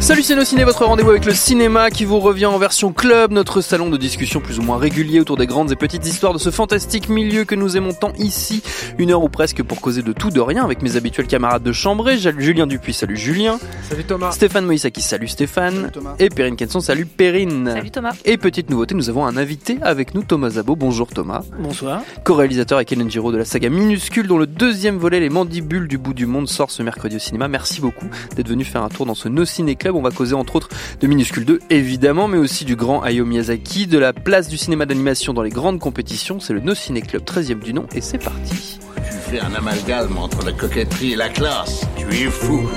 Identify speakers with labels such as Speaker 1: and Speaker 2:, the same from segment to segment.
Speaker 1: Salut c'est Ciné, votre rendez-vous avec le cinéma qui vous revient en version club, notre salon de discussion plus ou moins régulier autour des grandes et petites histoires de ce fantastique milieu que nous aimons tant ici. Une heure ou presque pour causer de tout de rien avec mes habituels camarades de chambrée, Julien Dupuis, salut Julien.
Speaker 2: Salut Thomas.
Speaker 1: Stéphane Moïsaki, salut Stéphane. Et Perrine Kenson, salut Perrine.
Speaker 3: Salut Thomas.
Speaker 1: Et petite nouveauté, nous avons un invité avec nous, Thomas Zabo. Bonjour Thomas.
Speaker 4: Bonsoir.
Speaker 1: Co-réalisateur avec Hélène Giraud de la saga Minuscule dont le deuxième volet, Les Mandibules du bout du monde, sort ce mercredi au cinéma. Merci beaucoup d'être venu faire un tour dans ce No Ciné Club. On va causer entre autres de Minuscule 2 évidemment, mais aussi du grand Hayao Miyazaki, de la place du cinéma d'animation dans les grandes compétitions. C'est le No Ciné Club 13e du nom et c'est parti.
Speaker 5: Tu fais un amalgame entre la coquetterie et la classe. Tu es fou.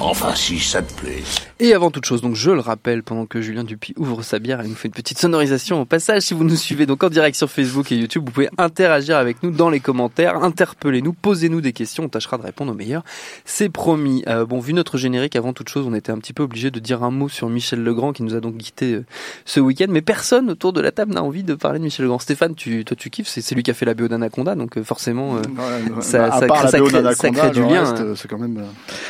Speaker 5: Enfin, si ça te plaît.
Speaker 1: Et avant toute chose, donc je le rappelle, pendant que Julien Dupuis ouvre sa bière et nous fait une petite sonorisation au passage, si vous nous suivez donc en direct sur Facebook et YouTube, vous pouvez interagir avec nous dans les commentaires, interpellez-nous, posez-nous des questions, on tâchera de répondre au meilleur. C'est promis. Euh, bon, vu notre générique, avant toute chose, on était un petit peu obligé de dire un mot sur Michel Legrand qui nous a donc quitté euh, ce week-end, mais personne autour de la table n'a envie de parler de Michel Legrand. Stéphane, tu, toi tu kiffes, c'est lui qui a fait la BO d'Anaconda, donc euh, forcément, ça, ça, crée, du lien.
Speaker 2: Hein. C'est quand même.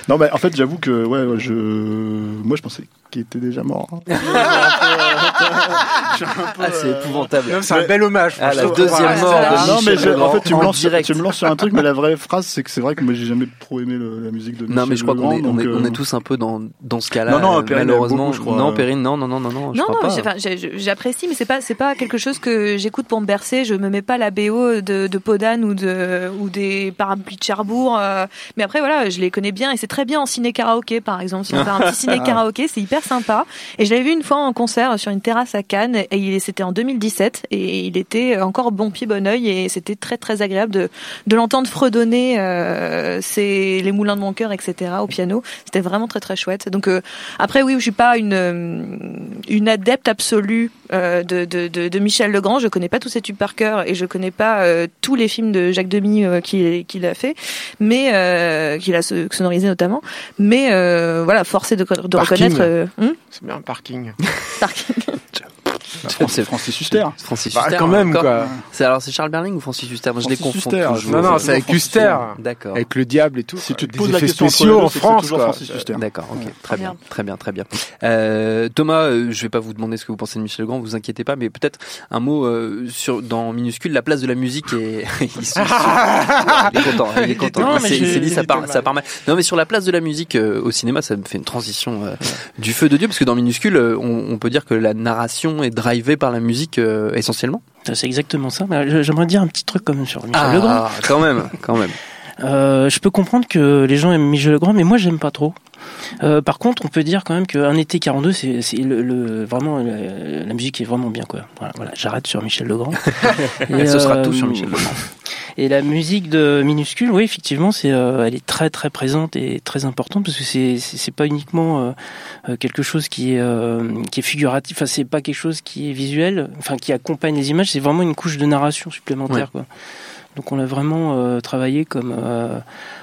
Speaker 2: Non, mais en fait, j'avoue que ouais, je, moi je pensais qu'il était déjà mort. Hein.
Speaker 1: ah, c'est épouvantable.
Speaker 4: C'est un bel hommage.
Speaker 1: Ah, la deuxième mort. De
Speaker 2: non, mais
Speaker 1: en
Speaker 2: fait, tu me, lances, tu me lances sur un truc, mais la vraie phrase, c'est que c'est vrai que moi, j'ai jamais trop aimé la musique de Michel
Speaker 1: Non, mais je crois qu'on est, on est, on est, tous un peu dans, dans ce cas-là. Non, non, Perrine, malheureusement. Beaucoup, je crois. Non, Perrine, non, non, non, non, non.
Speaker 3: Non, non, j'apprécie, mais c'est pas, c'est pas quelque chose que j'écoute pour me bercer. Je me mets pas la BO de, de Podane ou de, ou des parapluies de Cherbourg. Euh, mais après, voilà, je les connais bien et c'est très bien en ciné karaoké, par exemple. Si on fait un petit ciné karaoké, c'est hyper sympa. Et je l'avais vu une fois en concert sur une terrasse à Cannes et c'était en 2017 et il était encore bon pied bon oeil et c'était très très agréable de, de l'entendre fredonner euh, les moulins de mon cœur etc au piano. C'était vraiment très très chouette. Donc euh, après oui je suis pas une euh, une adepte absolue euh, de, de, de, de, Michel Legrand. Je connais pas tous ses tubes par cœur et je connais pas euh, tous les films de Jacques Demy qu'il qu'il a fait mais qu'il a sonorisé notamment. Mais voilà forcé de, de reconnaître
Speaker 4: hmm c'est bien parking.
Speaker 3: Parking
Speaker 2: c'est Francis Huster.
Speaker 1: Francis
Speaker 4: bah, quand même quoi.
Speaker 1: C'est alors c'est Charles Berling ou Francis Huster? Moi je les confonds.
Speaker 4: Non non, c'est avec Huster.
Speaker 1: D'accord.
Speaker 4: Avec le diable et tout.
Speaker 2: Si tu te poses la question spéciaux en France quoi.
Speaker 1: D'accord, OK. Très bien. Très bien, très bien. Euh, Thomas, euh, je vais pas vous demander ce que vous pensez de Michel Grand, vous inquiétez pas, mais peut-être un mot euh, sur dans minuscule la place de la musique et il, est content, il est content. il s'est dit ça part ça part mal. Non mais sur la place de la musique au cinéma, ça me fait une transition du feu de dieu parce que dans minuscule, on peut dire que la narration est drivé par la musique euh, essentiellement?
Speaker 6: C'est exactement ça. J'aimerais dire un petit truc comme sur Michel
Speaker 1: ah,
Speaker 6: Legrand.
Speaker 1: Quand même, quand même.
Speaker 6: Euh, je peux comprendre que les gens aiment Michel Legrand, mais moi j'aime pas trop. Euh, par contre, on peut dire quand même qu'un été 42, c'est le, le, vraiment la, musique est vraiment bien quoi. Voilà, voilà j'arrête sur Michel Legrand.
Speaker 1: et, ce sera tout sur Michel Legrand.
Speaker 6: Et la musique de minuscule, oui, effectivement, c'est, elle est très très présente et très importante parce que c'est c'est pas uniquement quelque chose qui est qui est figuratif, enfin c'est pas quelque chose qui est visuel, enfin qui accompagne les images, c'est vraiment une couche de narration supplémentaire quoi. Donc on a vraiment travaillé comme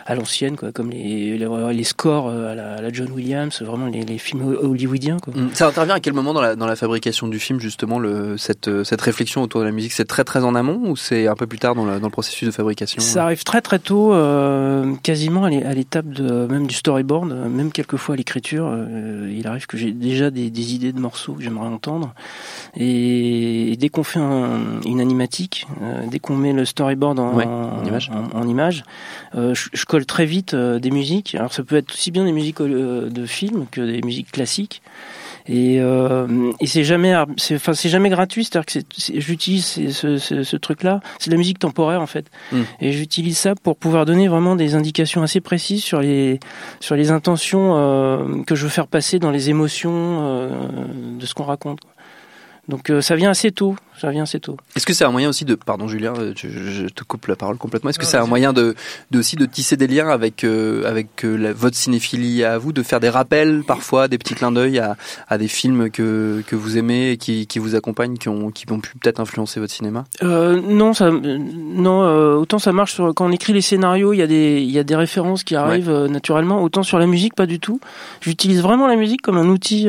Speaker 6: à l'ancienne, quoi, comme les, les, les scores euh, à la, à la, John Williams, vraiment les, les films hollywoodiens. Quoi.
Speaker 1: Mm. Ça intervient à quel moment dans la, dans la fabrication du film, justement, le, cette, euh, cette réflexion autour de la musique? C'est très très en amont ou c'est un peu plus tard dans, la, dans le processus de fabrication
Speaker 6: Ça arrive très très tôt, euh, quasiment à l'étape de, même du storyboard, même quelquefois à l'écriture. Euh, il arrive que j'ai déjà des, des, idées de morceaux que j'aimerais entendre. Et, et dès qu'on fait un, une animatique, euh, dès qu'on met le storyboard en, en, image, en, en image je, je colle très vite euh, des musiques. Alors ça peut être aussi bien des musiques euh, de films que des musiques classiques. Et, euh, et c'est jamais, c'est, enfin c'est jamais gratuit. C'est-à-dire que j'utilise ce, ce, ce truc-là. C'est de la musique temporaire en fait. Mm. Et j'utilise ça pour pouvoir donner vraiment des indications assez précises sur les sur les intentions euh, que je veux faire passer dans les émotions euh, de ce qu'on raconte. Donc euh, ça vient assez tôt, ça vient assez tôt.
Speaker 1: Est-ce que c'est un moyen aussi de, pardon Julien, euh, je, te coupe la parole complètement. Est-ce que c'est un moyen de, de, aussi de tisser des liens avec euh, avec la, votre cinéphilie à vous, de faire des rappels parfois, des petits clins d'œil à, à des films que, que vous aimez et qui, qui vous accompagnent, qui ont qui ont pu peut-être influencer votre cinéma?
Speaker 6: Euh, Non, ça, non. autant ça marche sur, quand on écrit les scénarios, il y a des il y a des références qui arrivent naturellement. Autant sur la musique, pas du tout. J'utilise vraiment la musique comme un outil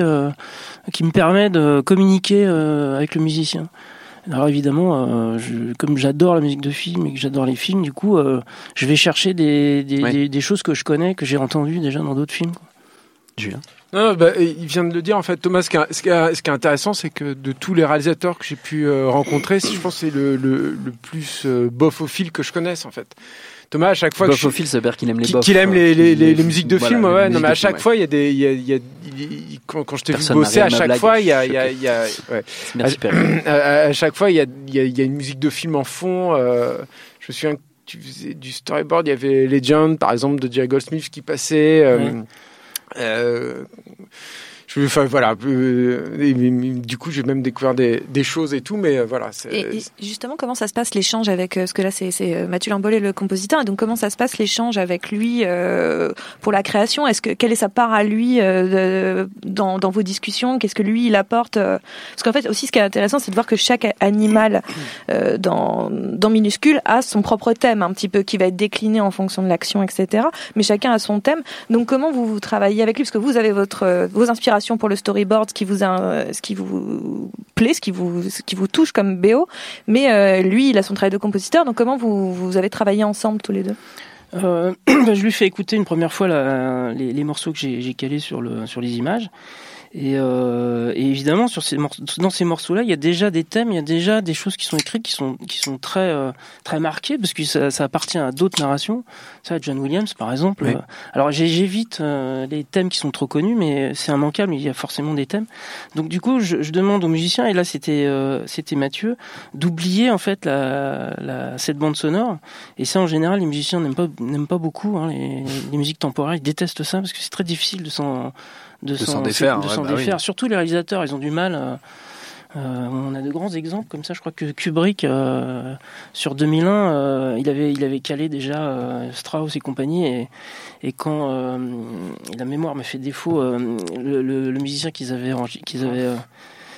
Speaker 6: qui me permet de communiquer euh, avec le musicien. Alors évidemment, euh, je, comme j'adore la musique de film et que j'adore les films, du coup, euh, je vais chercher des, des,
Speaker 1: Ouais.
Speaker 6: des, des choses que je connais, que j'ai entendues déjà dans d'autres films. quoi.
Speaker 1: Julien.
Speaker 4: Non, bah, il vient de le dire en fait, Thomas. Ce qui est, ce qui est- ce qui est intéressant, c'est que de tous les réalisateurs que j'ai pu euh, rencontrer, je pense que c'est le, le, le plus euh, bofophile que je connaisse en fait. Thomas, à chaque fois que
Speaker 1: ça veut dire qu'il aime les bofs.
Speaker 4: qu'il aime les, les, les, les
Speaker 1: films.
Speaker 4: musiques de
Speaker 1: Voilà, les
Speaker 4: ouais. Non, mais à chaque fois, il y a des, il y a, y a- quand, quand je t'ai vu bosser, à chaque fois, il y a, à, chaque fois, il y a, il y une musique de film en fond. euh, je me souviens que tu faisais du storyboard. Il y avait Legend, par exemple, de Jerry Goldsmith qui passait. euh,
Speaker 6: Ouais.
Speaker 4: euh, je, enfin, voilà. euh, du coup, j'ai même découvert des, des choses et tout, mais euh, voilà.
Speaker 3: Et, et justement, comment ça se passe l'échange avec, euh, parce que là c'est euh, Mathieu Lambollet le compositeur, et donc comment ça se passe l'échange avec lui euh, pour la création? Est-ce que quelle est sa part à lui dans, dans vos discussions? Qu'est-ce que lui il apporte Parce qu'en fait aussi, ce qui est intéressant, c'est de voir que chaque animal dans dans minuscule a son propre thème, un petit peu qui va être décliné en fonction de l'action, etc. Mais chacun a son thème. Donc comment vous, vous travaillez avec lui? Parce que vous avez votre vos inspirations pour le storyboard, ce qui vous a- ce qui vous plaît, ce qui vous touche comme BO. Mais euh, lui, il a son travail de compositeur. Donc comment vous, avez travaillé ensemble tous les deux?
Speaker 6: Euh, bah, je lui fais écouter une première fois les, morceaux que j'ai calés sur les images. Et, euh, et évidemment, sur ces morceaux, dans ces morceaux-là, il y a déjà des thèmes, il y a déjà des choses qui sont écrites qui sont, qui sont très, euh, très marquées, parce que ça, ça appartient à d'autres narrations. Ça, John Williams, par exemple.
Speaker 1: Oui.
Speaker 6: Euh, alors, j'évite euh, les thèmes qui sont trop connus, mais c'est immanquable, il y a forcément des thèmes. Donc, du coup, je, je demande aux musiciens, et là, c'était euh, c'était Mathieu, d'oublier, en fait, la, la, cette bande sonore. Et ça, en général, les musiciens n'aiment pas, n'aiment pas beaucoup. Hein, les, les musiques temporaires, ils détestent ça parce que c'est très difficile de s'en de
Speaker 1: s'en défaire,
Speaker 6: de
Speaker 1: ouais,
Speaker 6: s'en
Speaker 1: bah oui.
Speaker 6: Surtout les réalisateurs, ils ont du mal. euh, euh, on a de grands exemples comme ça. Je crois que Kubrick, euh, sur 2001, euh, il avait il avait calé déjà Strauss et compagnie. Et, et quand la mémoire m'a fait défaut, le, le- le musicien qu'ils avaient qu'ils avaient,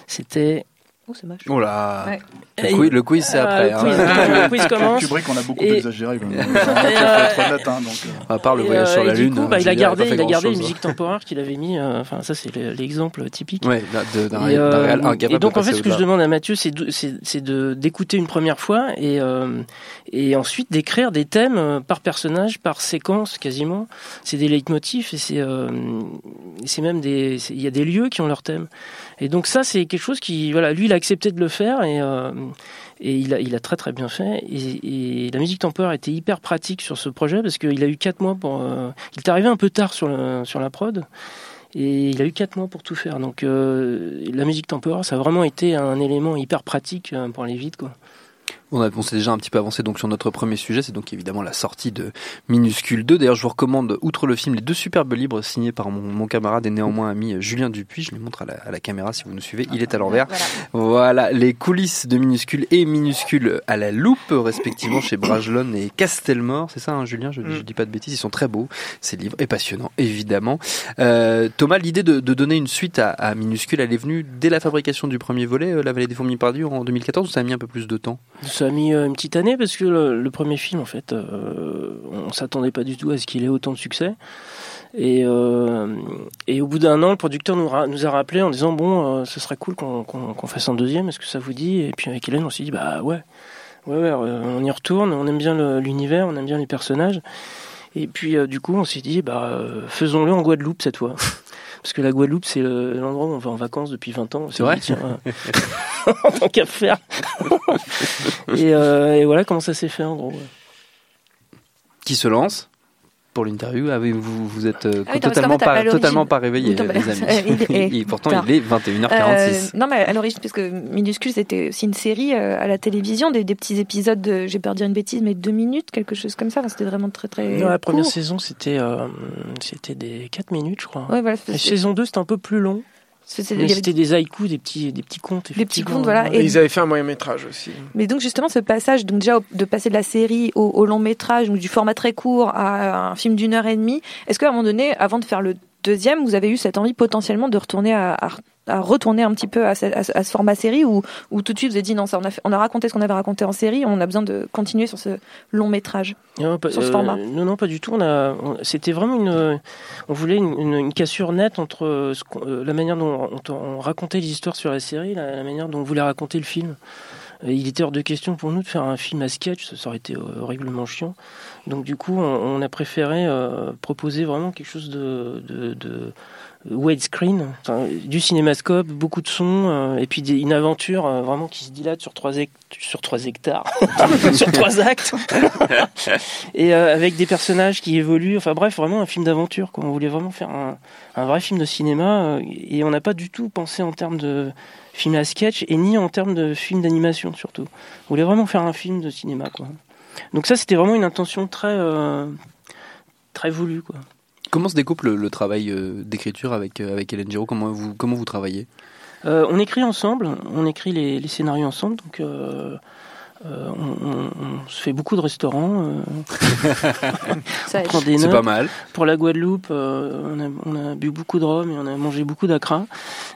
Speaker 6: c'était
Speaker 3: Oh, c'est moche.
Speaker 1: Oh là.
Speaker 3: Ouais.
Speaker 1: Le quiz, le quiz, c'est
Speaker 6: Ah,
Speaker 1: après.
Speaker 6: le
Speaker 1: hein.
Speaker 6: quiz, le quiz commence.
Speaker 2: Kubrick, on a beaucoup
Speaker 6: Et-
Speaker 2: exagéré. Faut
Speaker 6: euh,
Speaker 2: honnête, hein, donc, euh,
Speaker 1: À part le
Speaker 6: Et,
Speaker 1: voyage
Speaker 6: euh,
Speaker 1: sur la
Speaker 6: et du
Speaker 1: Lune.
Speaker 6: coup, bah, il a gardé, il a gardé les
Speaker 1: grand-chose,
Speaker 6: musiques temporaires qu'il avait mis. euh, Enfin, ça, c'est le- l'exemple typique.
Speaker 1: Ouais, d'un
Speaker 6: Et, euh,
Speaker 1: réel incapable
Speaker 6: et donc en fait, ce que je demande à Mathieu, c'est d'écouter une première fois et euh, et ensuite d'écrire des thèmes euh, par personnage, par séquence quasiment. C'est des leitmotifs et c'est euh, c'est même des c'est- il y a des lieux qui ont leur thème. Et donc ça, c'est quelque chose qui voilà, lui, il accepté de le faire et euh, et il a, il a très très bien fait. Et, la musique temporaire était hyper pratique sur ce projet parce qu'il a eu quatre mois pour. euh, il est arrivé un peu tard sur, sur la prod. Et il a eu quatre mois pour tout faire. Donc euh, la musique temporaire, ça a vraiment été un élément hyper pratique pour aller vite. Quoi.
Speaker 1: On, a, on s'est déjà un petit peu avancé donc sur notre premier sujet, c'est donc évidemment la sortie de Minuscule 2. D'ailleurs, je vous recommande, outre le film, les deux superbes livres signés par mon, mon camarade et néanmoins ami Julien Dupuis. Je les montre à la, à la caméra si vous nous suivez. Il est à l'envers.
Speaker 3: Voilà.
Speaker 1: Voilà, les coulisses de Minuscule et Minuscule à la loupe, respectivement chez Brajlon et Castelmore. C'est ça, hein, Julien je, je dis pas de bêtises. Ils sont très beaux, ces livres, et passionnants, évidemment. Euh, Thomas, l'idée de, de donner une suite à, à Minuscule, elle est venue dès la fabrication du premier volet, euh, La Vallée des Fourmis perdues, en 2014, ou ça a mis un peu plus de temps?
Speaker 6: Ça a mis euh, une petite année parce que le, premier film, en fait, euh, on s'attendait pas du tout à ce qu'il ait autant de succès. Et, euh, au bout d'un an, le producteur nous, nous a rappelé en disant bon, euh, ce serait cool qu'on fasse un deuxième. Est-ce que ça vous dit? Et puis avec Hélène, on s'est dit bah ouais, ouais, ouais, on y retourne. On aime bien l'univers, on aime bien les personnages. Et puis du coup, on s'est dit bah faisons-le en Guadeloupe cette fois. Parce que la Guadeloupe, c'est le- l'endroit où on va en vacances depuis 20 ans.
Speaker 1: C'est vrai
Speaker 6: euh, en tant qu'à faire. et, euh, et voilà comment ça s'est fait en gros.
Speaker 1: Qui se lance? Pour l'interview ah oui, vous, vous êtes euh,
Speaker 3: Ah oui,
Speaker 1: totalement, pas, totalement pas réveillé, les amis. Et pourtant,
Speaker 3: tard.
Speaker 1: il est 21h46.
Speaker 3: Euh, non, mais à l'origine, parce que Minuscule, c'était aussi une série euh, à la télévision, des, des petits épisodes, de, j'ai peur de dire une bêtise, mais deux minutes, quelque chose comme ça. Enfin, c'était vraiment très très.
Speaker 6: Non, la première
Speaker 3: court.
Speaker 6: saison, c'était euh, c'était des 4 minutes, je crois.
Speaker 3: Ouais, voilà.
Speaker 6: La
Speaker 3: c'est-
Speaker 6: saison 2, c'était un peu plus long. C'était des haïkus, des petits, des petits contes.
Speaker 3: Des petits contes, voilà.
Speaker 4: Et
Speaker 3: Et-
Speaker 4: ils avaient fait un moyen métrage aussi.
Speaker 3: Mais donc justement ce passage, donc déjà au- de passer de la série au, au long métrage, donc du format très court à un film d'une heure et demie, est-ce qu'à un moment donné, avant de faire le deuxième, vous avez eu cette envie potentiellement de retourner à, à- à retourner un petit peu à ce, à format série ou, ou tout de suite vous avez dit non ça on a, fait- on a raconté ce qu'on avait raconté en série, on a besoin de continuer sur ce long métrage.
Speaker 6: Non, pas,
Speaker 3: Sur ce
Speaker 6: euh,
Speaker 3: format.
Speaker 6: non, non, pas du tout. On a, on- c'était vraiment une, on voulait une, une- une cassure nette entre euh, ce euh, la manière dont on, on racontait les histoires sur la série, la, la manière dont on voulait raconter le film. Euh, il était hors de question pour nous de faire un film à sketch, ça aurait été euh, horriblement chiant. Donc du coup, on, a préféré euh, proposer vraiment quelque chose de, de, de widescreen, enfin, du cinémascope, beaucoup de sons, euh, et puis une aventure euh, vraiment qui se dilate sur trois, sur trois hectares, sur trois actes, et euh, avec des personnages qui évoluent. Enfin bref, vraiment un film d'aventure. On voulait vraiment faire un, vrai film de cinéma, euh, et on n'a pas du tout pensé en termes de film à sketch, et ni en termes de film d'animation surtout. On voulait vraiment faire un film de cinéma. Quoi. Donc ça, c'était vraiment une intention très, euh, très voulue. Quoi.
Speaker 1: Comment se découpe le, le travail euh, d'écriture avec, euh, avec Hélène Giraud? Comment vous, comment vous travaillez?
Speaker 6: On écrit ensemble, on écrit les, les scénarios ensemble, donc euh, on, on- on se fait beaucoup de restaurants, euh,
Speaker 3: Ça
Speaker 6: on prend des
Speaker 1: C'est
Speaker 6: notes.
Speaker 1: pas mal.
Speaker 6: Pour la Guadeloupe, euh, on, a, on a bu beaucoup de rhum et on a mangé beaucoup d'acra.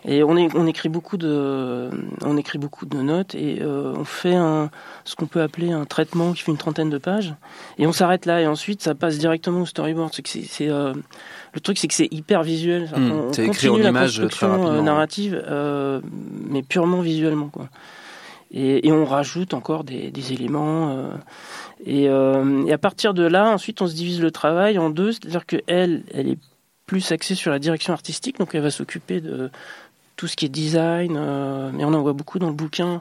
Speaker 6: Et on, est, on écrit beaucoup de, on écrit beaucoup de notes et euh, on fait un, ce qu'on peut appeler un traitement qui fait une trentaine de pages. Et on s'arrête là et ensuite ça passe directement au storyboard. C'est que c'est, c'est, euh, le truc c'est que c'est hyper visuel. Qu'on- on
Speaker 1: c'est écrit en
Speaker 6: continue la
Speaker 1: images très
Speaker 6: construction,
Speaker 1: ouais.
Speaker 6: narrative, euh, mais purement visuellement quoi. Et, et on rajoute encore des, éléments. euh, et, euh, et à partir de là, ensuite, on se divise le travail en deux. C'est-à-dire que elle, est plus axée sur la direction artistique, donc elle va s'occuper de tout ce qui est design. euh, mais on en voit beaucoup dans le bouquin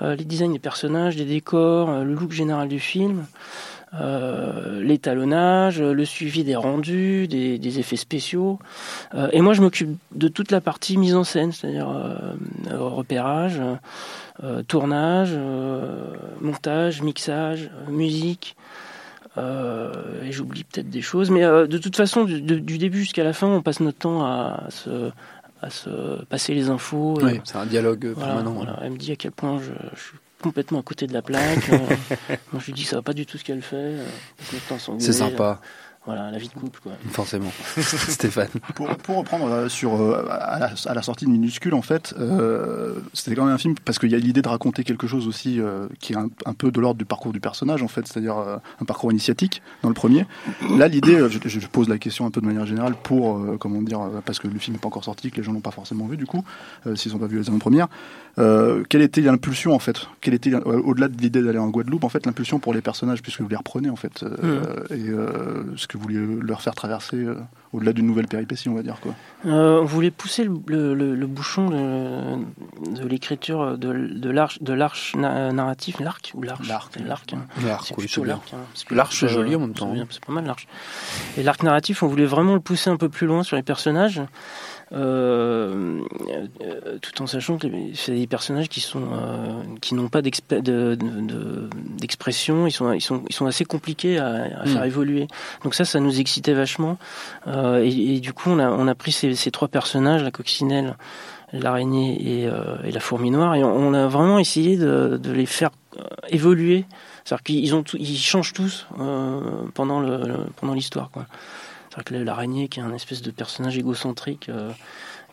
Speaker 6: les designs des personnages, des décors, le look général du film. Euh, l'étalonnage, le suivi des rendus, des, des effets spéciaux. Euh, et moi, je m'occupe de toute la partie mise en scène, c'est-à-dire euh, repérage, tournage, montage, mixage, musique. Et j'oublie peut-être des choses, mais de toute façon, du, début jusqu'à la fin, on passe notre temps à se, à se passer les infos.
Speaker 1: Oui, c'est un dialogue
Speaker 6: voilà,
Speaker 1: permanent.
Speaker 6: voilà. Elle me dit à quel point je, je suis complètement à côté de la plaque. Euh, moi, je lui dis ça va pas du tout ce qu'elle fait. euh.
Speaker 1: C'est sympa,
Speaker 6: Voilà, la vie de couple, quoi.
Speaker 1: forcément. Stéphane.
Speaker 2: Pour, pour reprendre euh, sur euh, à, la, à la sortie de Minuscule, en fait, euh, c'était quand même un film parce qu'il y a l'idée de raconter quelque chose aussi euh, qui est un, un peu de l'ordre du parcours du personnage, en fait, c'est-à-dire euh, un parcours initiatique dans le premier. Là, l'idée, je, je pose la question un peu de manière générale pour, euh, comment dire, parce que le film n'est pas encore sorti, que les gens l'ont pas forcément vu du coup, euh, s'ils n'ont pas vu les avant-premières. Euh, quelle était l'impulsion en fait? Quelle était au-delà de l'idée d'aller en Guadeloupe, en fait, l'impulsion pour les personnages, puisque vous les reprenez en fait, euh, et euh, ce que vous voulez leur faire traverser euh, au-delà d'une nouvelle péripétie, on va dire quoi.
Speaker 6: Euh, on voulait pousser le, le- le- le bouchon de, de l'écriture de, de l'arche de l'arche na- narratif, l'arc ou l'arche?
Speaker 2: L'arc.
Speaker 6: Hein.
Speaker 1: L'arc,
Speaker 6: C'est
Speaker 1: oui,
Speaker 6: plutôt l'arc. hein,
Speaker 1: L'arche, joli
Speaker 6: euh,
Speaker 1: en même temps.
Speaker 6: c'est bien, C'est pas mal l'arche. Et l'arc narratif, on voulait vraiment le pousser un peu plus loin sur les personnages, euh, euh, tout en sachant que c'est des personnages qui sont euh, qui n'ont pas d'exp- de- de- de- d'expression, ils sont ils sont ils sont assez compliqués à, à faire
Speaker 1: Mm.
Speaker 6: évoluer. Donc ça, ça nous excitait vachement. Euh, et, et du coup, on a on a pris ces, ces trois personnages, la coccinelle, l'araignée et, et la fourmi noire, et on, on a vraiment essayé de, de les faire évoluer. C'est-à-dire qu'ils ont tout- ils changent tous pendant le, le- pendant l'histoire. quoi. C'est-à-dire que l'araignée, qui est un espèce de personnage égocentrique, euh,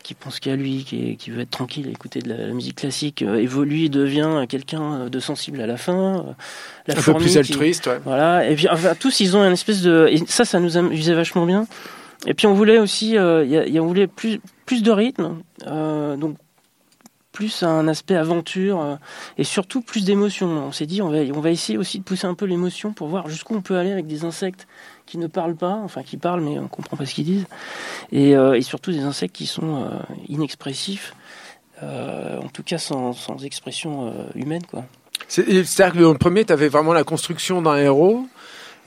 Speaker 6: qui pense qu'à lui, qui, est- qui veut être tranquille, écouter de la, la musique classique, euh, évolue et devient quelqu'un de sensible à la fin. Euh, La
Speaker 4: Un peu plus
Speaker 6: qui-
Speaker 4: altruiste, ouais.
Speaker 6: voilà, et puis enfin, tous ils ont une espèce de et ça ça nous amusait vachement bien. Et puis on voulait aussi euh, y a- y a- on voulait plus plus de rythme, euh, donc plus un aspect aventure euh, et surtout plus d'émotion. On s'est dit on va on va essayer aussi de pousser un peu l'émotion pour voir jusqu'où on peut aller avec des insectes qui ne parlent pas, enfin qui parlent mais on comprend pas ce qu'ils disent, et, euh, surtout des insectes qui sont euh, inexpressifs, euh, en tout cas sans, expression humaine
Speaker 4: C'est-à-dire que dans le premier, tu avais vraiment la construction d'un héros.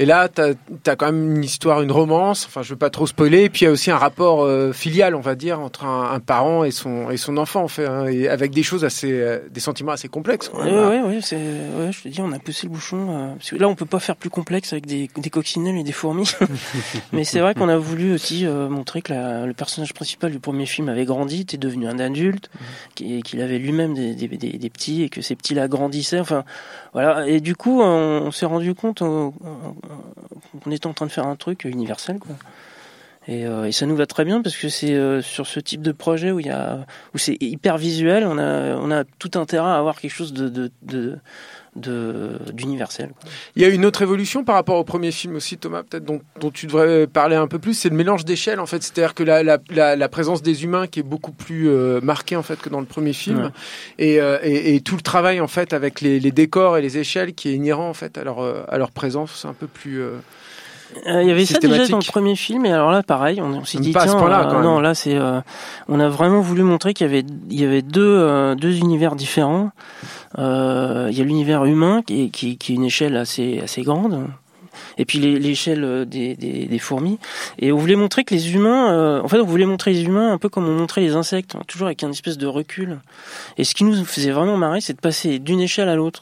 Speaker 4: Et là, tu as, quand même une histoire, une romance. Enfin, je veux pas trop spoiler. Et puis, il y a aussi un rapport euh, filial, on va dire, entre un, un parent et son, et son enfant, en fait. hein, et avec des choses assez, euh, des sentiments assez complexes. Quand
Speaker 6: Ouais, ouais, ouais, je te dis, on a poussé le bouchon. euh, parce que là, on peut pas faire plus complexe avec des, des coccinelles et des fourmis. Mais c'est vrai qu'on a voulu aussi euh, montrer que la- le personnage principal du premier film avait grandi, était devenu un adulte, qui- qu'il avait lui-même des, des, des- des petits et que ces petits-là grandissaient. Enfin, voilà. Et du coup, on, on s'est rendu compte euh, qu'on était en train de faire un truc universel, quoi. Et, euh, ça nous va très bien parce que c'est euh, sur ce type de projet où il y a où c'est hyper visuel, on a on a tout intérêt à avoir quelque chose de- d'universel.
Speaker 4: Il y a une autre évolution par rapport au premier film aussi, Thomas, peut-être dont, dont tu devrais parler un peu plus. C'est le mélange d'échelles, en fait. C'est-à-dire que la, la, la, la présence des humains qui est beaucoup plus euh, marquée en fait que dans le premier film,
Speaker 6: Ouais.
Speaker 4: et, euh, et, et tout le travail en fait avec les, les décors et les échelles qui est inhérent en fait à leur euh, à leur présence. C'est un peu plus. euh,
Speaker 6: Euh, Il y avait ça déjà dans le premier film, et alors là, pareil, on, on s'est dit tiens,
Speaker 4: point-là,
Speaker 6: euh, non, là c'est, euh, on a vraiment voulu montrer qu'il y avait, il y avait deux, deux univers différents. Euh, il y a l'univers humain qui est, qui, qui est une échelle assez, assez grande. Et puis l'échelle des, des, des fourmis. Et on voulait montrer que les humains, euh, en fait, on voulait montrer les humains un peu comme on montrait les insectes, hein, toujours avec un espèce de recul. Et ce qui nous faisait vraiment marrer, c'est de passer d'une échelle à l'autre.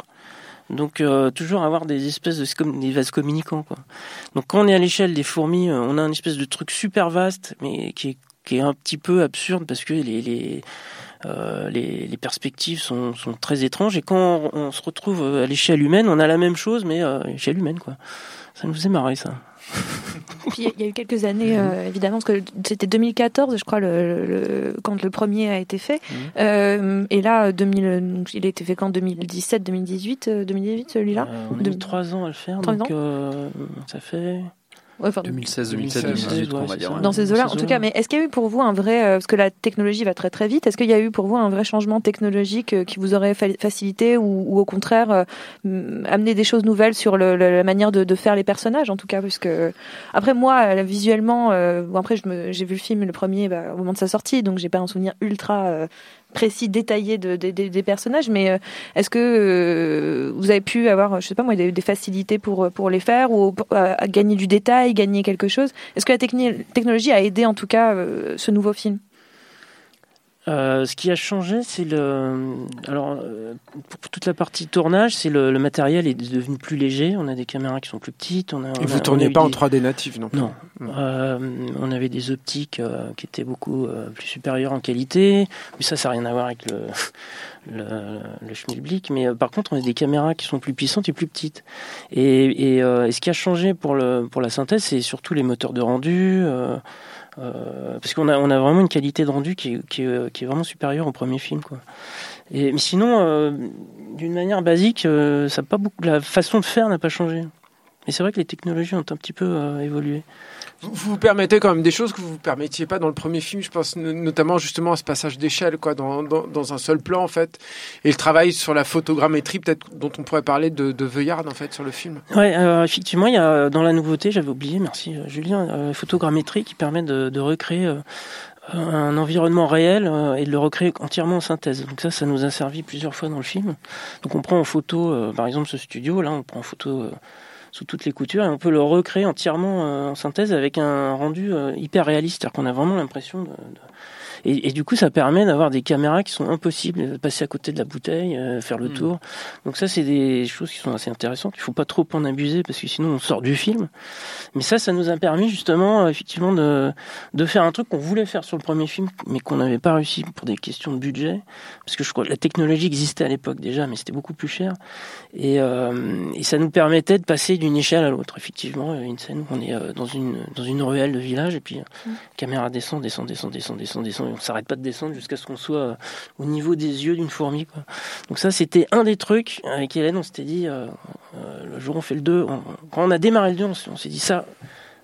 Speaker 6: Donc euh, toujours avoir des espèces de comme des vases communicants quoi. Donc quand on est à l'échelle des fourmis, euh, on a un espèce de truc super vaste, mais qui est, qui est un petit peu absurde parce que les les, euh, les, les perspectives sont, sont très étranges. Et quand on, on se retrouve euh, à l'échelle humaine, on a la même chose, mais euh, à l'échelle humaine quoi. Ça nous faisait marrer ça.
Speaker 3: Puis il y a eu quelques années, euh, évidemment, parce que c'était 2014, je crois, le, le- quand le premier a été fait. Euh, et là, 2000, il a été fait quand? 2017, 2018, euh, 2018 celui-là?
Speaker 6: Euh, on a mis trois ans à le faire, donc
Speaker 3: ans?
Speaker 6: euh, ça fait.
Speaker 3: Ouais, enfin,
Speaker 1: 2016, 2017,
Speaker 4: 2016,
Speaker 1: 2018,
Speaker 6: ouais,
Speaker 1: on va dire.
Speaker 3: dans ces eaux-là. En tout cas, mais est-ce qu'il y a eu pour vous un vrai, euh, parce que la technologie va très très vite, est-ce qu'il y a eu pour vous un vrai changement technologique euh, qui vous aurait fa- facilité ou, ou au contraire euh, amené des choses nouvelles sur le- le- la manière de, de faire les personnages en tout cas, puisque après moi visuellement, euh, bon après je me- j'ai vu le film le premier bah, au moment de sa sortie, donc j'ai pas un souvenir ultra euh, précis, détaillé de, de- de- des personnages, mais euh, est-ce que euh, vous avez pu avoir, je sais pas moi, des, des facilités pour pour les faire ou à gagner du détail, gagner quelque chose? Est-ce que la technologie a aidé en tout cas euh, ce nouveau film?
Speaker 6: Euh, ce qui a changé, c'est le. Alors, euh, pour toute la partie tournage, c'est le, le matériel est devenu plus léger. On a des caméras qui sont plus petites. On a,
Speaker 4: Et
Speaker 6: on
Speaker 4: vous
Speaker 6: a
Speaker 4: tournez pas en
Speaker 6: des-
Speaker 4: 3D natif non plus.
Speaker 6: Non. Euh, on avait des optiques qui étaient beaucoup plus supérieures en qualité, mais ça, ça n'a rien à voir avec le, le, le schmilblick. Mais euh, par contre, on a des caméras qui sont plus puissantes et plus petites. Et, et, euh, et ce qui a changé pour, le, pour la synthèse, c'est surtout les moteurs de rendu. euh, euh, parce qu'on a, on a vraiment une qualité de rendu qui qui qui est vraiment supérieure au premier film. Quoi. Et, mais sinon, euh, d'une manière basique, euh, ça pas beaucoup, la façon de faire n'a pas changé. Et c'est vrai que les technologies ont un petit peu euh, évolué.
Speaker 4: Vous vous permettez quand même des choses que vous vous permettiez pas dans le premier film. Je pense no- notamment justement à ce passage d'échelle, quoi, dans, dans, dans un seul plan en fait, et le travail sur la photogrammétrie, peut-être dont on pourrait parler de, de Veuillard en fait sur le film.
Speaker 6: Ouais, euh, effectivement, il y a dans la nouveauté, j'avais oublié, merci euh, Julien, euh, photogrammétrie qui permet de, de recréer un environnement réel euh, et de le recréer entièrement en synthèse. Donc ça, ça nous a servi plusieurs fois dans le film. Donc on prend en photo, euh, par exemple, ce studio, là, on prend en photo euh, sous toutes les coutures et on peut le recréer entièrement euh, en synthèse avec un rendu euh, hyper réaliste. C'est-à-dire qu'on a vraiment l'impression de, de- Et, et du coup, ça permet d'avoir des caméras qui sont impossibles, de passer à côté de la bouteille, euh, faire le
Speaker 4: Mm.
Speaker 6: tour. Donc ça, c'est des choses qui sont assez intéressantes. Il faut pas trop en abuser parce que sinon on sort du film. Mais ça, ça nous a permis justement, euh, effectivement, de, de faire un truc qu'on voulait faire sur le premier film, mais qu'on n'avait pas réussi pour des questions de budget. Parce que je crois que la technologie existait à l'époque déjà, mais c'était beaucoup plus cher. Et, euh, et ça nous permettait de passer d'une échelle à l'autre. Effectivement, il y a une scène où on est euh, dans une, dans une ruelle de village et puis euh, caméra descend, descend, descend, descend, descend, descend. On s'arrête pas de descendre jusqu'à ce qu'on soit euh, au niveau des yeux d'une fourmi. Donc ça, c'était un des trucs avec Hélène. On s'était dit, euh, euh, le jour où on fait le 2, on- quand on a démarré le 2, on, s'est dit ça.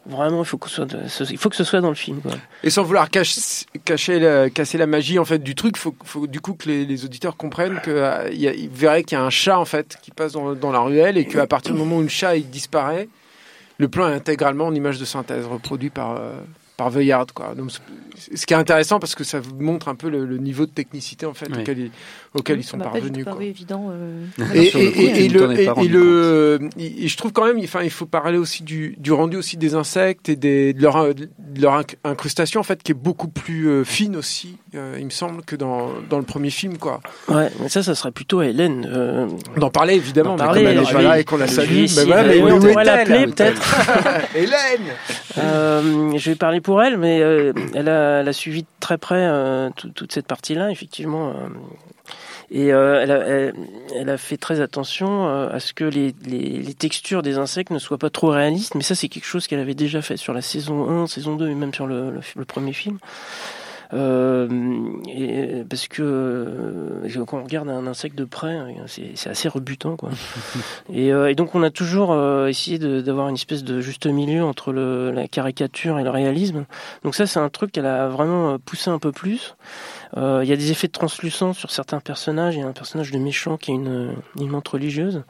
Speaker 6: Vraiment, il faut, que ce soit faut que ce soit dans le film.
Speaker 4: Et sans vouloir cacher, casser la magie en fait du truc, faut, faut du coup que les, auditeurs comprennent que euh, il y a- ils verraient qu'il y a un chat en fait qui passe dans, la ruelle et qu'à partir du moment où le chat il disparaît, le plan est intégralement en image de synthèse reproduit par par Veuillard quoi. Donc, c'est- ce qui est intéressant parce que ça vous montre un peu le, le niveau de technicité en fait
Speaker 1: Oui.
Speaker 4: auquel ils, auquel ils sont parvenus. quoi.
Speaker 3: évident. euh,
Speaker 4: Et,
Speaker 1: le
Speaker 4: et- et- le, le, je trouve quand même, enfin, il faut parler aussi du, du rendu aussi des insectes et des, de leur, de leur inc- incrustation en fait, qui est beaucoup plus euh, fine aussi, euh, il me semble, que dans, dans le premier film, quoi.
Speaker 6: Ouais, mais ça, ça serait plutôt à Hélène. euh,
Speaker 4: D'en parler évidemment,
Speaker 6: D'en
Speaker 4: mais
Speaker 6: parler,
Speaker 4: comme elle est
Speaker 6: je
Speaker 4: pas
Speaker 6: vais-
Speaker 4: là et qu'on la salue, mais voilà, mais
Speaker 6: on pourrait l'appeler peut-être.
Speaker 4: Hélène.
Speaker 6: Euh, je vais parler pour elle, mais euh, elle, a, suivi de très près euh, tout- toute cette partie-là, effectivement. euh. Et elle, a, fait très attention à ce que les, textures des insectes ne soient pas trop réalistes. Mais ça, c'est quelque chose qu'elle avait déjà fait sur la saison 1, saison 2 et même sur le premier film. Euh, et parce que euh, quand on regarde un insecte de près, euh, c'est assez rebutant, quoi. et, euh, et donc on a toujours euh, essayé d'avoir une espèce de juste milieu entre le, la caricature et le réalisme. Donc ça, c'est un truc qu'elle a vraiment euh, poussé un peu plus. Euh, Il y a des effets de translucence sur certains personnages. Il y a un personnage de méchant qui est une, une montre religieuse.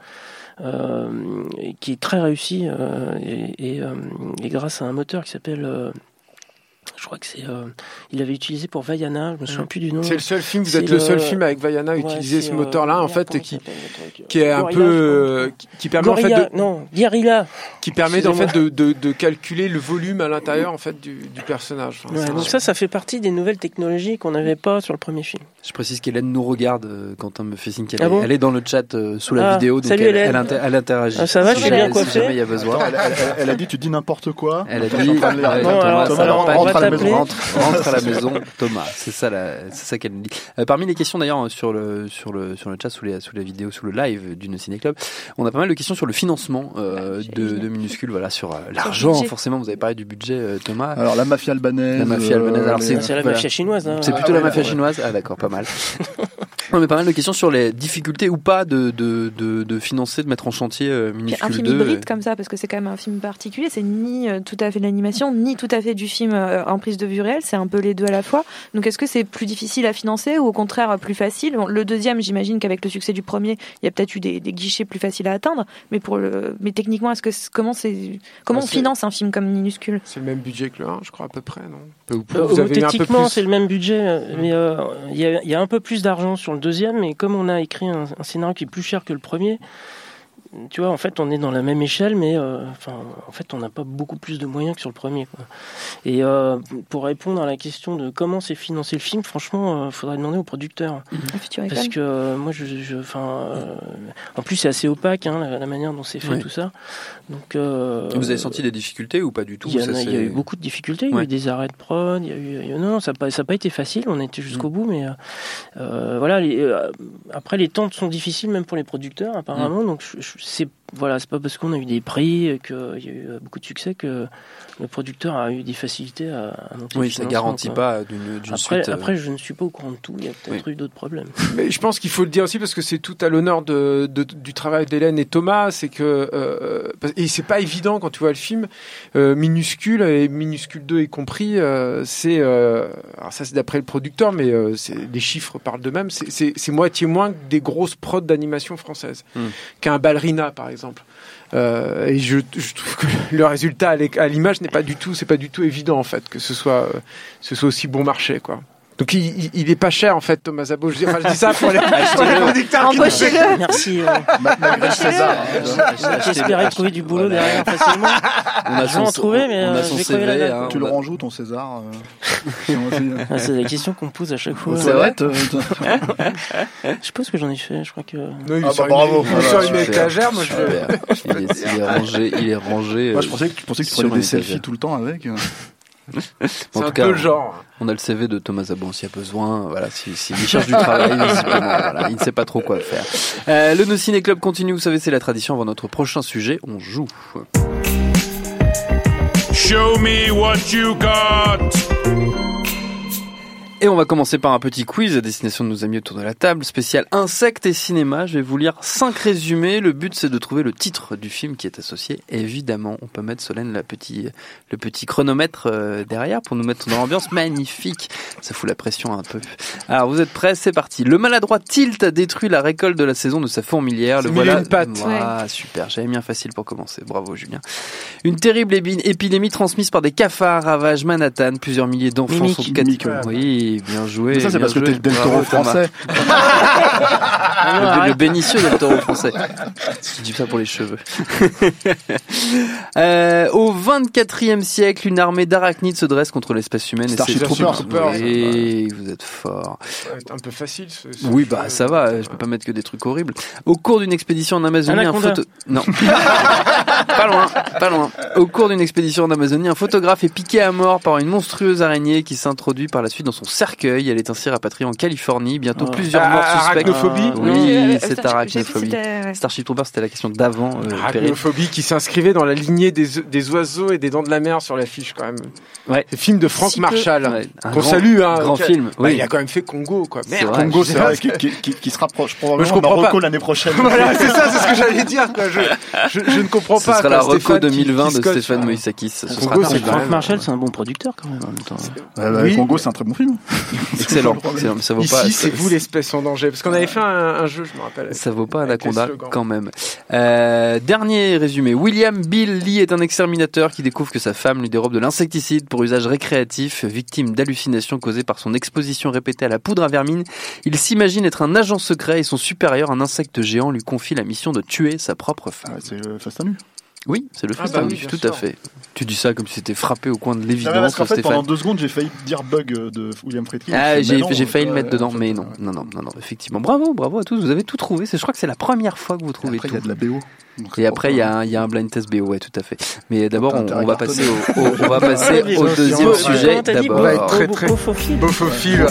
Speaker 6: Euh, et qui est très réussi euh, et, et, euh, et grâce à un moteur qui s'appelle euh, je crois que c'est euh, il avait utilisé pour Vaiana je me souviens plus du nom
Speaker 4: C'est le seul film, vous êtes le seul film avec Vaiana à
Speaker 6: Ouais,
Speaker 4: utiliser ce
Speaker 6: euh,
Speaker 4: moteur-là, en fait,
Speaker 6: comment
Speaker 4: qui, est un
Speaker 6: Gorilla,
Speaker 4: peu, euh, qui- permet en fait
Speaker 6: Gorilla,
Speaker 4: de,
Speaker 6: non,
Speaker 4: qui permet en fait de, de, de calculer le volume à l'intérieur en fait du, du personnage. Enfin,
Speaker 6: Ouais, donc ça, ça fait partie des nouvelles technologies qu'on n'avait pas sur le premier film.
Speaker 1: Je précise qu'Hélène nous regarde, euh, Quentin me fait signe qu'elle
Speaker 6: Ah
Speaker 1: est,
Speaker 6: bon
Speaker 1: elle est dans le chat euh, sous la
Speaker 6: Ah,
Speaker 1: vidéo, donc
Speaker 6: salut,
Speaker 1: elle,
Speaker 6: Hélène.
Speaker 1: elle, inter- elle interagit.
Speaker 6: Ah, ça va,
Speaker 1: si
Speaker 6: je suis bien coiffé
Speaker 1: Si jamais il y a besoin.
Speaker 2: Elle, a dit tu dis n'importe quoi.
Speaker 1: Elle a dit, Thomas,
Speaker 6: alors, alors, on va
Speaker 1: être- rentre, rentre à la maison, Thomas. C'est ça, la- c'est ça qu'elle nous dit. Euh, parmi les questions d'ailleurs sur le sur le sur le chat, sous les sous la vidéo, sous le live du Ciné Club, on a pas mal de questions sur le financement euh,
Speaker 3: Ouais,
Speaker 1: de, de minuscules. Voilà, sur euh, l'argent. Forcément, vous avez parlé du budget, euh, Thomas.
Speaker 2: Alors la mafia albanaise.
Speaker 1: La mafia albanaise. Alors, c'est-
Speaker 6: C'est la
Speaker 1: voilà.
Speaker 6: mafia chinoise. Hein.
Speaker 1: C'est
Speaker 2: Ah,
Speaker 1: plutôt la
Speaker 2: ouais,
Speaker 1: mafia
Speaker 2: ouais.
Speaker 1: chinoise. Ah d'accord, pas mal. non mais pas mal de questions sur les difficultés ou pas de de de, de financer, de mettre en chantier euh,
Speaker 3: un film
Speaker 1: 2.
Speaker 3: hybride comme ça, parce que c'est quand même un film particulier, c'est ni euh, tout à fait de l'animation, ni tout à fait du film euh, en prise de vue réelle, c'est un peu les deux à la fois. Donc est-ce que c'est plus difficile à financer ou au contraire euh, plus facile? Bon, Le deuxième, j'imagine qu'avec le succès du premier, il y a peut-être eu des, des guichets plus faciles à atteindre, mais pour le, mais techniquement, est-ce que comment c'est comment
Speaker 4: Bah,
Speaker 3: on finance un film comme minuscule?
Speaker 4: C'est le même budget que le 1, je crois à peu près, non? Ou
Speaker 6: Euh,
Speaker 4: Vous avez eu un peu
Speaker 6: Techniquement,
Speaker 4: plus.
Speaker 6: c'est le même budget, euh, mais euh, il y, y a un peu plus d'argent sur le deuxième, mais comme on a écrit un, un scénario qui est plus cher que le premier, tu vois, en fait, on est dans la même échelle, mais euh, enfin, en fait, on n'a pas beaucoup plus de moyens que sur le premier. Quoi. Et euh, pour répondre à la question de comment c'est financé le film, franchement, il faudrait demander au producteur.
Speaker 3: un futur
Speaker 6: Parce que euh, moi, je, je, euh, en plus, c'est assez opaque hein, la, la manière dont c'est fait tout ça. Donc, euh,
Speaker 1: Vous avez senti des difficultés ou pas du tout
Speaker 6: il y, a, il y a
Speaker 1: c'est-
Speaker 6: eu beaucoup de difficultés, il y a eu des arrêts de prod, il y a eu, il y a- non, non, ça n'a pas, ça a pas été facile, on a été jusqu'au bout, mais euh, euh, voilà. les- euh, après, les temps sont difficiles même pour les producteurs, apparemment. Donc, je- je- c'est voilà, c'est pas parce qu'on a eu des prix et qu'il y a eu beaucoup de succès que le producteur a eu des facilités à, à monter
Speaker 1: Oui, ça garantit
Speaker 6: quoi.
Speaker 1: pas d'une
Speaker 6: Après,
Speaker 1: suite. euh,
Speaker 6: après, je ne suis pas au courant de tout. Il y a peut-être
Speaker 1: Oui.
Speaker 6: eu d'autres problèmes.
Speaker 4: Mais je pense qu'il faut le dire aussi parce que c'est tout à l'honneur de, de- du travail d'Hélène et Thomas. C'est que euh, et c'est pas évident quand tu vois le film euh, minuscule et minuscule 2 y compris. euh, c'est euh, alors ça c'est d'après le producteur, mais euh, les chiffres parlent d'eux-mêmes. C'est- moitié moins que des grosses prods d'animation française,
Speaker 1: Hmm.
Speaker 4: qu'un ballerina par Euh, et je, trouve que le résultat à l'image n'est pas du tout, c'est pas du tout évident en fait que ce soit, euh, ce soit aussi bon marché quoi. Donc il, est pas cher en fait Thomas Zabo. Je dis, enfin, je dis ça pour les, pour les producteurs qui nous
Speaker 6: Merci. euh,
Speaker 2: Malgré César. hein,
Speaker 6: J'espérais trouver du boulot
Speaker 1: Voilà.
Speaker 6: derrière facilement.
Speaker 1: On a
Speaker 6: Je vais en trouver, mais,
Speaker 1: on a
Speaker 6: euh,
Speaker 1: son CV. hein,
Speaker 2: Tu le où ton César euh.
Speaker 6: Ah, c'est la question qu'on me pose à chaque fois.
Speaker 2: Toilettes, euh,
Speaker 6: Je pense que j'en ai fait. Je crois que.
Speaker 4: Non, il
Speaker 2: Ah bah bravo.
Speaker 4: il est sur une étagère, moi je
Speaker 1: il, est, rangé, il est rangé.
Speaker 2: Moi, je pensais que tu pensais que tu prenais des selfies tout le temps avec.
Speaker 4: C'est
Speaker 1: En
Speaker 4: un
Speaker 1: tout cas,
Speaker 4: peu le genre.
Speaker 1: On a le CV de Thomas Zabon s'il y a besoin. Voilà, s'il si, cherche du travail, voilà, il ne sait pas trop quoi faire. Euh, le No Ciné Club continue, vous savez, c'est la tradition. Avant notre prochain sujet, on joue.
Speaker 7: Show me what you got.
Speaker 1: Et on va commencer par un petit quiz à destination de nos amis autour de la table, spécial insectes et cinéma. Je vais vous lire cinq résumés. Le but, c'est de trouver le titre du film qui est associé. Évidemment, on peut mettre Solène la petit, le petit chronomètre euh, derrière pour nous mettre dans l'ambiance magnifique. Ça fout la pression un peu. Alors, vous êtes prêts? C'est parti. Le maladroit Tilt a détruit la récolte de la saison de sa fourmilière. Le voilà.
Speaker 4: une pattes.
Speaker 1: Ah, super. J'avais un facile pour commencer. Bravo, Julien. Une terrible épidémie transmise par des cafards ravage Manhattan. Plusieurs milliers d'enfants sont
Speaker 2: Mimique,
Speaker 1: capturés. Oui, bien joué.
Speaker 2: Mais ça, c'est parce que
Speaker 1: joué.
Speaker 2: t'es le Del Toro français.
Speaker 1: Le, le Benicio del Toro français. Je dis ça pour les cheveux. euh, au 24e siècle, une armée d'arachnides se dresse contre l'espèce humaine.
Speaker 2: Starship
Speaker 1: et c'est
Speaker 2: Troopers.
Speaker 4: Troopers.
Speaker 1: Oui, vous êtes fort.
Speaker 4: C'est un peu facile. ce- ce
Speaker 1: Oui, bah ça va, je peux pas mettre que des trucs horribles. Au cours d'une expédition en Amazonie, un
Speaker 6: Anaconda.
Speaker 1: photo... Non. pas loin, pas loin. Au cours d'une expédition en Amazonie, un photographe est piqué à mort par une monstrueuse araignée qui s'introduit par la suite dans son cercueil. Elle est ainsi rapatriée en Californie. Bientôt
Speaker 6: Ah.
Speaker 1: plusieurs
Speaker 4: Ah,
Speaker 1: morts suspectes.
Speaker 4: arachnophobie
Speaker 1: Oui,
Speaker 3: Euh,
Speaker 1: c'est arachnophobie. Starship Troopers, c'était la question d'avant. euh.
Speaker 4: Arachnophobie qui s'inscrivait dans la lignée des, des oiseaux et des dents de la mer sur l'affiche quand même.
Speaker 1: Ouais.
Speaker 4: C'est le film de Frank
Speaker 3: Si peu.
Speaker 4: Marshall.
Speaker 1: Ouais, un
Speaker 4: Qu'on
Speaker 1: grand-
Speaker 4: salue, hein.
Speaker 1: grand film,
Speaker 4: Bah,
Speaker 1: oui.
Speaker 4: Il a quand même fait Congo, quoi.
Speaker 1: C'est
Speaker 4: Merde,
Speaker 1: vrai.
Speaker 4: Congo,
Speaker 2: C'est vrai, qui, qui- qui- qui se rapproche
Speaker 4: Mais
Speaker 2: probablement
Speaker 4: je
Speaker 2: de
Speaker 4: comprends
Speaker 2: Marocco
Speaker 4: pas.
Speaker 2: l'année prochaine.
Speaker 4: Voilà, c'est ça, c'est ce que j'allais dire. quoi. Je, je, je ne comprends
Speaker 1: Ce
Speaker 4: pas.
Speaker 1: sera
Speaker 4: quoi,
Speaker 1: la
Speaker 4: qui-
Speaker 1: 2020
Speaker 4: qui
Speaker 1: de Stéphane
Speaker 4: hein.
Speaker 1: Moïsakis. Ce sera.
Speaker 6: Frank
Speaker 4: même-
Speaker 6: Marshall, c'est un bon producteur quand même en même temps.
Speaker 2: Bah,
Speaker 4: Oui.
Speaker 2: Congo, c'est un très bon film.
Speaker 1: Excellent. excellent, mais ça vaut
Speaker 4: Ici,
Speaker 1: pas.
Speaker 4: c'est vous l'espèce en danger. Parce qu'on avait fait un, un jeu, je me rappelle.
Speaker 1: Ça vaut pas Anaconda quand même. Euh, dernier résumé. William Bill Lee est un exterminateur qui découvre que sa femme lui dérobe de l'insecticide pour usage récréatif. Victime d'hallucinations causées par son exposition répétée à la poudre à vermine, il s'imagine être un agent secret et son supérieur, un insecte géant, lui confie la mission de tuer sa propre femme.
Speaker 2: Ouais, c'est euh, Fast and Nu.
Speaker 1: Oui, c'est le
Speaker 4: Ah bah oui, bien
Speaker 1: tout à
Speaker 4: sûr.
Speaker 1: fait. Tu dis ça comme si c'était frappé au coin de
Speaker 2: Non,
Speaker 1: l'évidence,
Speaker 2: parce qu'en fait,
Speaker 1: Stéphane.
Speaker 2: pendant deux secondes, j'ai failli dire bug euh, de William Friedkin.
Speaker 1: Ah, j'ai j'ai failli le mettre dedans, mais
Speaker 2: ouais.
Speaker 1: non, non, non, non, non, effectivement. Bravo, bravo à tous, vous avez tout trouvé. C'est, je crois que c'est la première fois que vous trouvez
Speaker 2: Après, il
Speaker 1: tout.
Speaker 2: y a de la BO. Donc,
Speaker 1: Et après, il y, a un- il y a un blind test BO, ouais, tout à fait. Mais d'abord, on, va passer au, au- on va passer
Speaker 6: Ils
Speaker 1: au
Speaker 6: ont-
Speaker 1: deuxième
Speaker 6: Comment
Speaker 1: sujet
Speaker 6: t'as dit
Speaker 1: d'abord.
Speaker 4: Très, très-
Speaker 6: Beaufophile.
Speaker 4: Beaufophile.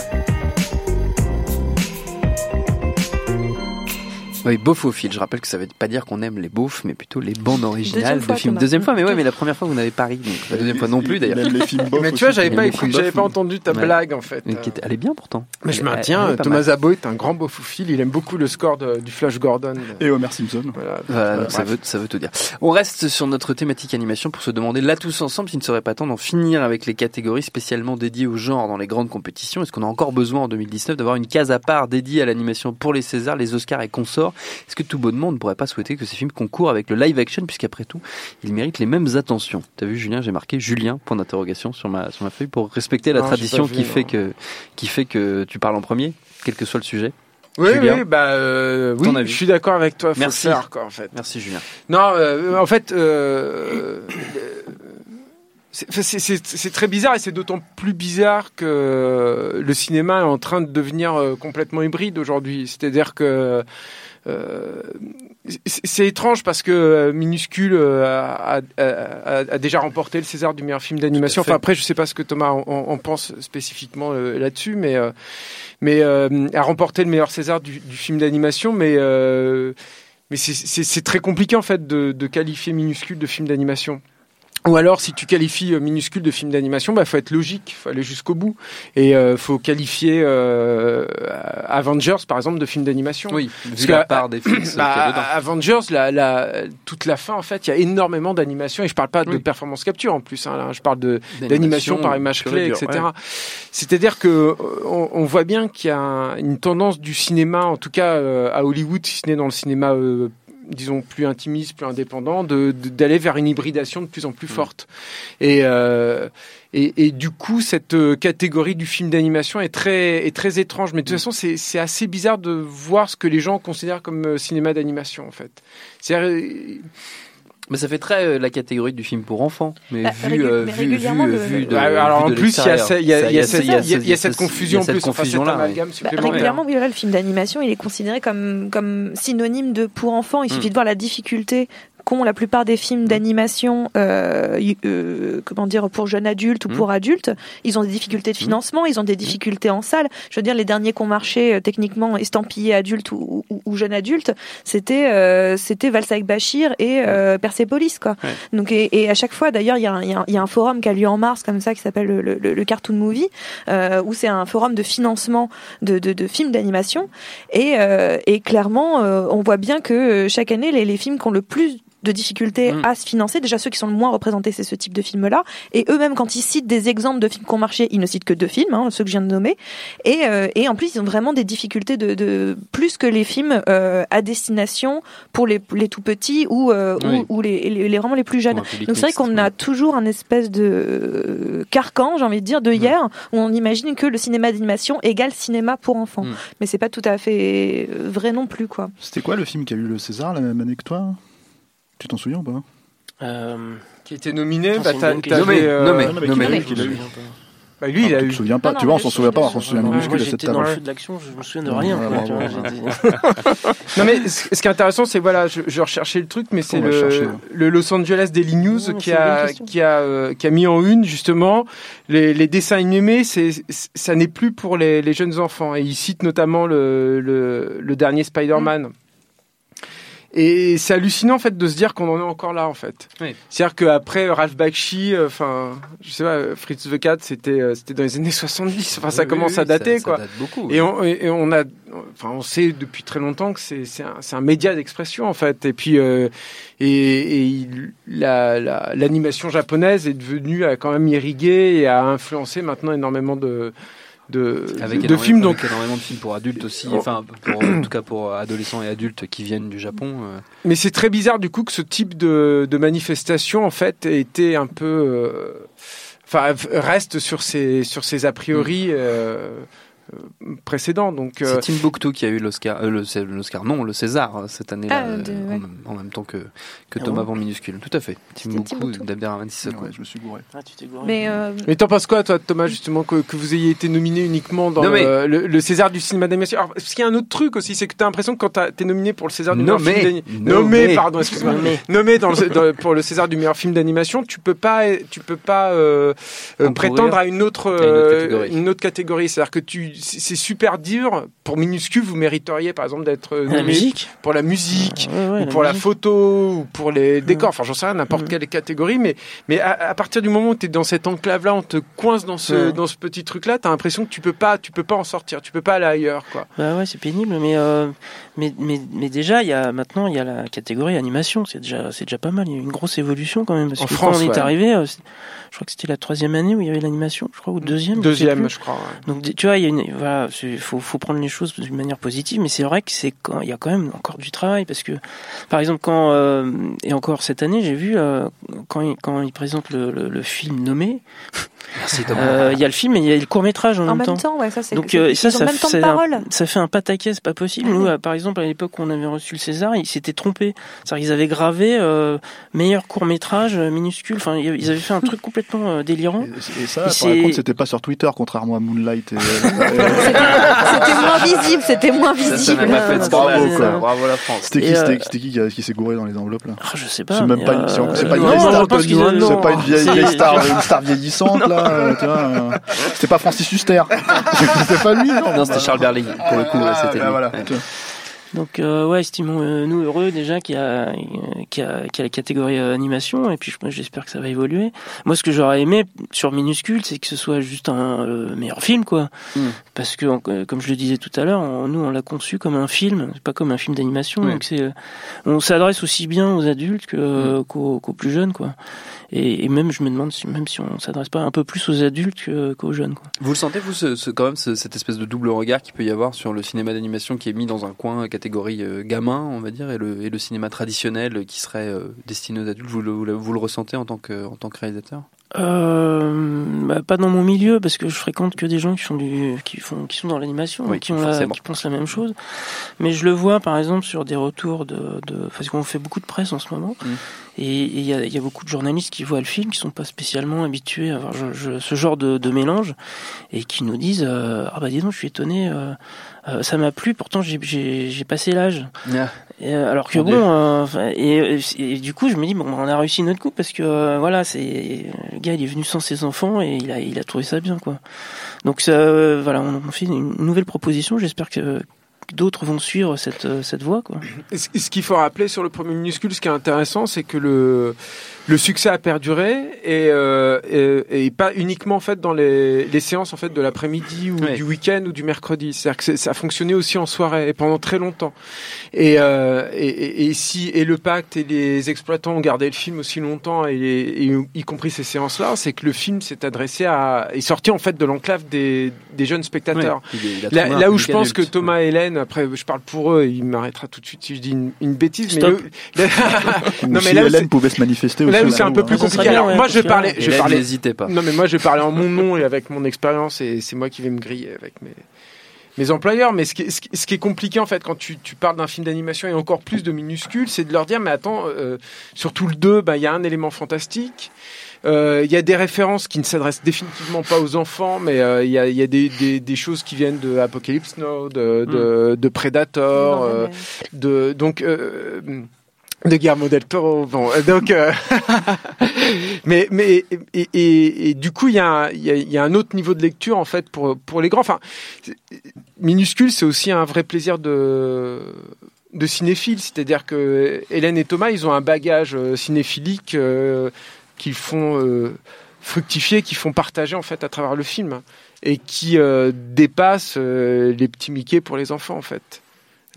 Speaker 1: Oui, beaufophile. Je rappelle que ça veut pas dire qu'on aime les beaufs, mais plutôt les bandes originales
Speaker 3: Deuxième
Speaker 1: de
Speaker 3: fois,
Speaker 1: films. Deuxième fois, mais ouais, mais la première fois, vous n'avez pas ri. Donc la deuxième fois non plus,
Speaker 2: Il
Speaker 1: d'ailleurs.
Speaker 2: aime les films
Speaker 4: Mais tu vois, j'avais pas j'avais pas entendu ta
Speaker 1: Ouais.
Speaker 4: blague en fait.
Speaker 1: Mais qui était- elle est bien pourtant.
Speaker 4: Mais je maintiens, Thomas. Zabo est un grand beaufophile. Il aime beaucoup le score de- du Flash Gordon.
Speaker 2: Et Homer Simpson.
Speaker 4: Voilà.
Speaker 1: Voilà, donc ça veut, ça veut tout dire. On reste sur notre thématique animation pour se demander là tous ensemble s'il ne serait pas temps d'en finir avec les catégories spécialement dédiées au genre dans les grandes compétitions. Est-ce qu'on a encore besoin en 2019 d'avoir une case à part dédiée à l'animation pour les Césars, les Oscars et consorts Est-ce que tout bonnement on ne pourrait pas souhaiter que ces films concourent avec le live action puisqu'après tout ils méritent les mêmes attentions? T'as vu Julien, j'ai marqué Julien point d'interrogation sur ma sur ma feuille pour respecter la
Speaker 4: Non,
Speaker 1: tradition
Speaker 4: vu,
Speaker 1: qui fait
Speaker 4: non.
Speaker 1: que qui fait que tu parles en premier, quel que soit le sujet.
Speaker 4: Oui,
Speaker 1: Julien
Speaker 4: oui, bah euh, oui,
Speaker 1: avis
Speaker 4: je suis d'accord avec toi. Faut
Speaker 1: Merci.
Speaker 4: faire, quoi, en fait.
Speaker 1: Merci Julien.
Speaker 4: Non, euh, en fait, euh, c'est- très bizarre et c'est d'autant plus bizarre que le cinéma est en train de devenir complètement hybride aujourd'hui. C'est-à-dire que euh, c'est étrange parce que euh, Minuscule euh, a, a- a- a déjà remporté le César du meilleur film d'animation. Enfin après, je sais pas ce que Thomas en, en- en pense spécifiquement là-dessus, mais mais euh, a remporté le meilleur César du, du film d'animation, mais euh, mais c'est- très compliqué en fait de, de qualifier Minuscule de film d'animation. Ou alors, si tu qualifies euh, minuscule de film d'animation, bah faut être logique, faut aller jusqu'au bout, et euh, faut qualifier euh, Avengers par exemple de film d'animation.
Speaker 1: Oui,
Speaker 4: Parce
Speaker 1: vu
Speaker 4: que,
Speaker 1: la part des films qu'il y
Speaker 4: Bah,
Speaker 1: a dedans.
Speaker 4: Avengers, la, la, toute la fin en fait, il y a énormément d'animation, et je parle pas de performance capture en plus, hein, là, je parle de d'animation par image clé, etc.
Speaker 1: ouais.
Speaker 4: C'est-à-dire que euh, on, on voit bien qu'il y a un- une tendance du cinéma, en tout cas euh, à Hollywood, si ce n'est dans le cinéma, euh, disons plus intimiste, plus indépendant, de- de- d'aller vers une hybridation de plus en
Speaker 1: Mm.
Speaker 4: plus forte. Et, euh, et, et du coup, cette euh, catégorie du film d'animation est très, est très étrange. Mais de
Speaker 1: Mm.
Speaker 4: toute façon, c'est c'est assez bizarre de voir ce que les gens considèrent comme euh, cinéma d'animation, en fait. C'est-à-dire, euh,
Speaker 1: Mais ça fait très euh, la catégorie du film pour enfants. Mais
Speaker 3: Bah,
Speaker 1: vu, euh,
Speaker 3: mais
Speaker 1: vu,
Speaker 3: régulièrement,
Speaker 1: vu,
Speaker 3: le-
Speaker 1: vu de,
Speaker 4: Bah, alors en
Speaker 1: de
Speaker 4: plus, il y a, ce- il y a, y a
Speaker 1: ça,
Speaker 4: cette- il y a-
Speaker 1: ce-
Speaker 4: cette confusion
Speaker 1: il y
Speaker 4: en
Speaker 1: a cette
Speaker 4: plus, enfin, cet
Speaker 1: confusion-là,
Speaker 4: amalgame
Speaker 3: Bah, régulièrement, oui, voilà, le film d'animation, il est considéré comme, comme synonyme de pour enfants. Il suffit
Speaker 1: Mm.
Speaker 3: de voir la difficulté qu'ont la plupart des films d'animation, euh, euh, comment dire, pour jeunes adultes ou
Speaker 1: Mm.
Speaker 3: pour adultes. Ils ont des difficultés de financement, ils ont des difficultés en salle. Je veux dire, les derniers qui ont marché euh, techniquement estampillés adultes ou, ou, ou jeunes adultes, c'était euh, c'était Valsa avec Bachir et euh, Persepolis, quoi.
Speaker 1: Ouais.
Speaker 3: Donc et, et à chaque fois, d'ailleurs, il y, a un- y, a un- il y a un forum qui a lieu en mars comme ça qui s'appelle le, le, le Cartoon Movie, euh, où c'est un forum de financement de, de, de films d'animation. Et, euh, et clairement, euh, on voit bien que chaque année, les, les films qui ont le plus de difficultés
Speaker 1: Mm.
Speaker 3: à se financer, déjà ceux qui sont le moins représentés, c'est ce type de films-là. Et eux-mêmes, quand ils citent des exemples de films qui ont marché, ils ne citent que deux films, hein, ceux que je viens de nommer. Et, euh, et en plus, ils ont vraiment des difficultés de, de plus que les films euh, à destination pour les, les tout petits ou, euh,
Speaker 1: Oui.
Speaker 3: ou, ou les, les, les- vraiment les plus jeunes. Donc c'est vrai qu'on
Speaker 1: ouais.
Speaker 3: a toujours un espèce de carcan, j'ai envie de dire, de hier, où on imagine que le cinéma d'animation égale cinéma pour enfants.
Speaker 1: Mm.
Speaker 3: Mais c'est pas tout à fait vrai non plus, quoi.
Speaker 2: C'était quoi le film qui a eu le César la même année que toi? Tu t'en souviens ou pas?
Speaker 6: Euh,
Speaker 4: Qui était nominé,
Speaker 6: Ah,
Speaker 4: bah, t'as- euh,
Speaker 1: Nommé,
Speaker 2: non, mais
Speaker 1: nommé.
Speaker 3: Nommé.
Speaker 2: eu
Speaker 4: Bah, lui, il a
Speaker 2: tu
Speaker 4: eu.
Speaker 2: te souviens pas,
Speaker 3: Non,
Speaker 2: tu vois, on s'en souvient pas, on s'en souvient minuscule
Speaker 6: moi
Speaker 2: à cette
Speaker 6: j'étais dans
Speaker 2: table.
Speaker 6: le feu de l'action, je me souviens de rien.
Speaker 2: Ouais, ouais,
Speaker 6: tu
Speaker 2: ouais,
Speaker 4: Non mais ce ce qui est intéressant, c'est voilà, je, je recherchais le truc, mais c'est le,
Speaker 2: chercher, hein?
Speaker 4: le Los Angeles Daily News
Speaker 6: Non,
Speaker 4: qui a qui a euh, qui a mis en une justement les, les dessins animés. C'est ça n'est plus pour les, les jeunes enfants et il cite notamment le le, le dernier Spider-Man. Et c'est hallucinant en fait de se dire qu'on en est encore là en fait.
Speaker 1: Oui.
Speaker 4: C'est-à-dire qu'après Ralph Bakshi, euh, enfin, je sais pas, Fritz the Cat, c'était euh, c'était dans les années 70. Enfin, ça commence
Speaker 1: oui,
Speaker 4: à dater
Speaker 1: ça-
Speaker 4: quoi.
Speaker 1: Ça date beaucoup.
Speaker 4: Et on, et et on a, enfin, on sait depuis très longtemps que c'est c'est un, c'est un média d'expression en fait. Et puis, euh, et, et il- la- la- l'animation japonaise est devenue a quand même irrigué et a influencé maintenant énormément de de,
Speaker 1: avec,
Speaker 4: de
Speaker 1: énormément-
Speaker 4: films. Donc,
Speaker 1: avec énormément de films pour adultes aussi,
Speaker 4: Oh.
Speaker 1: enfin pour, en tout cas pour adolescents et adultes qui viennent du Japon. euh.
Speaker 4: mais c'est très bizarre du coup que ce type de, de manifestation en fait ait été un peu, euh, enfin, reste sur ses sur ses a priori. euh, précédents donc euh,
Speaker 1: C'est Timbuktu qui a eu l'Oscar, euh, l'Oscar, non, le César euh, cette année-là,
Speaker 3: Ah, de-
Speaker 1: euh,
Speaker 3: ouais.
Speaker 1: en, même- en même temps que, que
Speaker 6: Ah
Speaker 1: Thomas
Speaker 6: bon
Speaker 1: Van Minuscule. Tout à fait. Timbuktu d'Abderrahmane Sissoko.
Speaker 2: Ouais, je me suis gouré.
Speaker 6: Ah, tu t'es gouré.
Speaker 3: Mais euh,
Speaker 4: Mais t'en penses quoi, toi, Thomas, justement, que, que vous ayez été nominé uniquement dans
Speaker 1: Non, mais-
Speaker 4: le, le- le César du cinéma d'animation? Alors, Parce qu'il y a un autre truc aussi, c'est que t'as l'impression que quand t'as- t'es nominé pour le César du meilleur
Speaker 1: Nommé.
Speaker 4: film d'animation...
Speaker 1: Nommé.
Speaker 4: pardon, excuse-moi.
Speaker 6: Nommé.
Speaker 4: Nommé dans le- dans- pour le César du meilleur film d'animation, tu peux pas, tu peux pas euh, euh, prétendre à une autre,
Speaker 1: à une autre catégorie.
Speaker 4: une autre catégorie. C'est-à-dire que tu, c'est super dur. Pour minuscule, vous mériteriez, par exemple, d'être euh,
Speaker 6: La
Speaker 4: nommé
Speaker 6: musique
Speaker 4: pour la musique,
Speaker 6: Ouais, ouais,
Speaker 4: ou pour la photo, ou pour les décors, enfin j'en sais rien, n'importe quelle catégorie, mais, mais à, à partir du moment où tu es dans cette enclave-là, on te coince dans ce, dans ce petit truc-là, tu as l'impression que tu peux pas tu peux pas en sortir, tu peux pas aller ailleurs. quoi.
Speaker 6: Bah ouais, c'est pénible, mais, euh, mais, mais, mais déjà, il y a, maintenant, il y a la catégorie animation, c'est déjà, c'est déjà pas mal. Il y a une grosse évolution quand même. Parce
Speaker 4: En
Speaker 6: que
Speaker 4: France,
Speaker 6: quand on est
Speaker 4: ouais.
Speaker 6: arrivé, euh, je crois que c'était la troisième année où il y avait l'animation, je crois, ou deuxième.
Speaker 4: Deuxième, je crois. ouais.
Speaker 6: Donc tu vois, il y a une, voilà, c'est- faut, faut prendre les choses d'une manière positive, mais c'est vrai que c'est quand il y a quand même encore du travail parce que, par exemple, quand euh, et encore cette année, j'ai vu euh, quand il, quand il présente le, le, le film nommé, euh, il y a le film et il y a le court métrage en,
Speaker 3: en
Speaker 6: même
Speaker 3: même
Speaker 6: temps.
Speaker 3: temps, ouais, ça.
Speaker 6: Donc euh, ça, ça,
Speaker 3: le même temps de
Speaker 6: fait
Speaker 3: parole.
Speaker 6: un, ça fait un pataquès, c'est pas possible.
Speaker 3: Ah
Speaker 6: Nous, euh, par exemple, à l'époque où on avait reçu le César, ils s'étaient trompés. C'est-à-dire qu'ils avaient gravé euh, meilleur court métrage minuscule. Enfin, ils avaient fait un truc complètement euh, délirant.
Speaker 2: Et, et ça,
Speaker 6: Et
Speaker 2: par contre, c'était pas sur Twitter, contrairement à Moonlight. Et,
Speaker 3: C'était moins visible, c'était moins
Speaker 1: Ça, ça
Speaker 3: visible.
Speaker 1: fait
Speaker 2: bravo, quoi.
Speaker 1: Bravo la France.
Speaker 2: C'était qui,
Speaker 6: euh,
Speaker 2: c'était qui qui, s'est gouré dans les enveloppes là
Speaker 6: Ah, je sais pas.
Speaker 2: C'est même pas une- c'est- c'est pas une
Speaker 6: non,
Speaker 2: vieille
Speaker 6: non,
Speaker 2: star. C'est pas une vieille,
Speaker 6: C'est-
Speaker 2: vieille star, une star vieillissante là. euh, euh, C'était pas Francis Huster. C'était pas lui, non
Speaker 1: Non, c'était Charles Berling. Pour le coup,
Speaker 2: Ah,
Speaker 1: c'était
Speaker 6: Donc euh, ouais, estimons-nous heureux déjà qu'il y a, euh, qu'il y a, qu'il y a la catégorie euh, animation et puis j'espère que ça va évoluer. Moi ce que j'aurais aimé sur Minuscule c'est que ce soit juste un euh, meilleur film quoi.
Speaker 1: Mm.
Speaker 6: Parce que euh, comme je le disais tout à l'heure, on- nous on l'a conçu comme un film, pas comme un film d'animation. Donc c'est euh, on s'adresse aussi bien aux adultes que, euh,
Speaker 1: Mm.
Speaker 6: qu'aux, qu'aux plus jeunes quoi. Et, et même je me demande si même si on s'adresse pas un peu plus aux adultes que- qu'aux jeunes quoi.
Speaker 1: Vous le sentez, vous, ce, ce- quand même, ce- cette espèce de double regard qu'il peut y avoir sur le cinéma d'animation qui est mis dans un coin catégorie euh, gamin, on va dire, et le, et le cinéma traditionnel qui serait euh, destiné aux adultes. Vous le, vous ressentez en tant que, en tant que réalisateur?
Speaker 6: Euh, bah, pas dans mon milieu parce que je fréquente que des gens qui font du qui font qui sont dans l'animation
Speaker 1: Oui,
Speaker 6: qui ont la,
Speaker 1: forcément.
Speaker 6: qui pensent la même chose mais je le vois par exemple sur des retours de, de parce qu'on fait beaucoup de presse en ce moment
Speaker 1: Mm.
Speaker 6: et il y a, il y a beaucoup de journalistes qui voient le film qui sont pas spécialement habitués à voir je- je- ce genre de, de mélange et qui nous disent euh, ah bah dis donc je suis étonné euh, euh, ça m'a plu pourtant j'ai passé l'âge et, euh, alors que bon, euh, et, et- et du coup, je me dis bon, on a réussi notre coup parce que euh, voilà, c'est le gars, il est venu sans ses enfants et il a, il a trouvé ça bien quoi. Donc ça, euh, voilà, on, on fait une nouvelle proposition. J'espère que d'autres vont suivre cette cette voie quoi.
Speaker 4: Ce qu'il faut rappeler sur le premier minuscule, ce qui est intéressant, c'est que le, le succès a perduré et, euh, et, et pas uniquement en fait dans les, les séances en fait de l'après-midi ou
Speaker 1: Ouais.
Speaker 4: du week-end ou du mercredi. C'est-à-dire que c'est- ça a fonctionné aussi en soirée et pendant très longtemps. Et, euh, et, et, et si et le pacte et les exploitants ont gardé le film aussi longtemps et, et y compris ces séances-là, c'est que le film s'est adressé à est sorti en fait de l'enclave des, des jeunes spectateurs.
Speaker 1: Ouais, il est- il a
Speaker 4: Là, où je pense que. Thomas et Hélène, après je parle pour eux, il m'arrêtera tout de suite si je dis une, une bêtise.
Speaker 6: Stop.
Speaker 4: Mais le-
Speaker 2: Ou
Speaker 4: non
Speaker 2: si
Speaker 4: mais là où
Speaker 2: Hélène pouvait se manifester
Speaker 4: là
Speaker 2: aussi,
Speaker 4: où c'est un peu plus compliqué. Alors moi je parlais, je parlais.
Speaker 1: n'hésitez pas.
Speaker 4: Non mais moi je parlais en mon nom et avec mon expérience et c'est moi qui vais me griller avec mes mes employeurs. Mais ce qui est, ce qui- ce qui est compliqué en fait quand tu, tu parles d'un film d'animation et encore plus de minuscules, c'est de leur dire mais attends, euh, surtout le 2, bah il y a un élément fantastique. Euh, Il y a des références qui ne s'adressent définitivement pas aux enfants, mais euh, il y, a, il y a des, des, des choses qui viennent de Apocalypse Now, de, de, de Predator, euh, de donc euh, de Guillermo del Toro. Bon, euh, donc, euh, mais mais et, et, et du coup, il y, a un- y, a, y a un autre niveau de lecture en fait pour pour les grands. Enfin, minuscule, c'est aussi un vrai plaisir de de cinéphile, c'est-à-dire que Hélène et Thomas, ils ont un bagage euh, cinéphilique euh, qu'ils font euh, fructifier, qu'ils font partager en fait à travers le film et qui euh, dépasse les petits Mickey pour les enfants en fait.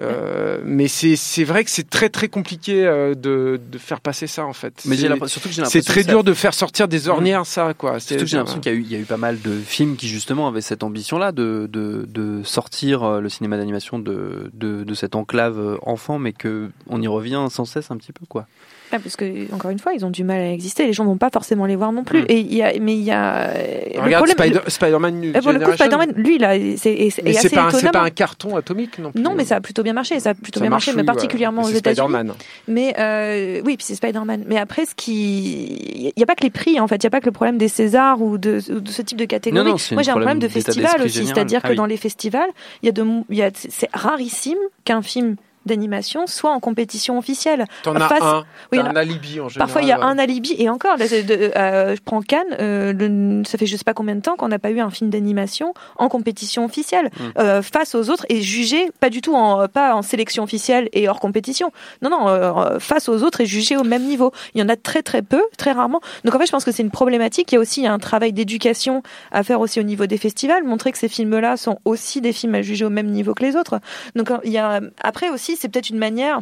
Speaker 4: Euh, mais c'est c'est vrai que c'est très très compliqué euh, de, de faire passer ça en fait.
Speaker 1: Mais j'ai
Speaker 4: C'est-
Speaker 1: l'impression- surtout
Speaker 4: c'est très dur de faire sortir des ornières ça quoi.
Speaker 1: Surtout que j'ai l'impression qu'il y, a eu- il y a eu pas mal de films qui justement avaient cette ambition-là de, de, de sortir euh, le cinéma d'animation de, de, de cette enclave enfant, mais que on y revient sans cesse un petit peu, quoi.
Speaker 3: Ah, parce que encore une fois, ils ont du mal à exister. Les gens vont pas forcément les voir non plus.
Speaker 4: Mm.
Speaker 3: Et il y a, mais il y a. le
Speaker 4: Regarde
Speaker 3: problème-
Speaker 4: Spider- New
Speaker 3: le- pour le coup. Spider-Man, lui, c'est
Speaker 4: Mais
Speaker 3: assez
Speaker 4: c'est pas, un- c'est pas un carton atomique non plus.
Speaker 3: Non, mais ça a plutôt bien marché. Ça a plutôt
Speaker 4: Ça
Speaker 3: bien marché, mais particulièrement aux États-Unis.
Speaker 4: Spider-Man.
Speaker 3: Mais euh, oui, puis c'est Spider-Man. Mais après, ce qui, il n'y a pas que les prix. En fait, il n'y a pas que le problème des Césars ou de, ou de ce type de catégorie.
Speaker 1: Non, non, c'est
Speaker 3: Moi, j'ai un
Speaker 1: problème
Speaker 3: de festival aussi, c'est-à-dire
Speaker 1: Ah
Speaker 3: que
Speaker 1: oui.
Speaker 3: dans les festivals, il y a de, il y a, c'est rarissime qu'un film d'animation soit en compétition officielle.
Speaker 4: T'en as
Speaker 3: Face-
Speaker 4: un.
Speaker 3: Oui,
Speaker 4: un alibi en général.
Speaker 3: Parfois, il y a
Speaker 4: ouais.
Speaker 3: un alibi et encore. Là, c'est de- euh, je prends Cannes. euh, le- ça fait je sais pas combien de temps qu'on n'a pas eu un film d'animation en compétition officielle
Speaker 1: Mm.
Speaker 3: euh, face aux autres et jugé pas du tout en pas en sélection officielle et hors compétition. Non, non, face aux autres et jugé au même niveau. Il y en a très très peu, très rarement. Donc en fait, je pense que c'est une problématique. Il y a aussi un travail d'éducation à faire aussi au niveau des festivals, montrer que ces films-là sont aussi des films à juger au même niveau que les autres. Donc il y a après aussi, c'est peut-être une manière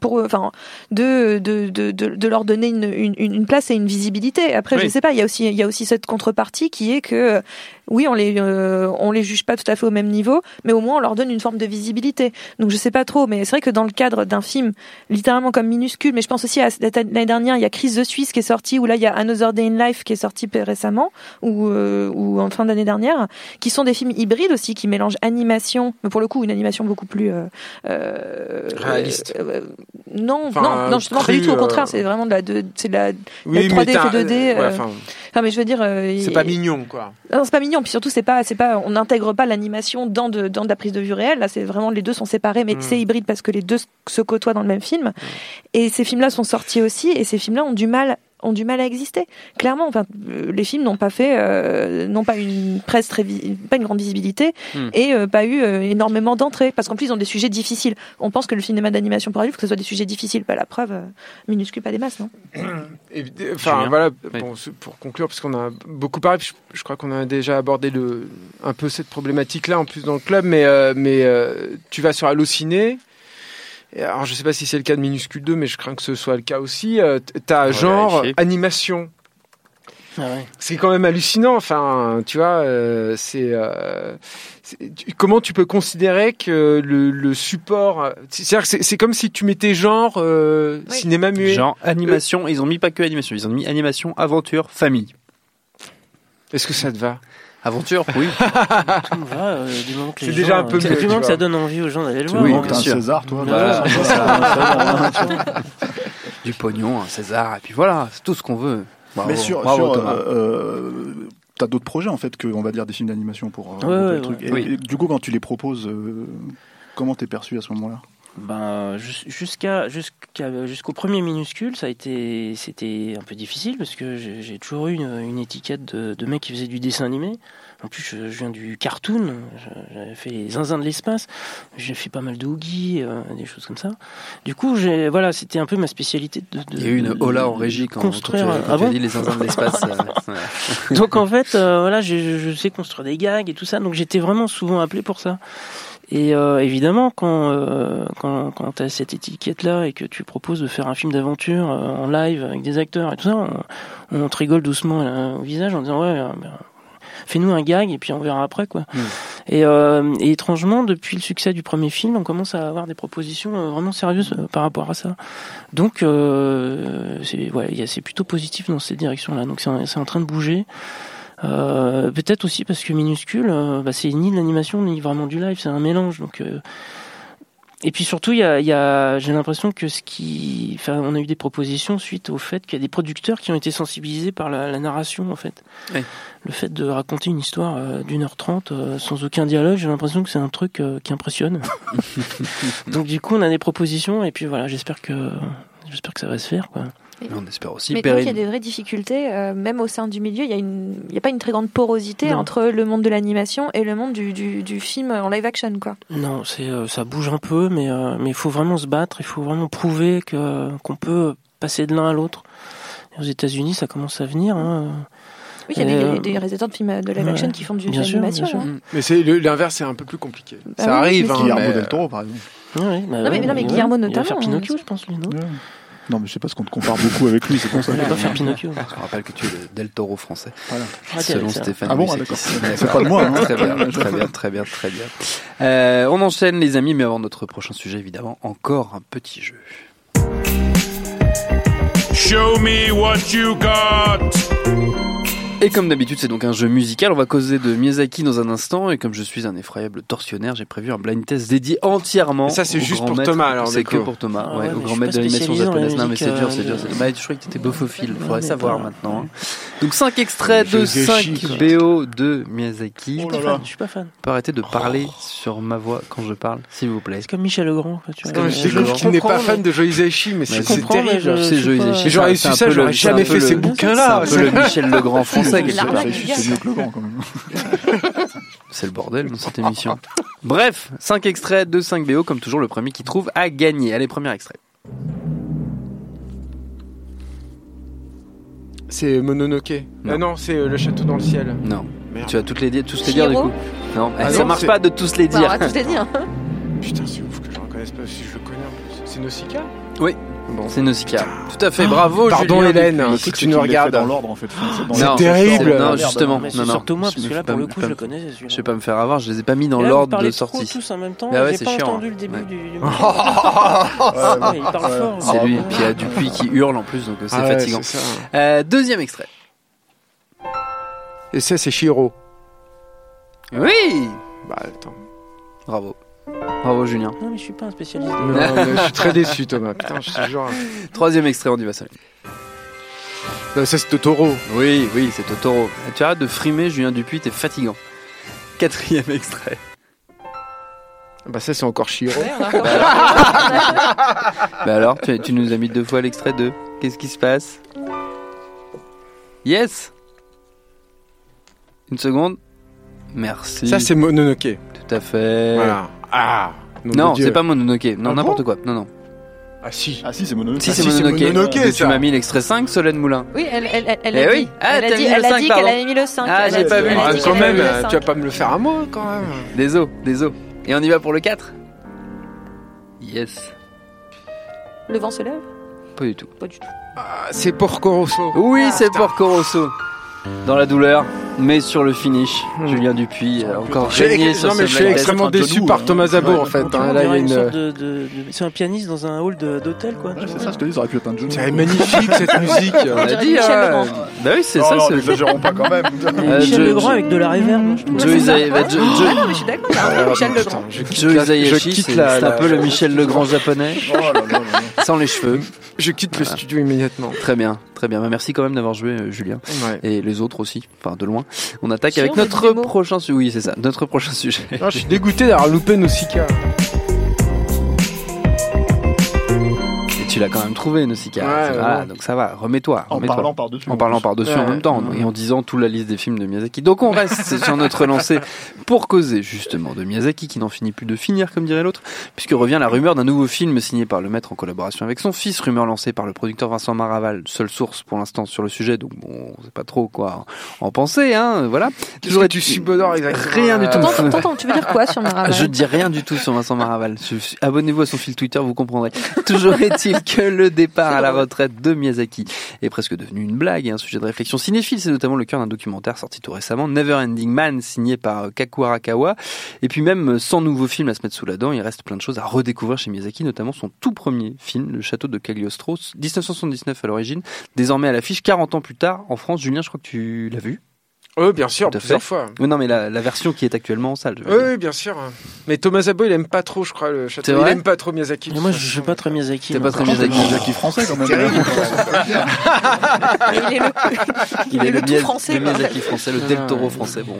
Speaker 3: pour enfin de de, de, de, de leur donner une, une, une place et une visibilité. Après,
Speaker 1: Oui.
Speaker 3: je sais pas, il y a aussi il y a aussi cette contrepartie qui est que oui, on les euh, on les juge pas tout à fait au même niveau, mais au moins on leur donne une forme de visibilité. Donc je sais pas trop, mais c'est vrai que dans le cadre d'un film littéralement comme minuscule, mais je pense aussi à l'année dernière, il y a Crise de Suisse qui est sorti, ou là il y a Another Day in Life qui est sorti récemment, ou euh, ou en fin d'année dernière, qui sont des films hybrides aussi qui mélangent animation, mais pour le coup une animation beaucoup plus euh,
Speaker 4: Réaliste.
Speaker 3: non,
Speaker 4: Enfin,
Speaker 3: non, non, justement pas du tout. Au contraire, c'est vraiment de la, c'est de la.
Speaker 4: Oui,
Speaker 3: 3D
Speaker 4: mais t'as-
Speaker 3: fait 2D,
Speaker 4: ouais,
Speaker 3: euh,
Speaker 4: enfin,
Speaker 3: Enfin, mais je veux dire,
Speaker 4: c'est pas mignon, quoi.
Speaker 3: non, c'est pas mignon. Puis surtout, c'est pas, c'est pas, on n'intègre pas l'animation dans de, dans de la prise de vue réelle. Là, c'est vraiment les deux sont séparés, mais
Speaker 4: Mm.
Speaker 3: c'est hybride parce que les deux se côtoient dans le même film. Et ces films-là sont sortis aussi, et ces films-là ont du mal ont du mal à exister. Clairement, enfin, euh, les films n'ont pas fait, euh, n'ont pas une presse très, pas une grande visibilité
Speaker 1: Hmm.
Speaker 3: et euh, pas eu euh, énormément d'entrées, parce qu'en plus ils ont des sujets difficiles. On pense que le cinéma d'animation pour adultes, que ce soit des sujets difficiles. Bah, la preuve, euh, minuscule pas des masses, non?
Speaker 4: Enfin voilà,
Speaker 1: Oui.
Speaker 4: pour conclure, parce qu'on a beaucoup parlé, je, je crois qu'on a déjà abordé le, un peu cette problématique-là en plus dans le club, mais, euh, mais euh, tu vas sur Allociné. Alors je sais pas si c'est le cas de Minuscule 2, mais je crains que ce soit le cas aussi. Euh, T'as genre animation.
Speaker 6: Ah ouais.
Speaker 4: C'est quand même hallucinant. Enfin, tu vois, euh, c'est, euh, comment tu peux considérer que le, le support, c'est, comme si tu mettais genre euh,
Speaker 3: Oui.
Speaker 4: cinéma muet.
Speaker 1: Genre animation, ils ont mis pas que animation, ils ont mis animation, aventure, famille.
Speaker 4: Est-ce que ça te va?
Speaker 1: Aventure, oui.
Speaker 6: Ça me va, euh, du moment que les
Speaker 4: C'est déjà un peu
Speaker 6: euh,
Speaker 4: mieux,
Speaker 6: Du
Speaker 4: tu
Speaker 6: moment que
Speaker 4: vois.
Speaker 6: ça donne envie aux gens d'aller le voir.
Speaker 1: Oui,
Speaker 6: hein.
Speaker 2: T'as un
Speaker 1: sûr.
Speaker 2: César, toi.
Speaker 6: Voilà,
Speaker 2: voilà.
Speaker 6: ça, ça, ça, ça,
Speaker 1: du pognon, un César, et puis voilà, c'est tout ce qu'on veut. Bravo,
Speaker 2: Mais sur,
Speaker 1: bravo,
Speaker 2: sur,
Speaker 1: Thomas.
Speaker 2: euh, euh, t'as d'autres projets en fait que on va dire des films d'animation pour euh,
Speaker 6: Ouais,
Speaker 2: regrouper
Speaker 6: ouais,
Speaker 2: le truc.
Speaker 6: ouais.
Speaker 2: Et,
Speaker 1: Oui.
Speaker 2: et du coup, quand tu les proposes, euh, comment t'es perçu à ce moment-là?
Speaker 6: Ben, jus- jusqu'à jusqu'à jusqu'au premier minuscule, ça a été c'était un peu difficile parce que j'ai toujours eu une, une étiquette de, de mec qui faisait du dessin animé. En plus, je, je viens du cartoon. J'avais fait les zinzins de l'espace. J'ai fait pas mal de Oogie, euh, des choses comme ça. Du coup, j'ai voilà, c'était un peu ma spécialité de. de-
Speaker 1: Il y a eu une hola en régie quand,
Speaker 6: construire.
Speaker 1: quand tu, quand
Speaker 6: ah
Speaker 1: tu as
Speaker 6: bon
Speaker 1: dit les zinzins de l'espace. euh,
Speaker 6: donc en fait, euh, voilà, je sais construire des gags et tout ça. Donc j'étais vraiment souvent appelé pour ça. Et euh, évidemment, quand euh, quand, quand tu as cette étiquette-là et que tu proposes de faire un film d'aventure euh, en live avec des acteurs et tout ça, on, on te rigole doucement euh, au visage en disant ouais, euh, ben, fais-nous un gag et puis on verra après quoi.
Speaker 1: Mm.
Speaker 6: Et, euh, et étrangement, depuis le succès du premier film, on commence à avoir des propositions vraiment sérieuses par rapport à ça. Donc euh, c'est ouais, c'est plutôt positif dans cette direction-là. Donc c'est en- c'est en train de bouger. Euh, Peut-être aussi parce que minuscule, euh, bah, c'est ni de l'animation ni vraiment du live, c'est un mélange. Donc euh, Et puis surtout, il y a, y a, j'ai l'impression que ce qui, enfin, on a eu des propositions suite au fait qu'il y a des producteurs qui ont été sensibilisés par la, la narration, en fait.
Speaker 1: Oui.
Speaker 6: Le fait de raconter une histoire euh, d'une heure trente sans aucun dialogue, j'ai l'impression que c'est un truc qui impressionne. Donc du coup, on a des propositions et puis voilà, j'espère que, j'espère que ça va se faire, quoi.
Speaker 1: On espère aussi.
Speaker 3: Mais donc, il y a des vraies difficultés, euh, même au sein du milieu. Il y a il pas une très grande porosité
Speaker 6: Non.
Speaker 3: entre le monde de l'animation et le monde du, du, du film en live action, quoi.
Speaker 6: Non, c'est euh, ça bouge un peu, mais euh, mais il faut vraiment se battre, il faut vraiment prouver que qu'on peut passer de l'un à l'autre. Et Aux États-Unis, ça commence à venir. Hein.
Speaker 3: Oui, il y a
Speaker 6: Euh,
Speaker 3: des, des réalisateurs de films de live
Speaker 6: ouais.
Speaker 3: action qui font du, l'animation.
Speaker 6: bien sûr.
Speaker 3: hein.
Speaker 4: Mais c'est le- l'inverse, c'est un peu plus compliqué.
Speaker 3: Bah
Speaker 4: ça
Speaker 3: oui,
Speaker 4: arrive,
Speaker 3: mais
Speaker 4: hein,
Speaker 2: Guillermo
Speaker 4: mais,
Speaker 2: del Toro, par exemple.
Speaker 6: Ouais, ouais, bah
Speaker 3: Non,
Speaker 6: ouais,
Speaker 3: mais- non, mais
Speaker 6: ouais.
Speaker 3: Guillermo
Speaker 6: Il va
Speaker 3: notamment,
Speaker 6: faire Pinocchio,
Speaker 3: hein.
Speaker 6: je pense, lui, non
Speaker 2: Ouais. Non, mais je sais pas ce qu'on te compare beaucoup avec lui, c'est pour ça.
Speaker 6: Il va pas faire Pinocchio.
Speaker 1: Je rappelle que tu es le Del Toro français,
Speaker 2: Voilà.
Speaker 6: Ah,
Speaker 1: selon
Speaker 6: c'est-
Speaker 1: Stéphane.
Speaker 2: Ah bon, ah, d'accord. C'est pas de moi, hein.
Speaker 1: Très bien, très bien, très bien, très bien. Euh, on enchaîne les amis, mais avant notre prochain sujet, évidemment, encore un petit jeu.
Speaker 7: Show me what you got.
Speaker 1: Et comme d'habitude, c'est donc un jeu musical. On va causer de Miyazaki dans un instant. Et comme je suis un effroyable tortionnaire, j'ai prévu un blind test dédié entièrement.
Speaker 4: Ça, c'est juste pour
Speaker 1: maître.
Speaker 4: Thomas, alors,
Speaker 1: C'est que pour Thomas,
Speaker 6: Ah
Speaker 1: ouais,
Speaker 6: ouais,
Speaker 1: au grand maître de l'animation japonaise. Non, mais c'est dur, c'est dur.
Speaker 6: euh,
Speaker 1: c'est- Bah, je croyais que t'étais bofophile.
Speaker 6: Ouais,
Speaker 1: Faudrait savoir
Speaker 6: pas-
Speaker 1: maintenant. hein. Donc 5 extraits de
Speaker 4: Je
Speaker 1: 5
Speaker 4: chie, quoi.
Speaker 1: BO de Miyazaki.
Speaker 6: Je suis
Speaker 2: Oh
Speaker 6: pas fan.
Speaker 1: Peut arrêter de parler sur ma voix quand je parle, s'il vous plaît.
Speaker 6: C'est comme Michel Legrand. quoi, tu vois.
Speaker 4: Non, mais
Speaker 6: Euh,
Speaker 4: découvre
Speaker 6: je
Speaker 4: qu'il n'est pas fan de Joe Hisaishi, mais c'est c'est terrible.
Speaker 1: C'est. Hisaishi,
Speaker 4: J'aurais
Speaker 1: c'est
Speaker 4: su ça, j'aurais jamais
Speaker 1: c'est
Speaker 4: fait ces bouquins-là.
Speaker 1: C'est un peu le Michel Legrand français,
Speaker 2: C'est mieux que le grand, quand même.
Speaker 1: C'est le bordel dans cette émission. Bref, 5 extraits de 5 BO, comme toujours, le premier qui trouve a gagné. Allez, premier extrait.
Speaker 4: C'est Mononoke.
Speaker 1: Non.
Speaker 4: Ah non, c'est euh, le château dans le ciel.
Speaker 1: Non.
Speaker 4: Merde.
Speaker 1: Tu vas toutes les dire, tous les dire du coup. Non,
Speaker 4: Ah
Speaker 1: ça
Speaker 4: non,
Speaker 1: marche pas de tous les
Speaker 3: Bah, on
Speaker 1: dire.
Speaker 3: va tous les dire.
Speaker 4: Putain, c'est ouf que je reconnaisse pas si je le connais en plus. C'est Nausicaa?
Speaker 1: Oui.
Speaker 4: Bon.
Speaker 1: C'est Nausicaa. Tout à fait, bravo
Speaker 4: Pardon
Speaker 1: Julien
Speaker 4: Hélène,
Speaker 1: Dupuis.
Speaker 4: si tu nous regardes.
Speaker 2: dans l'ordre, en fait. C'est dans
Speaker 4: C'est
Speaker 2: l'ordre,
Speaker 4: terrible.
Speaker 1: Non, justement.
Speaker 6: Mais c'est
Speaker 1: Non, non.
Speaker 6: surtout moi,
Speaker 1: Je
Speaker 6: parce
Speaker 1: me
Speaker 6: que là,
Speaker 1: fais pas-
Speaker 6: pour le coup, je le connais.
Speaker 1: Je vais pas me faire avoir, je les ai pas mis dans
Speaker 6: Et
Speaker 1: l'ordre de sortie.
Speaker 6: tous en même temps.
Speaker 1: Bah ouais,
Speaker 6: J'ai
Speaker 1: c'est
Speaker 6: pas
Speaker 1: chiant,
Speaker 6: entendu
Speaker 1: hein.
Speaker 6: le début
Speaker 1: Ouais.
Speaker 6: du. du-
Speaker 2: Ouais,
Speaker 6: Ouais, il parle
Speaker 2: ouais.
Speaker 6: fort.
Speaker 1: C'est
Speaker 6: Ah,
Speaker 1: lui,
Speaker 6: ouais.
Speaker 1: puis il y a Dupuis qui hurle en plus, donc euh, c'est
Speaker 4: Ah ouais,
Speaker 1: fatigant.
Speaker 4: c'est ça.
Speaker 1: Euh, deuxième extrait.
Speaker 4: Et ça, c'est Shiro.
Speaker 1: Oui
Speaker 4: Bah attends.
Speaker 1: Bravo. Bravo Julien.
Speaker 6: Non, mais je suis pas un spécialiste.
Speaker 4: Non, mais je suis très déçu, Thomas. Putain, je suis genre.
Speaker 1: Troisième extrait, on y va seul.
Speaker 4: Non, ça, c'est Totoro.
Speaker 1: Oui, oui, c'est Totoro. Tu arrêtes de frimer, Julien Dupuis, t'es fatigant. Quatrième extrait.
Speaker 4: Bah, ça, c'est encore
Speaker 3: a encore-
Speaker 1: Bah alors, tu, tu nous as mis deux fois l'extrait de Qu'est-ce qui se passe? Yes Une seconde. Merci.
Speaker 4: Ça, c'est Mononoke.
Speaker 1: tout à fait.
Speaker 4: Voilà. Ah
Speaker 1: Non,
Speaker 4: Dieu.
Speaker 1: c'est pas Mononoke. Non,
Speaker 4: Ah
Speaker 1: n'importe quoi. Non, non.
Speaker 4: Ah, si.
Speaker 2: Ah si, c'est Mononoke.
Speaker 1: Si,
Speaker 4: Ah,
Speaker 1: c'est
Speaker 4: si, c'est
Speaker 1: Mononoke.
Speaker 4: Mononoke,
Speaker 1: Mais tu
Speaker 4: ça.
Speaker 1: m'as mis l'extrait 5, Solène Moulin.
Speaker 3: Oui, elle, elle, elle, elle
Speaker 1: Eh
Speaker 3: a
Speaker 1: oui.
Speaker 3: dit,
Speaker 1: Ah,
Speaker 3: elle a
Speaker 1: t'as
Speaker 3: dit,
Speaker 1: mis le
Speaker 3: elle a
Speaker 1: 5,
Speaker 3: dit
Speaker 1: pardon.
Speaker 3: qu'elle avait mis le 5.
Speaker 1: Ah, j'ai pas vu.
Speaker 3: elle a
Speaker 4: Ah,
Speaker 3: dit
Speaker 4: quand
Speaker 3: qu'elle avait
Speaker 4: même,
Speaker 3: mis le
Speaker 4: euh,
Speaker 3: 5.
Speaker 4: tu vas pas me le faire à moi, quand même.
Speaker 1: Des os, des os. Et on y va pour le 4 Yes.
Speaker 3: Le vent se lève?
Speaker 1: Pas du tout.
Speaker 3: Pas du tout.
Speaker 4: Ah, c'est Porco Rosso.
Speaker 1: Oui,
Speaker 4: Ah,
Speaker 1: c'est
Speaker 4: putain.
Speaker 1: Porco Rosso. Dans la douleur, mais sur le finish.
Speaker 4: Hmm.
Speaker 1: Julien Dupuis a encore
Speaker 4: Je suis-
Speaker 1: régné sur
Speaker 4: non,
Speaker 1: ce
Speaker 4: mais je suis extrêmement déçu
Speaker 2: doux,
Speaker 4: par
Speaker 2: hein.
Speaker 4: Thomas Zabo,
Speaker 2: Ouais.
Speaker 4: en fait.
Speaker 6: Tu
Speaker 4: hein.
Speaker 6: vois, on
Speaker 4: Là, il y a
Speaker 6: dirait
Speaker 4: une.
Speaker 6: sorte de, de- de- C'est un pianiste dans un hall d'hôtel, quoi.
Speaker 2: Ouais, c'est ça, je te dis, ça aurait pu être un.
Speaker 4: C'est magnifique, cette musique.
Speaker 1: On a dit,
Speaker 3: Michel
Speaker 1: hein.
Speaker 3: Legrand.
Speaker 1: Bah oui, c'est
Speaker 2: Non,
Speaker 1: ça.
Speaker 2: non, n'exagérons pas quand même.
Speaker 1: Euh,
Speaker 6: Michel Legrand avec de la je trouve.
Speaker 1: Joe Isa- bah,
Speaker 3: Ah je suis d'accord, c'est un peu Michel Legrand.
Speaker 1: Joe c'est un le Michel Legrand japonais,
Speaker 2: Oh
Speaker 1: sans les cheveux.
Speaker 4: Je quitte le studio immédiatement.
Speaker 1: Très bien, très bien. Bah, merci quand même d'avoir joué, euh, Julien.
Speaker 4: Ouais.
Speaker 1: Et les autres aussi, enfin de loin. On attaque
Speaker 3: Si,
Speaker 1: avec notre prochain sujet. Oui, c'est ça, notre prochain sujet.
Speaker 4: Non, je suis dégoûté d'avoir loupé Nausicaa.
Speaker 1: Et tu l'as quand même trouvé, Nausicaa.
Speaker 4: Ouais,
Speaker 1: voilà,
Speaker 4: ouais.
Speaker 1: donc ça va, remets-toi.
Speaker 2: En parlant par-dessus.
Speaker 1: En parlant par-dessus en même temps et en disant toute la liste des films de Miyazaki. Donc on reste sur notre lancée pour causer justement de Miyazaki qui n'en finit plus de finir comme dirait l'autre puisque revient la rumeur d'un nouveau film signé par le maître en collaboration avec son fils, rumeur lancée par le producteur Vincent Maraval, seule source pour l'instant sur le sujet donc bon, on sait pas trop quoi en penser hein, voilà.
Speaker 4: Toujours tu subodores exactement.
Speaker 1: Rien du tout.
Speaker 3: Attends, attends, tu veux dire quoi sur Maraval?
Speaker 1: Je dis rien du tout sur Vincent Maraval. Abonnez-vous à son fil Twitter, vous comprendrez. Toujours est-il que le départ à la retraite de Miyazaki est presque devenu une blague et un sujet de réflexion cinéphile. C'est notamment le cœur d'un documentaire sorti tout récemment, Never Ending Man, signé par euh, Kaku Arakawa. Et puis même euh, sans nouveau film à se mettre sous la dent, il reste plein de choses à redécouvrir chez Miyazaki, notamment son tout premier film, Le Château de Cagliostro, 1979 à l'origine, désormais à l'affiche 40 ans plus tard en France. Julien, je crois que tu l'as vu.
Speaker 4: Oui, bien sûr, plusieurs
Speaker 1: fait.
Speaker 4: fois.
Speaker 1: Oui, non, mais la, la version qui est actuellement en salle.
Speaker 4: Oui, oui, bien sûr. Mais Thomas Zabo, il aime pas trop, je crois, le château. Il aime pas trop Miyazaki.
Speaker 6: Moi, je suis pas très Miyazaki.
Speaker 1: T'es pas très Miyazaki.
Speaker 2: Miyazaki français quand même.
Speaker 3: Il est le, il est le tout
Speaker 1: Miyaz-
Speaker 3: français.
Speaker 1: le. Miyazaki français, le
Speaker 4: Ah,
Speaker 1: Del Toro français. Bon,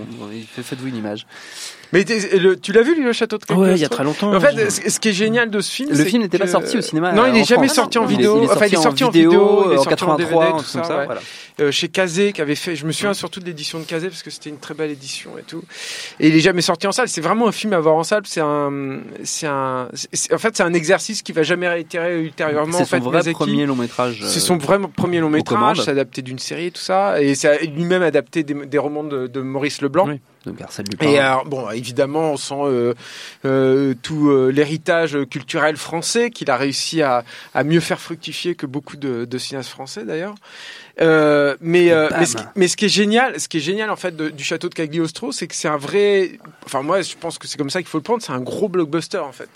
Speaker 1: faites-vous une image.
Speaker 4: Mais le- tu l'as vu, lui, le château de Cagliostro
Speaker 6: Ouais, il y a très longtemps.
Speaker 4: En fait, ce qui est génial de ce film,
Speaker 1: Le film n'était pas sorti au cinéma.
Speaker 4: Non, il
Speaker 1: euh,
Speaker 4: est jamais
Speaker 1: France.
Speaker 4: sorti en vidéo. Enfin, il est sorti en vidéo,
Speaker 1: en
Speaker 4: sorti en
Speaker 1: 83,
Speaker 4: DVD,
Speaker 1: un
Speaker 4: tout ça, euh, chez Kazé qui avait fait. Je me souviens surtout de l'édition de Kazé parce que c'était une très belle édition et tout. Et il est jamais sorti en salle. C'est vraiment un film à voir en salle. C'est un, c'est un, en fait, c'est un exercice qui va jamais réitérer ultérieurement.
Speaker 1: C'est son vrai premier long métrage.
Speaker 4: C'est
Speaker 1: euh,
Speaker 4: son vrai premier long métrage, adapté d'une série et tout ça, et c'est lui-même adapté des, romans de, de Maurice Leblanc.
Speaker 1: Arsène Lupin.
Speaker 4: Et alors, bon, évidemment, on sent euh, euh, tout euh, l'héritage culturel français qu'il a réussi à, à mieux faire fructifier que beaucoup de, de cinéastes français d'ailleurs. Mais, mais, ce, qui- mais ce qui est génial, ce qui est génial en fait de- du château de Cagliostro, c'est que c'est un vrai. Enfin moi, je pense que c'est comme ça qu'il faut le prendre. C'est un gros blockbuster en fait.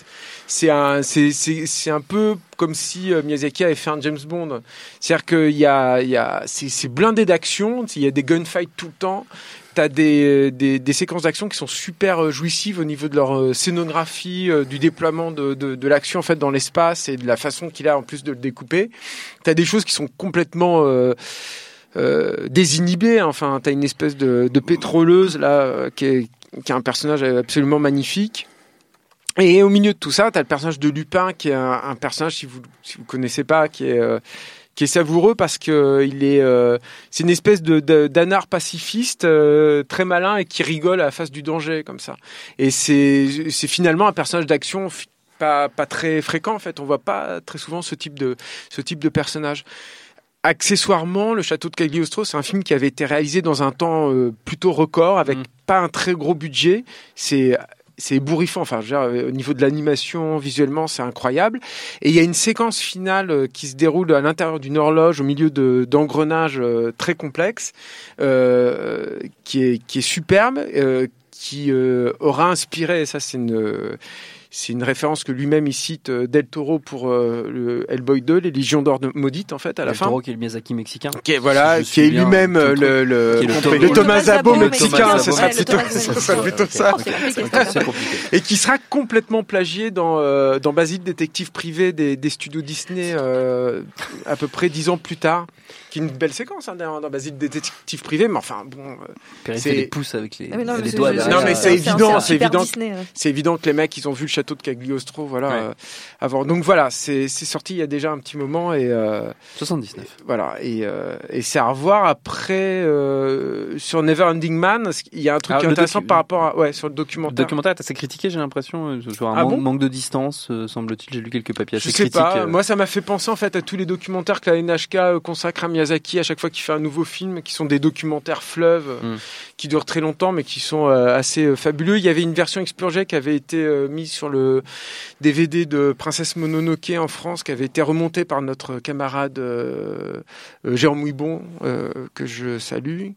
Speaker 4: C'est un, c'est, c'est, c'est un peu comme si Miyazaki avait fait un James Bond. C'est-à-dire qu'il y a, il y a, c'est blindé d'action. Il y a des gunfights tout le temps. T'as des, des, des séquences d'action qui sont super euh, jouissives au niveau de leur euh, scénographie, euh, du déploiement de, de, l'action en fait dans l'espace et de la façon qu'il a en plus de le découper. T'as des choses qui sont complètement euh, euh, désinhibées. Enfin, t'as une espèce de, pétroleuse là euh, qui est, qui est un personnage absolument magnifique. Et au milieu de tout ça, t'as le personnage de Lupin qui est un, personnage si vous si vous connaissez pas qui est euh, qui est savoureux parce que il est euh, c'est une espèce de de- d'anard pacifiste euh, très malin et qui rigole à la face du danger comme ça. Et c'est c'est finalement un personnage d'action pas pas très fréquent en fait. On voit pas très souvent ce type de ce type de personnage. Accessoirement, le château de Cagliostro, c'est un film qui avait été réalisé dans un temps euh, plutôt record, avec
Speaker 1: Mm.
Speaker 4: pas un très gros budget. C'est c'est ébouriffant. Enfin, dire, euh, au niveau de l'animation, visuellement, c'est incroyable. Et il y a une séquence finale euh, qui se déroule à l'intérieur d'une horloge, au milieu de d'engrenages euh, très complexes, euh, qui est qui est superbe, euh, qui euh, aura inspiré. Ça, c'est une c'est une référence que lui-même il cite euh, Del Toro pour euh, le Hellboy 2, les Légions d'or de maudite en fait à la
Speaker 1: Del
Speaker 4: fin.
Speaker 1: Toro qui est le Miyazaki mexicain.
Speaker 4: Qui est, voilà,
Speaker 1: Si je
Speaker 4: qui est lui-même euh,
Speaker 1: le
Speaker 4: le, le,
Speaker 1: Qui est le
Speaker 4: le
Speaker 1: Thomas-
Speaker 4: Zabo mexicain,
Speaker 3: mexicain,
Speaker 4: ce sera
Speaker 3: ouais, le
Speaker 4: plutôt, ça.
Speaker 3: C'est.
Speaker 1: C'est.
Speaker 4: Et qui sera complètement plagié dans, euh, dans Basile, détective privé des, des studios Disney, euh, à peu près dix ans plus tard. Qui est une belle séquence hein, dans Basile, détective privé, mais enfin bon, euh, C'est-
Speaker 1: des pouces avec les,
Speaker 3: Ah, mais non,
Speaker 1: les doigts.
Speaker 4: Non, mais c'est évident, c'est évident. C'est évident que les mecs, ils ont vu le château de Cagliostro, voilà,
Speaker 1: Ouais.
Speaker 4: euh, avant. Donc voilà, c'est sorti il y a déjà un petit moment et euh,
Speaker 1: 79.
Speaker 4: voilà, et, euh, et c'est à revoir après euh, sur Neverending Man. Il y a un truc
Speaker 1: Ah,
Speaker 4: qui est
Speaker 1: le
Speaker 4: intéressant par rapport à ouais sur le
Speaker 1: Le
Speaker 4: documentaire.
Speaker 1: documentaire est assez critiqué, j'ai l'impression. euh, Sur un
Speaker 4: Ah
Speaker 1: manque,
Speaker 4: bon?
Speaker 1: manque de distance, euh, semble-t-il. J'ai lu quelques papiers
Speaker 4: Je
Speaker 1: assez
Speaker 4: sais
Speaker 1: critiques.
Speaker 4: pas.
Speaker 1: euh,
Speaker 4: Moi, ça m'a fait penser en fait à tous les documentaires que la NHK consacre à Miyazaki à chaque fois qu'il fait un nouveau film, qui sont des documentaires fleuves,
Speaker 1: Mm.
Speaker 4: qui durent très longtemps, mais qui sont euh, assez euh, fabuleux. Il y avait une version expurgée qui avait été euh, mise sur le DVD de Princesse Mononoke en France, qui avait été remontée par notre camarade euh, euh, Jérôme Ouibon, euh, que je salue.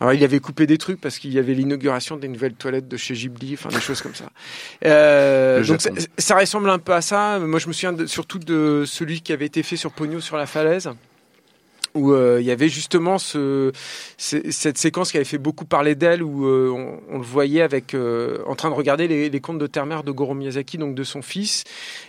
Speaker 4: Alors, il avait coupé des trucs parce qu'il y avait l'inauguration des nouvelles toilettes de chez Ghibli, enfin des choses comme ça. Euh, donc ça, ressemble un peu à ça. Moi, je me souviens de- surtout de celui qui avait été fait sur Pogno sur la falaise où euh, il y avait justement ce, ce- cette séquence qui avait fait beaucoup parler d'elle, où euh, on, on le voyait avec euh, en train de regarder les, les contes de terre-mère de Goro Miyazaki, donc de son fils.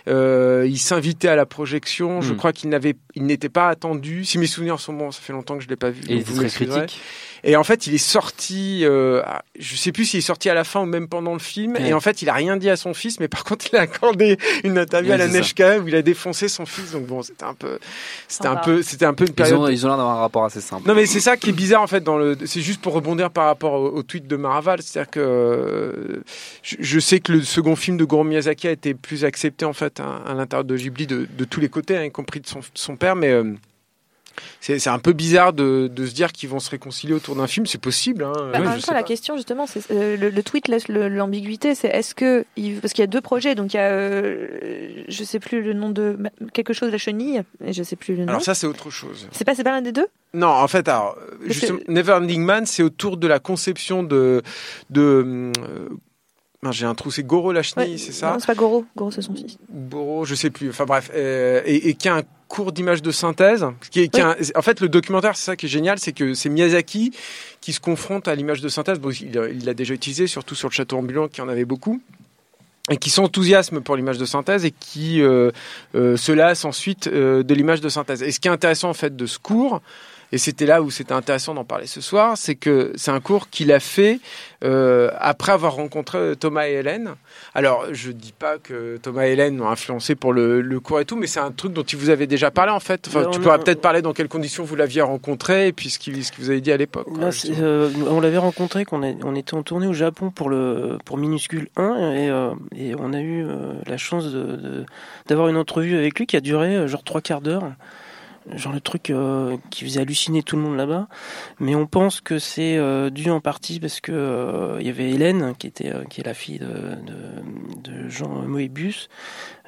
Speaker 4: Euh, il s'invitait à la projection. Je
Speaker 1: Hmm.
Speaker 4: crois qu'il n'avait, il n'était pas attendu. Si mes souvenirs sont bons, ça fait longtemps que je l'ai pas vu.
Speaker 1: Et il était très critique.
Speaker 4: Et en fait, il est sorti, euh, je sais plus s'il est sorti à la fin ou même pendant le film.
Speaker 1: Ouais.
Speaker 4: Et en fait, il a rien dit à son fils, mais par contre, il a accordé une interview
Speaker 1: Ouais,
Speaker 4: à la. Neshka où il a défoncé son fils. Donc bon, c'était un peu, c'était un peu, c'était un peu une
Speaker 1: Ils
Speaker 4: période.
Speaker 1: ont, ils ont l'air d'avoir un rapport assez simple.
Speaker 4: Non mais c'est ça qui est bizarre en fait dans le c'est juste pour rebondir par rapport au, au tweet de Maraval, c'est-à-dire que euh, je, je sais que le second film de Goro Miyazaki a été plus accepté en fait à, à l'intérieur de Ghibli de, de tous les côtés, hein, y compris de son, son père, mais euh, c'est un peu bizarre de, de se dire qu'ils vont se réconcilier autour d'un film, c'est possible. Hein,
Speaker 3: Bah, en
Speaker 4: je
Speaker 3: temps, la
Speaker 4: pas.
Speaker 3: question justement, c'est euh, le, le tweet laisse l'ambiguïté, c'est est-ce que il- parce qu'il y a deux projets, donc il y a, euh, je sais plus le nom de quelque chose la chenille, et je sais plus le nom.
Speaker 4: Alors ça c'est autre chose.
Speaker 3: C'est pas c'est pas l'un des deux?
Speaker 4: Non, en fait, alors, justement, Neverending Man, c'est autour de la conception de de euh, j'ai un trou, c'est Goro Lachny,
Speaker 3: Ouais,
Speaker 4: c'est ça?
Speaker 3: Non, c'est pas Goro. Goro, c'est son fils.
Speaker 4: Boro, je sais plus. Enfin bref, euh, et, et qui est un cours d'images de synthèse. Qui est, qui un- en fait, le documentaire, c'est ça qui est génial, c'est que c'est Miyazaki qui se confronte à l'image de synthèse. Bon, il l'a déjà utilisé, surtout sur le château ambulant, qui en avait beaucoup. Et qui s'enthousiasme pour l'image de synthèse et qui euh, euh, se lasse ensuite euh, de l'image de synthèse. Et ce qui est intéressant en fait de ce cours, et c'était là où c'était intéressant d'en parler ce soir, c'est que c'est un cours qu'il a fait euh, après avoir rencontré Thomas et Hélène. Alors, je dis pas que Thomas et Hélène ont influencé pour le, le cours et tout, mais c'est un truc dont il vous avait déjà parlé en fait. Enfin, tu pourras peut-être parler dans quelles conditions vous l'aviez rencontré et puis ce qu'il ce qu'il vous avait dit à l'époque.
Speaker 6: euh, on l'avait rencontré qu'on on était en tournée au Japon pour le pour Minuscule 1 et, euh, et on a eu la chance de, de- d'avoir une entrevue avec lui qui a duré genre trois quarts d'heure. Genre le truc euh, qui faisait halluciner tout le monde là-bas, mais on pense que c'est euh, dû en partie parce que euh, il y avait Hélène qui était euh, qui est la fille de, Jean Moebius,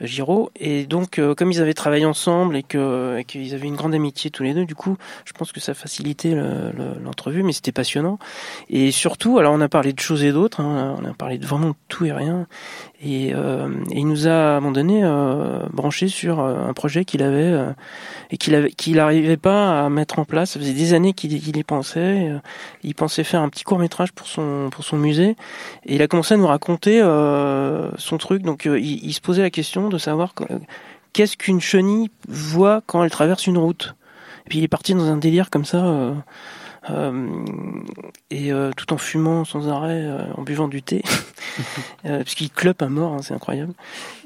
Speaker 6: euh, Giraud, et donc euh, comme ils avaient travaillé ensemble et que qu'ils avaient une grande amitié tous les deux, du coup, je pense que ça facilitait le- le- l'entrevue, mais c'était passionnant. Et surtout, alors on a parlé de choses et d'autres, hein, on a parlé de vraiment tout et rien, et, euh, il nous a à un moment donné euh, branché sur euh, un projet qu'il avait euh, et qu'il avait qu'il n'arrivait pas à mettre en place. Ça faisait des années qu'il qu'il y pensait. euh, Il pensait faire un petit court métrage pour son pour son musée, et il a commencé à nous raconter euh, son truc. Donc il, il se posait la question de savoir que- qu'est-ce qu'une chenille voit quand elle traverse une route. Et puis il est parti dans un délire comme ça. Euh, et euh, tout en fumant sans arrêt, euh, en buvant du thé, euh, parce qu'il clope à mort, hein, c'est incroyable.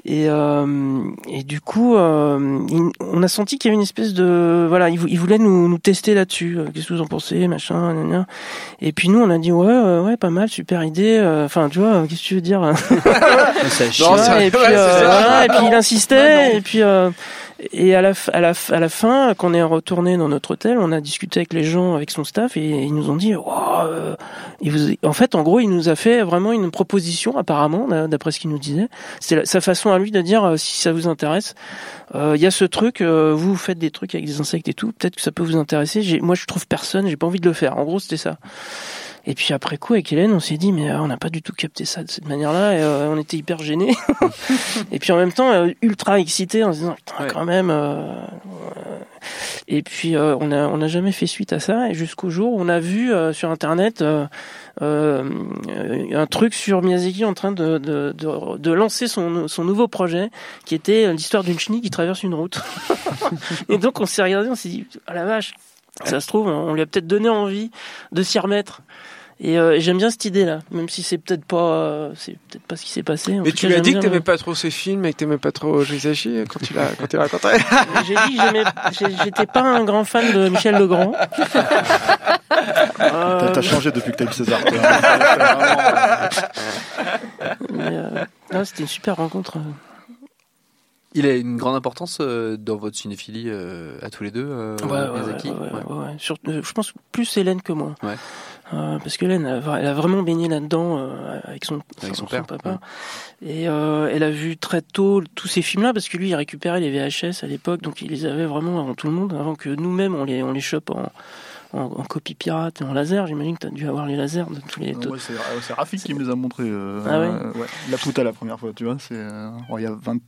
Speaker 6: Et, euh, et du coup, euh, il- on a senti qu'il y avait une espèce de, voilà, il, vou- il voulait nous, nous tester là-dessus. Qu'est-ce que vous en pensez, machin, gna, gna. Et puis nous, on a dit ouais, ouais, pas mal, super idée. Euh, Enfin, tu vois, qu'est-ce que tu veux dire.
Speaker 4: Non,
Speaker 6: Ouais, et, puis,
Speaker 4: ouais, c'est
Speaker 6: euh,
Speaker 4: ça.
Speaker 6: voilà, et puis il insistait, et puis euh, et à la, à la, à la fin, quand on est retourné dans notre hôtel, on a discuté avec les gens, avec son staff, et ils nous ont dit, Wow, euh, il vous- en fait, en gros, il nous a fait vraiment une proposition, apparemment, d'a- d'après ce qu'il nous disait. C'est sa façon à lui de dire, euh, si ça vous intéresse, euh, il y a ce truc, euh, vous faites des trucs avec des insectes et tout, peut-être que ça peut vous intéresser. Moi, je trouve personne, j'ai pas envie de le faire. En gros, c'était ça. Et puis après coup, avec Hélène, on s'est dit, mais euh, on n'a pas du tout capté ça de cette manière-là, et euh, on était hyper gênés. et puis en même temps, euh, ultra excités en se disant, putain,
Speaker 1: Ouais.
Speaker 6: quand même. euh. Et puis euh, on a on n'a jamais fait suite à ça, et jusqu'au jour où on a vu euh, sur internet euh, euh, un truc sur Miyazaki en train de de, de, de lancer son son nouveau projet, qui était l'histoire d'une chenille qui traverse une route. et donc on s'est regardé, on s'est dit, ah la vache. Ça se trouve, on lui a peut-être donné envie de s'y remettre. Et euh, j'aime bien cette idée-là, même si c'est peut-être pas, euh, c'est peut-être pas ce qui s'est passé. En
Speaker 4: Mais
Speaker 6: tout
Speaker 4: tu lui as dit que t'aimais pas trop ces films et que t'aimais pas trop Jisashi quand tu l'as quand tu l'as raconté.
Speaker 6: J'ai dit que j'étais pas un grand fan de Michel Legrand. Euh,
Speaker 2: T'as changé depuis que t'as eu César. vraiment-
Speaker 6: euh, c'était une super rencontre.
Speaker 1: Il a une grande importance euh, dans votre cinéphilie euh, à tous les deux, euh,
Speaker 6: Ouais, ouais,
Speaker 1: Miyazaki.
Speaker 6: ouais, ouais,
Speaker 1: Ouais.
Speaker 6: ouais, ouais. Euh, je pense plus Hélène que moi.
Speaker 1: Ouais.
Speaker 6: Euh, parce que Hélène, elle a, vraiment baigné là-dedans euh, avec son,
Speaker 1: Avec son père,
Speaker 6: papa.
Speaker 1: ouais.
Speaker 6: Et euh, elle a vu très tôt tous ces films-là, parce que lui, il récupérait les VHS à l'époque, donc il les avait vraiment avant tout le monde, avant que nous-mêmes, on les, on les chope en, en, en copie pirate et en laser. J'imagine que tu as dû avoir les lasers de tous les...
Speaker 2: Moi, c'est c'est Rafik qui me les a montrés. euh,
Speaker 6: Ah ouais
Speaker 2: euh, La Pouta la première fois, tu vois. C'est euh, oh, il y a 20,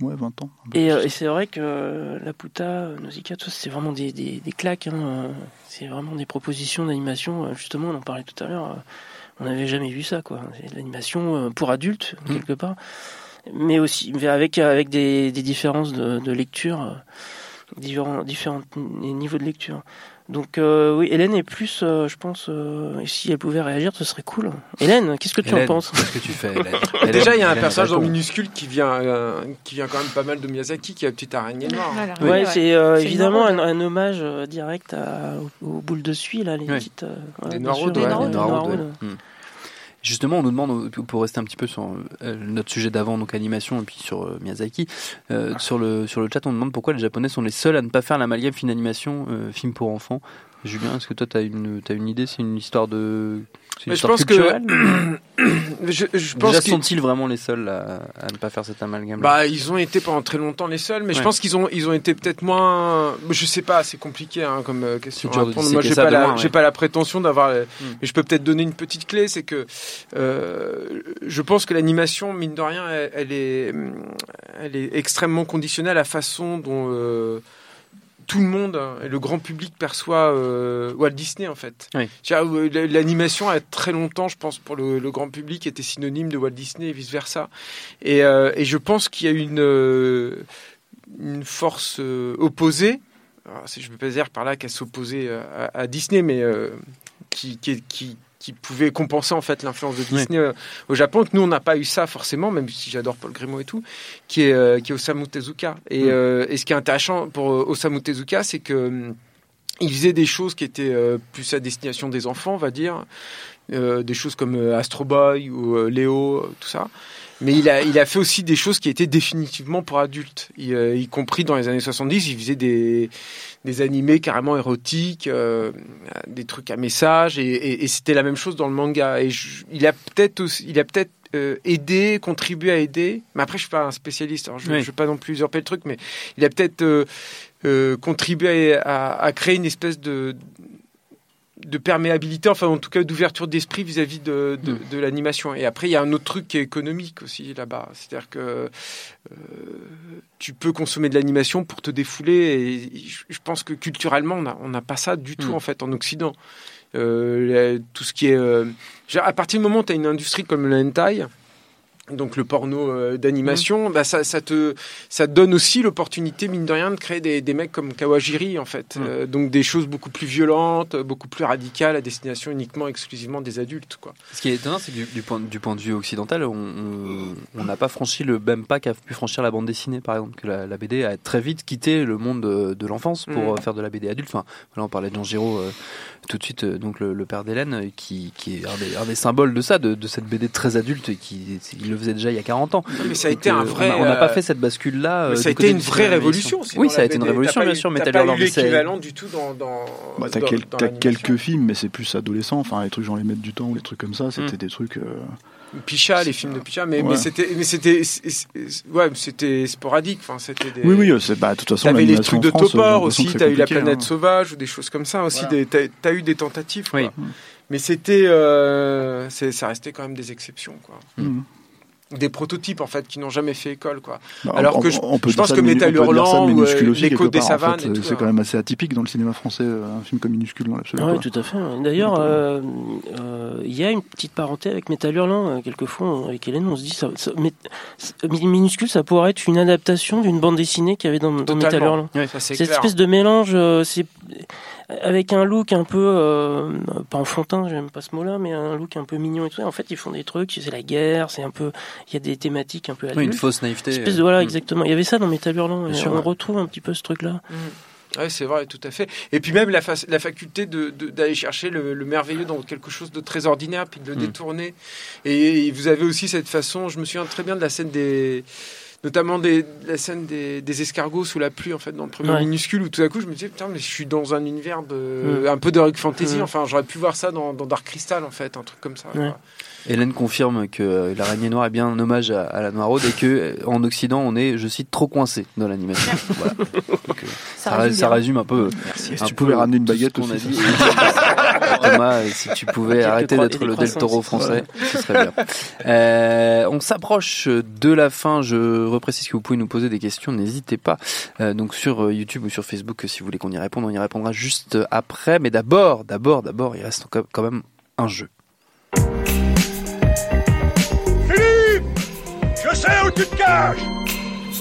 Speaker 2: ouais, 20 ans.
Speaker 6: Et, euh, et c'est vrai que euh, La Puta, Nausicaa, tout ça, c'est vraiment des, des, des claques. Hein, c'est vraiment des propositions d'animation. euh, Justement, on en parlait tout à l'heure. on n'avait jamais vu ça, quoi. C'est de l'animation pour adultes,
Speaker 1: Mm.
Speaker 6: quelque part. Mais aussi mais avec, avec des, des différences de, de lecture, différents, différents niveaux de lecture. Donc euh, oui, Hélène est plus, euh, je pense, euh, si elle pouvait réagir, ce serait cool. Hélène, qu'est-ce que tu en penses
Speaker 1: Qu'est-ce que tu fais, Hélène
Speaker 4: Déjà, il y a un
Speaker 1: Hélène,
Speaker 4: personnage
Speaker 1: réponds.
Speaker 4: minuscule qui vient euh, qui vient quand même pas mal de Miyazaki, qui est la petite araignée noire.
Speaker 3: Voilà.
Speaker 1: Oui.
Speaker 6: Ouais, c'est euh,
Speaker 3: C'est
Speaker 6: évidemment un, hommage direct à, aux, aux boules de suie, là, les
Speaker 1: Oui.
Speaker 6: petites. euh,
Speaker 4: Des des
Speaker 1: Norwood,
Speaker 6: Norwood.
Speaker 1: ouais. Hmm. Justement, on nous demande, euh, pour rester un petit peu sur euh, notre sujet d'avant, donc animation, et puis sur euh, Miyazaki, euh, sur, le, sur le chat, on demande pourquoi les Japonais sont les seuls à ne pas faire l'amalgame film d'animation, euh, film pour enfants. Julien, est-ce que toi, tu as une, as une idée C'est une histoire de. une
Speaker 4: Mais je
Speaker 1: histoire
Speaker 4: pense que- Je, je pense
Speaker 1: Déjà,
Speaker 4: qu'ils-
Speaker 1: sont-ils vraiment les seuls à, à ne pas faire cet amalgame
Speaker 4: Bah, ils ont été pendant très longtemps les seuls, mais je pense qu'ils ont, ils ont été peut-être moins. Je sais pas, c'est compliqué hein, comme euh, question. À
Speaker 1: de.
Speaker 4: Moi, j'ai pas, la,
Speaker 1: ouais.
Speaker 4: pas la prétention d'avoir. euh,
Speaker 1: Mm.
Speaker 4: Mais je peux peut-être donner une petite clé, c'est que euh, je pense que l'animation, mine de rien, elle, elle est, elle est extrêmement conditionnée à la façon dont. euh, tout le monde, le grand public perçoit euh, Walt Disney en fait.
Speaker 1: Oui.
Speaker 4: Euh, L'animation a très longtemps, je pense, pour le, le grand public, était synonyme de Walt Disney et vice versa. Et, euh, et je pense qu'il y a une une force opposée. Alors, je ne veux pas dire par là qu'elle s'opposait à, à Disney, mais qui, qui, qui, qui pouvait compenser en fait l'influence de Disney euh, au Japon. Que nous, on n'a pas eu ça forcément, même si j'adore Paul Grimaud et tout, qui est, euh, qui est Osamu Tezuka. Et,
Speaker 1: Mm.
Speaker 4: euh, et ce qui est intéressant pour Osamu Tezuka, c'est que hum, il faisait des choses qui étaient plus à destination des enfants, on va dire, des choses comme Astro Boy ou Léo, tout ça. Mais il a, il a fait aussi des choses qui étaient définitivement pour adultes, y, euh, y compris dans les années 70. Il faisait des, des animés carrément érotiques, euh, des trucs à message, et, et- et c'était la même chose dans le manga. Et je- il a peut-être aussi- il a peut-être euh, aidé, contribué à aider. Mais après, je suis pas un spécialiste, alors je ne
Speaker 1: Oui.
Speaker 4: vais pas non plus usurper le truc, mais il a peut-être euh, euh, contribué à, à- à créer une espèce de de perméabilité, enfin en tout cas d'ouverture d'esprit vis-à-vis de, de,
Speaker 1: Mm.
Speaker 4: de l'animation. Et après, il y a un autre truc qui est économique aussi là-bas. C'est-à-dire que euh, tu peux consommer de l'animation pour te défouler. Et je- pense que culturellement, on n'a pas ça du tout
Speaker 1: Mm.
Speaker 4: en fait en Occident. Euh, tout ce qui est... euh, à partir du moment où tu as une industrie comme le hentai, donc le porno euh, d'animation, bah ça, ça te ça te donne aussi l'opportunité mine de rien de créer des, des mecs comme Kawajiri en fait,
Speaker 1: Mm.
Speaker 4: Euh, donc des choses beaucoup plus violentes, beaucoup plus radicales à destination uniquement exclusivement des adultes quoi.
Speaker 1: Ce qui est étonnant, c'est que du, du point, du point de vue occidental, on- n'a pas franchi le même pas qu'a pu franchir la bande dessinée, par exemple, que la, la BD a très vite quitté le monde de, de l'enfance pour
Speaker 4: Mm.
Speaker 1: euh, faire de la BD adulte. Enfin, voilà, on parlait de Jean Giraud euh, tout de suite, euh, donc le, le père d'Hélène, euh, qui, qui est un des, un des symboles de ça, de, de cette BD très adulte, et qui il le faisait déjà il y a 40 ans.
Speaker 4: Mais ça a
Speaker 1: Donc,
Speaker 4: été un
Speaker 1: euh,
Speaker 4: vrai.
Speaker 1: On n'a pas fait cette bascule-là.
Speaker 4: mais
Speaker 1: euh,
Speaker 4: ça a été une vraie révolution.
Speaker 1: Oui, ça a été une révolution,
Speaker 4: T'as
Speaker 1: bien sûr.
Speaker 4: t'as
Speaker 1: Metal
Speaker 4: pas eu
Speaker 1: mais
Speaker 4: l'équivalent du tout dans dans.
Speaker 2: Bah, t'as
Speaker 4: dans-
Speaker 2: quel-
Speaker 4: dans
Speaker 2: t'as
Speaker 4: l'animation.
Speaker 2: quelques films, mais c'est plus adolescent. Enfin, les trucs genre Les Maîtres du Temps ou les trucs comme ça, c'était
Speaker 1: Mm.
Speaker 2: des trucs. euh,
Speaker 4: Picha, les films de Picha, mais,
Speaker 2: Ouais.
Speaker 4: mais c'était, mais c'était, ouais, c'était sporadique. Enfin, c'était des.
Speaker 2: Oui, oui, c'est bah, de toute façon.
Speaker 4: T'avais les trucs de
Speaker 2: France,
Speaker 4: Topor
Speaker 2: l'impression
Speaker 4: aussi, t'as eu la
Speaker 2: compliqué,
Speaker 4: planète
Speaker 2: hein.
Speaker 4: sauvage ou des choses comme ça aussi.
Speaker 2: Voilà.
Speaker 4: Des, t'as, t'as eu des tentatives. Quoi.
Speaker 1: Oui.
Speaker 4: Mais c'était, euh, ça restait quand même des exceptions, quoi.
Speaker 2: Mhm.
Speaker 4: Des prototypes en fait qui n'ont jamais fait école, quoi.
Speaker 2: Bah,
Speaker 4: Alors
Speaker 2: on-
Speaker 4: que je-
Speaker 2: on peut
Speaker 4: je
Speaker 2: dire
Speaker 4: pense que Métal Hurlant ou, euh, l'écho des
Speaker 2: en
Speaker 4: savanes
Speaker 2: fait,
Speaker 4: tout,
Speaker 2: C'est
Speaker 4: hein.
Speaker 2: quand même assez atypique dans le cinéma français, euh, un film comme Minuscule dans l'absolu.
Speaker 6: Oui, tout à fait. D'ailleurs, euh, euh, il y a une petite parenté avec Metal Hurlant. euh, Quelquefois, avec Hélène, on se dit ça, ça- mais- minuscule, ça pourrait être une adaptation d'une bande dessinée qu'il y avait dans, dans Metal
Speaker 4: Totalement.
Speaker 6: Hurlant.
Speaker 4: C'est
Speaker 6: Cette espèce de mélange, euh, c'est avec un look un peu euh, pas enfantin, j'aime pas ce mot-là, mais un look un peu mignon et tout. En fait, ils font des trucs, c'est la guerre, c'est un peu, il y a des thématiques un peu
Speaker 1: Oui, une fausse naïveté.
Speaker 6: espèce de, voilà, exactement. Il y avait ça dans Metal Hurlant. Et
Speaker 1: sûr,
Speaker 6: on
Speaker 1: ouais.
Speaker 6: retrouve un petit peu ce truc-là.
Speaker 4: Oui, c'est vrai, tout à fait. Et puis même la, fa- la faculté de- de- d'aller chercher le, le merveilleux dans quelque chose de très ordinaire, puis de le
Speaker 1: Mm.
Speaker 4: détourner. Et, vous avez aussi cette façon, je me souviens très bien de la scène des... Notamment des, de la scène des, des escargots sous la pluie, en fait, dans le premier
Speaker 6: Ouais.
Speaker 4: minuscule, où tout à coup je me disais, putain, mais je suis dans un univers de,
Speaker 6: Mm.
Speaker 4: un peu d'heroic fantasy.
Speaker 6: Mm.
Speaker 4: Enfin, j'aurais pu voir ça dans, dans Dark Crystal, en fait, un truc comme ça.
Speaker 6: Ouais.
Speaker 1: Hélène confirme que euh, l'araignée noire est bien un hommage à, à la Noiraude et que euh, en Occident on est, je cite, trop coincé dans l'animation. Voilà. Euh, ça,
Speaker 3: résume
Speaker 1: ça résume un peu.
Speaker 2: Si
Speaker 1: un
Speaker 2: tu pouvais ramener une baguette
Speaker 1: qu'on a dit. Thomas, si tu pouvais arrêter d'être le Del Toro français, ce serait bien. Euh, on s'approche de la fin. Je reprécise que vous pouvez nous poser des questions. N'hésitez pas. Euh, donc sur euh, YouTube ou sur Facebook, si vous voulez qu'on y réponde, on y répondra juste après. Mais d'abord, d'abord, d'abord, il reste quand même un jeu.
Speaker 7: Philippe Je sais où tu te caches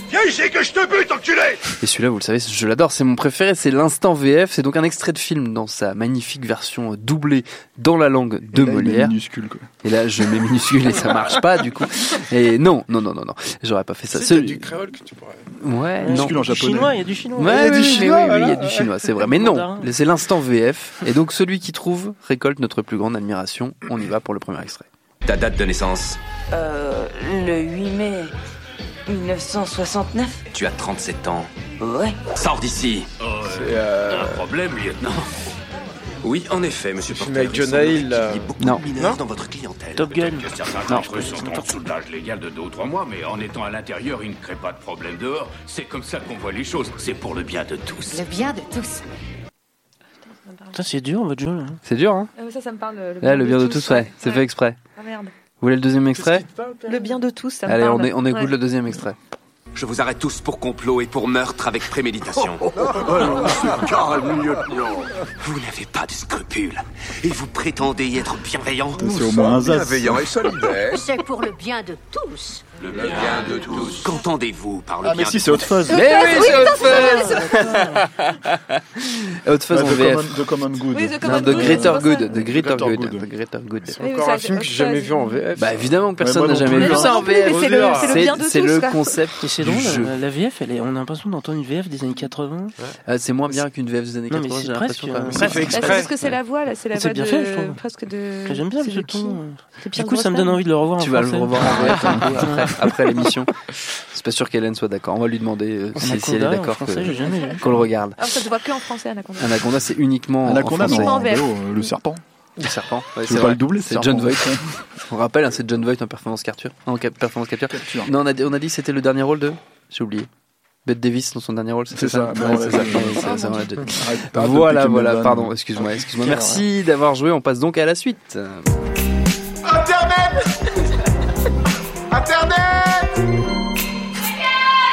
Speaker 7: Viens ici que je te bute, enculé
Speaker 1: Et celui-là, vous le savez, je l'adore, c'est mon préféré, c'est l'instant VF. C'est donc un extrait de film dans sa magnifique version doublée dans la langue de
Speaker 2: Et là,
Speaker 1: Molière.
Speaker 2: Minuscule, quoi.
Speaker 1: Et là, je mets minuscule et ça marche pas, du coup. Et non, non, non, non, non, j'aurais pas fait ça. Celui-
Speaker 4: du créole que tu pourrais...
Speaker 1: Ouais, non.
Speaker 2: Minuscule en
Speaker 6: Du
Speaker 2: japonais.
Speaker 6: chinois, il y a du chinois.
Speaker 1: Ouais,
Speaker 4: Il y a du
Speaker 1: oui,
Speaker 4: chinois,
Speaker 1: oui, oui, il y a du chinois, c'est vrai. Mais non, c'est l'instant VF. Et donc, celui qui trouve récolte notre plus grande admiration. On y va pour le premier extrait.
Speaker 8: Ta date de naissance
Speaker 9: Euh, le 8 mai 1969
Speaker 8: Tu as 37 ans.
Speaker 9: Ouais.
Speaker 8: Sors d'ici
Speaker 4: C'est, euh,
Speaker 8: Un problème, lieutenant Oui, en effet, monsieur Porter.
Speaker 4: avec
Speaker 8: il
Speaker 4: John Hill,
Speaker 1: Non.
Speaker 8: de
Speaker 4: Non
Speaker 8: dans votre clientèle.
Speaker 6: Top Gun.
Speaker 10: Que certains d'entre eux sont en dessous de l'âge légal de deux ou trois mois, mais en étant à l'intérieur, ils ne créent pas de problème dehors. C'est comme ça qu'on voit les choses. C'est pour le bien de tous.
Speaker 9: Le bien de tous.
Speaker 6: Putain, c'est dur votre jeu là.
Speaker 1: C'est dur, hein?
Speaker 3: Euh, ça, ça me parle. Le,
Speaker 1: Là, le bien de tous, ouais, c'est fait exprès.
Speaker 3: Ah merde.
Speaker 1: Vous voulez le deuxième extrait
Speaker 3: Le bien de tous, ça me
Speaker 1: Allez,
Speaker 3: parle.
Speaker 1: on, est- on écoute
Speaker 3: Ouais.
Speaker 1: le deuxième extrait.
Speaker 8: Je vous arrête tous pour complot et pour meurtre avec préméditation.
Speaker 7: Calme, lieutenant.
Speaker 8: Vous n'avez pas de scrupules. Et vous prétendez être bienveillant.
Speaker 2: C'est au moins un zaz.
Speaker 7: Bienveillant et solidaire.
Speaker 9: C'est pour le bien de tous.
Speaker 8: Le bien de tous. Qu'entendez-vous par le
Speaker 2: Ah, mais
Speaker 8: bien
Speaker 2: si,
Speaker 8: de
Speaker 2: c'est Hot Fuzz.
Speaker 1: Mais oui, c'est Hot Fuzz Hot Fuzz en
Speaker 2: The
Speaker 1: VF.
Speaker 2: Common- The Common Good.
Speaker 3: Oui, The
Speaker 1: Non,
Speaker 3: Common
Speaker 1: The
Speaker 3: Good,
Speaker 1: Greater Good. The Greater Good.
Speaker 2: Good.
Speaker 1: The Greater Good.
Speaker 4: C'est encore un film que j'ai jamais vu en VF.
Speaker 1: Bah évidemment, personne n'a jamais vu
Speaker 2: Mais
Speaker 1: ça en
Speaker 3: mais
Speaker 1: VF.
Speaker 3: c'est le-
Speaker 1: concept
Speaker 6: c'est
Speaker 1: du
Speaker 6: drôle,
Speaker 1: jeu.
Speaker 6: la, VF, est, on a l'impression d'entendre une VF des années 80.
Speaker 1: Ah, C'est moins bien qu'une VF des années
Speaker 6: Non, mais
Speaker 1: 80,
Speaker 6: c'est
Speaker 1: j'ai l'impression.
Speaker 6: euh,
Speaker 4: C'est fait exprès.
Speaker 3: parce que c'est la voix, là, c'est la
Speaker 6: C'est
Speaker 3: voix
Speaker 6: bien
Speaker 3: de,
Speaker 6: fait, je trouve.
Speaker 3: presque de.
Speaker 6: J'aime bien ce
Speaker 3: qui
Speaker 6: ton.
Speaker 3: Pierre
Speaker 6: Du coup, ça me donne envie de le revoir
Speaker 1: Tu
Speaker 6: en
Speaker 1: vas le revoir en VF après, l'émission. C'est pas sûr qu'Hélène soit d'accord. On va lui demander euh, si, si elle est d'accord qu'on le regarde.
Speaker 3: Ah, ça se voit que en français, Anaconda.
Speaker 1: Anaconda, c'est uniquement en
Speaker 2: Anaconda,
Speaker 1: français.
Speaker 2: non,
Speaker 3: en VF.
Speaker 2: en VO, euh, le serpent.
Speaker 1: Le serpent. Ouais, c'est
Speaker 2: veux pas
Speaker 1: vrai.
Speaker 2: le doubler,
Speaker 1: C'est
Speaker 2: ce
Speaker 1: John Voight. On rappelle, hein, c'est John Voight en performance capture. En cap- performance capture.
Speaker 2: Capture.
Speaker 1: Non, on a dit, on a dit que c'était le dernier rôle de. J'ai oublié. Bette Davis dans son dernier rôle,
Speaker 2: C'est ça,
Speaker 1: ouais.
Speaker 2: Arrête-
Speaker 1: Voilà, voilà, pardon, excuse-moi, excuse-moi. Merci d'avoir joué, on passe donc à la suite.
Speaker 7: Internet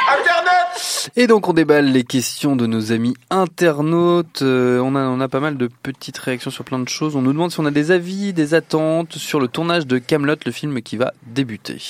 Speaker 7: Internet
Speaker 1: Et donc on déballe les questions de nos amis internautes. Euh, on, a, on a pas mal de petites réactions sur plein de choses. On nous demande si on a des avis, des attentes sur le tournage de Camelot, le film qui va débuter.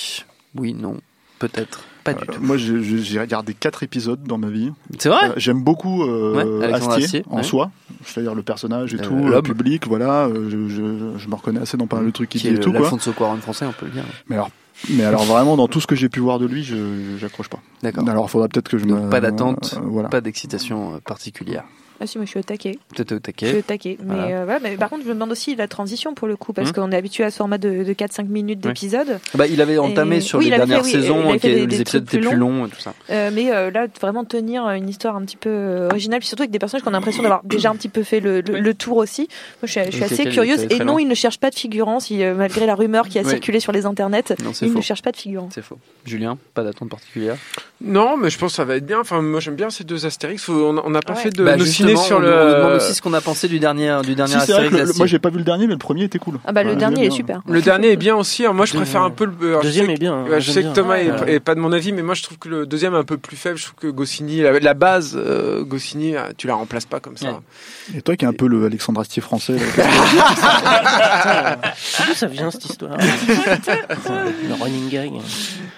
Speaker 1: Oui, non, peut-être, pas du tout.
Speaker 2: Moi, j'ai- regardé quatre épisodes dans ma vie.
Speaker 1: C'est vrai
Speaker 2: Euh, J'aime beaucoup euh,
Speaker 1: Ouais,
Speaker 2: Astier,
Speaker 1: Astier,
Speaker 2: en
Speaker 1: ouais.
Speaker 2: soi, c'est-à-dire le personnage et
Speaker 1: Euh,
Speaker 2: tout, le public, voilà. je, je, je me reconnais assez dans pas mal de trucs qu'il
Speaker 1: Qui
Speaker 2: dit et tout,
Speaker 1: le-
Speaker 2: quoi.
Speaker 1: l'Alfonso Cuarón français, on peut le dire.
Speaker 2: Mais alors, mais alors vraiment, dans tout ce que j'ai pu voir de lui, je j'accroche pas.
Speaker 1: D'accord.
Speaker 2: Alors, il faudra peut-être que je
Speaker 1: Donc
Speaker 2: me.
Speaker 1: pas d'attente,
Speaker 2: euh, voilà.
Speaker 1: pas d'excitation particulière.
Speaker 3: Ah si, moi je suis au taquet.
Speaker 1: Peut-être au
Speaker 3: Je suis au taquet. Mais,
Speaker 1: Voilà.
Speaker 3: euh, voilà, mais par contre, je me demande aussi la transition pour le coup, parce
Speaker 1: Hum.
Speaker 3: qu'on est habitué à ce format de, de 4-5 minutes d'épisode.
Speaker 1: Bah, il avait entamé
Speaker 3: Et-
Speaker 1: sur
Speaker 3: oui,
Speaker 1: les dernières
Speaker 3: fait, oui,
Speaker 1: saisons,
Speaker 3: des-
Speaker 1: les
Speaker 3: des
Speaker 1: épisodes étaient
Speaker 3: plus
Speaker 1: plus longs et tout ça.
Speaker 3: Euh, mais euh, là, vraiment tenir une histoire un petit peu originale, puis surtout avec des personnages qu'on a l'impression d'avoir déjà un petit peu fait le, le- le tour aussi. Moi, je suis, je suis
Speaker 1: Et
Speaker 3: assez curieuse. Et non, il ne cherche pas de figurants, si, malgré la rumeur qui a
Speaker 1: Oui.
Speaker 3: circulé sur les internets.
Speaker 1: Non, c'est
Speaker 3: Il
Speaker 1: faux.
Speaker 3: ne cherche pas de figurants.
Speaker 1: C'est faux. Julien, pas d'attente particulière?
Speaker 4: Non, mais je pense que ça va être bien. Enfin, moi j'aime bien ces deux Astérix. On n'a pas
Speaker 3: Ouais.
Speaker 4: fait de Sur
Speaker 1: on,
Speaker 4: le.
Speaker 1: on nous demande aussi ce qu'on a pensé du dernier, du dernier
Speaker 2: Si, vrai
Speaker 1: Astérix
Speaker 2: que le- moi, j'ai pas vu le dernier, mais le premier était cool.
Speaker 3: Ah bah le
Speaker 2: Ouais,
Speaker 3: dernier est
Speaker 2: bien.
Speaker 3: super.
Speaker 4: Le dernier est bien aussi. Alors, moi, je préfère un peu le.
Speaker 6: Deuxième
Speaker 4: sais
Speaker 6: est bien. hein,
Speaker 4: je sais que. Thomas
Speaker 3: Ouais.
Speaker 4: est, est pas de mon avis, mais moi je trouve que le deuxième est un peu plus faible. Je trouve que Goscinny, la, la base, euh, Goscinny, euh, tu la remplaces pas comme ça.
Speaker 1: Ouais.
Speaker 2: Et toi qui es un peu le Alexandre Astier français, là,
Speaker 6: D'où ça vient cette histoire? Le running gag.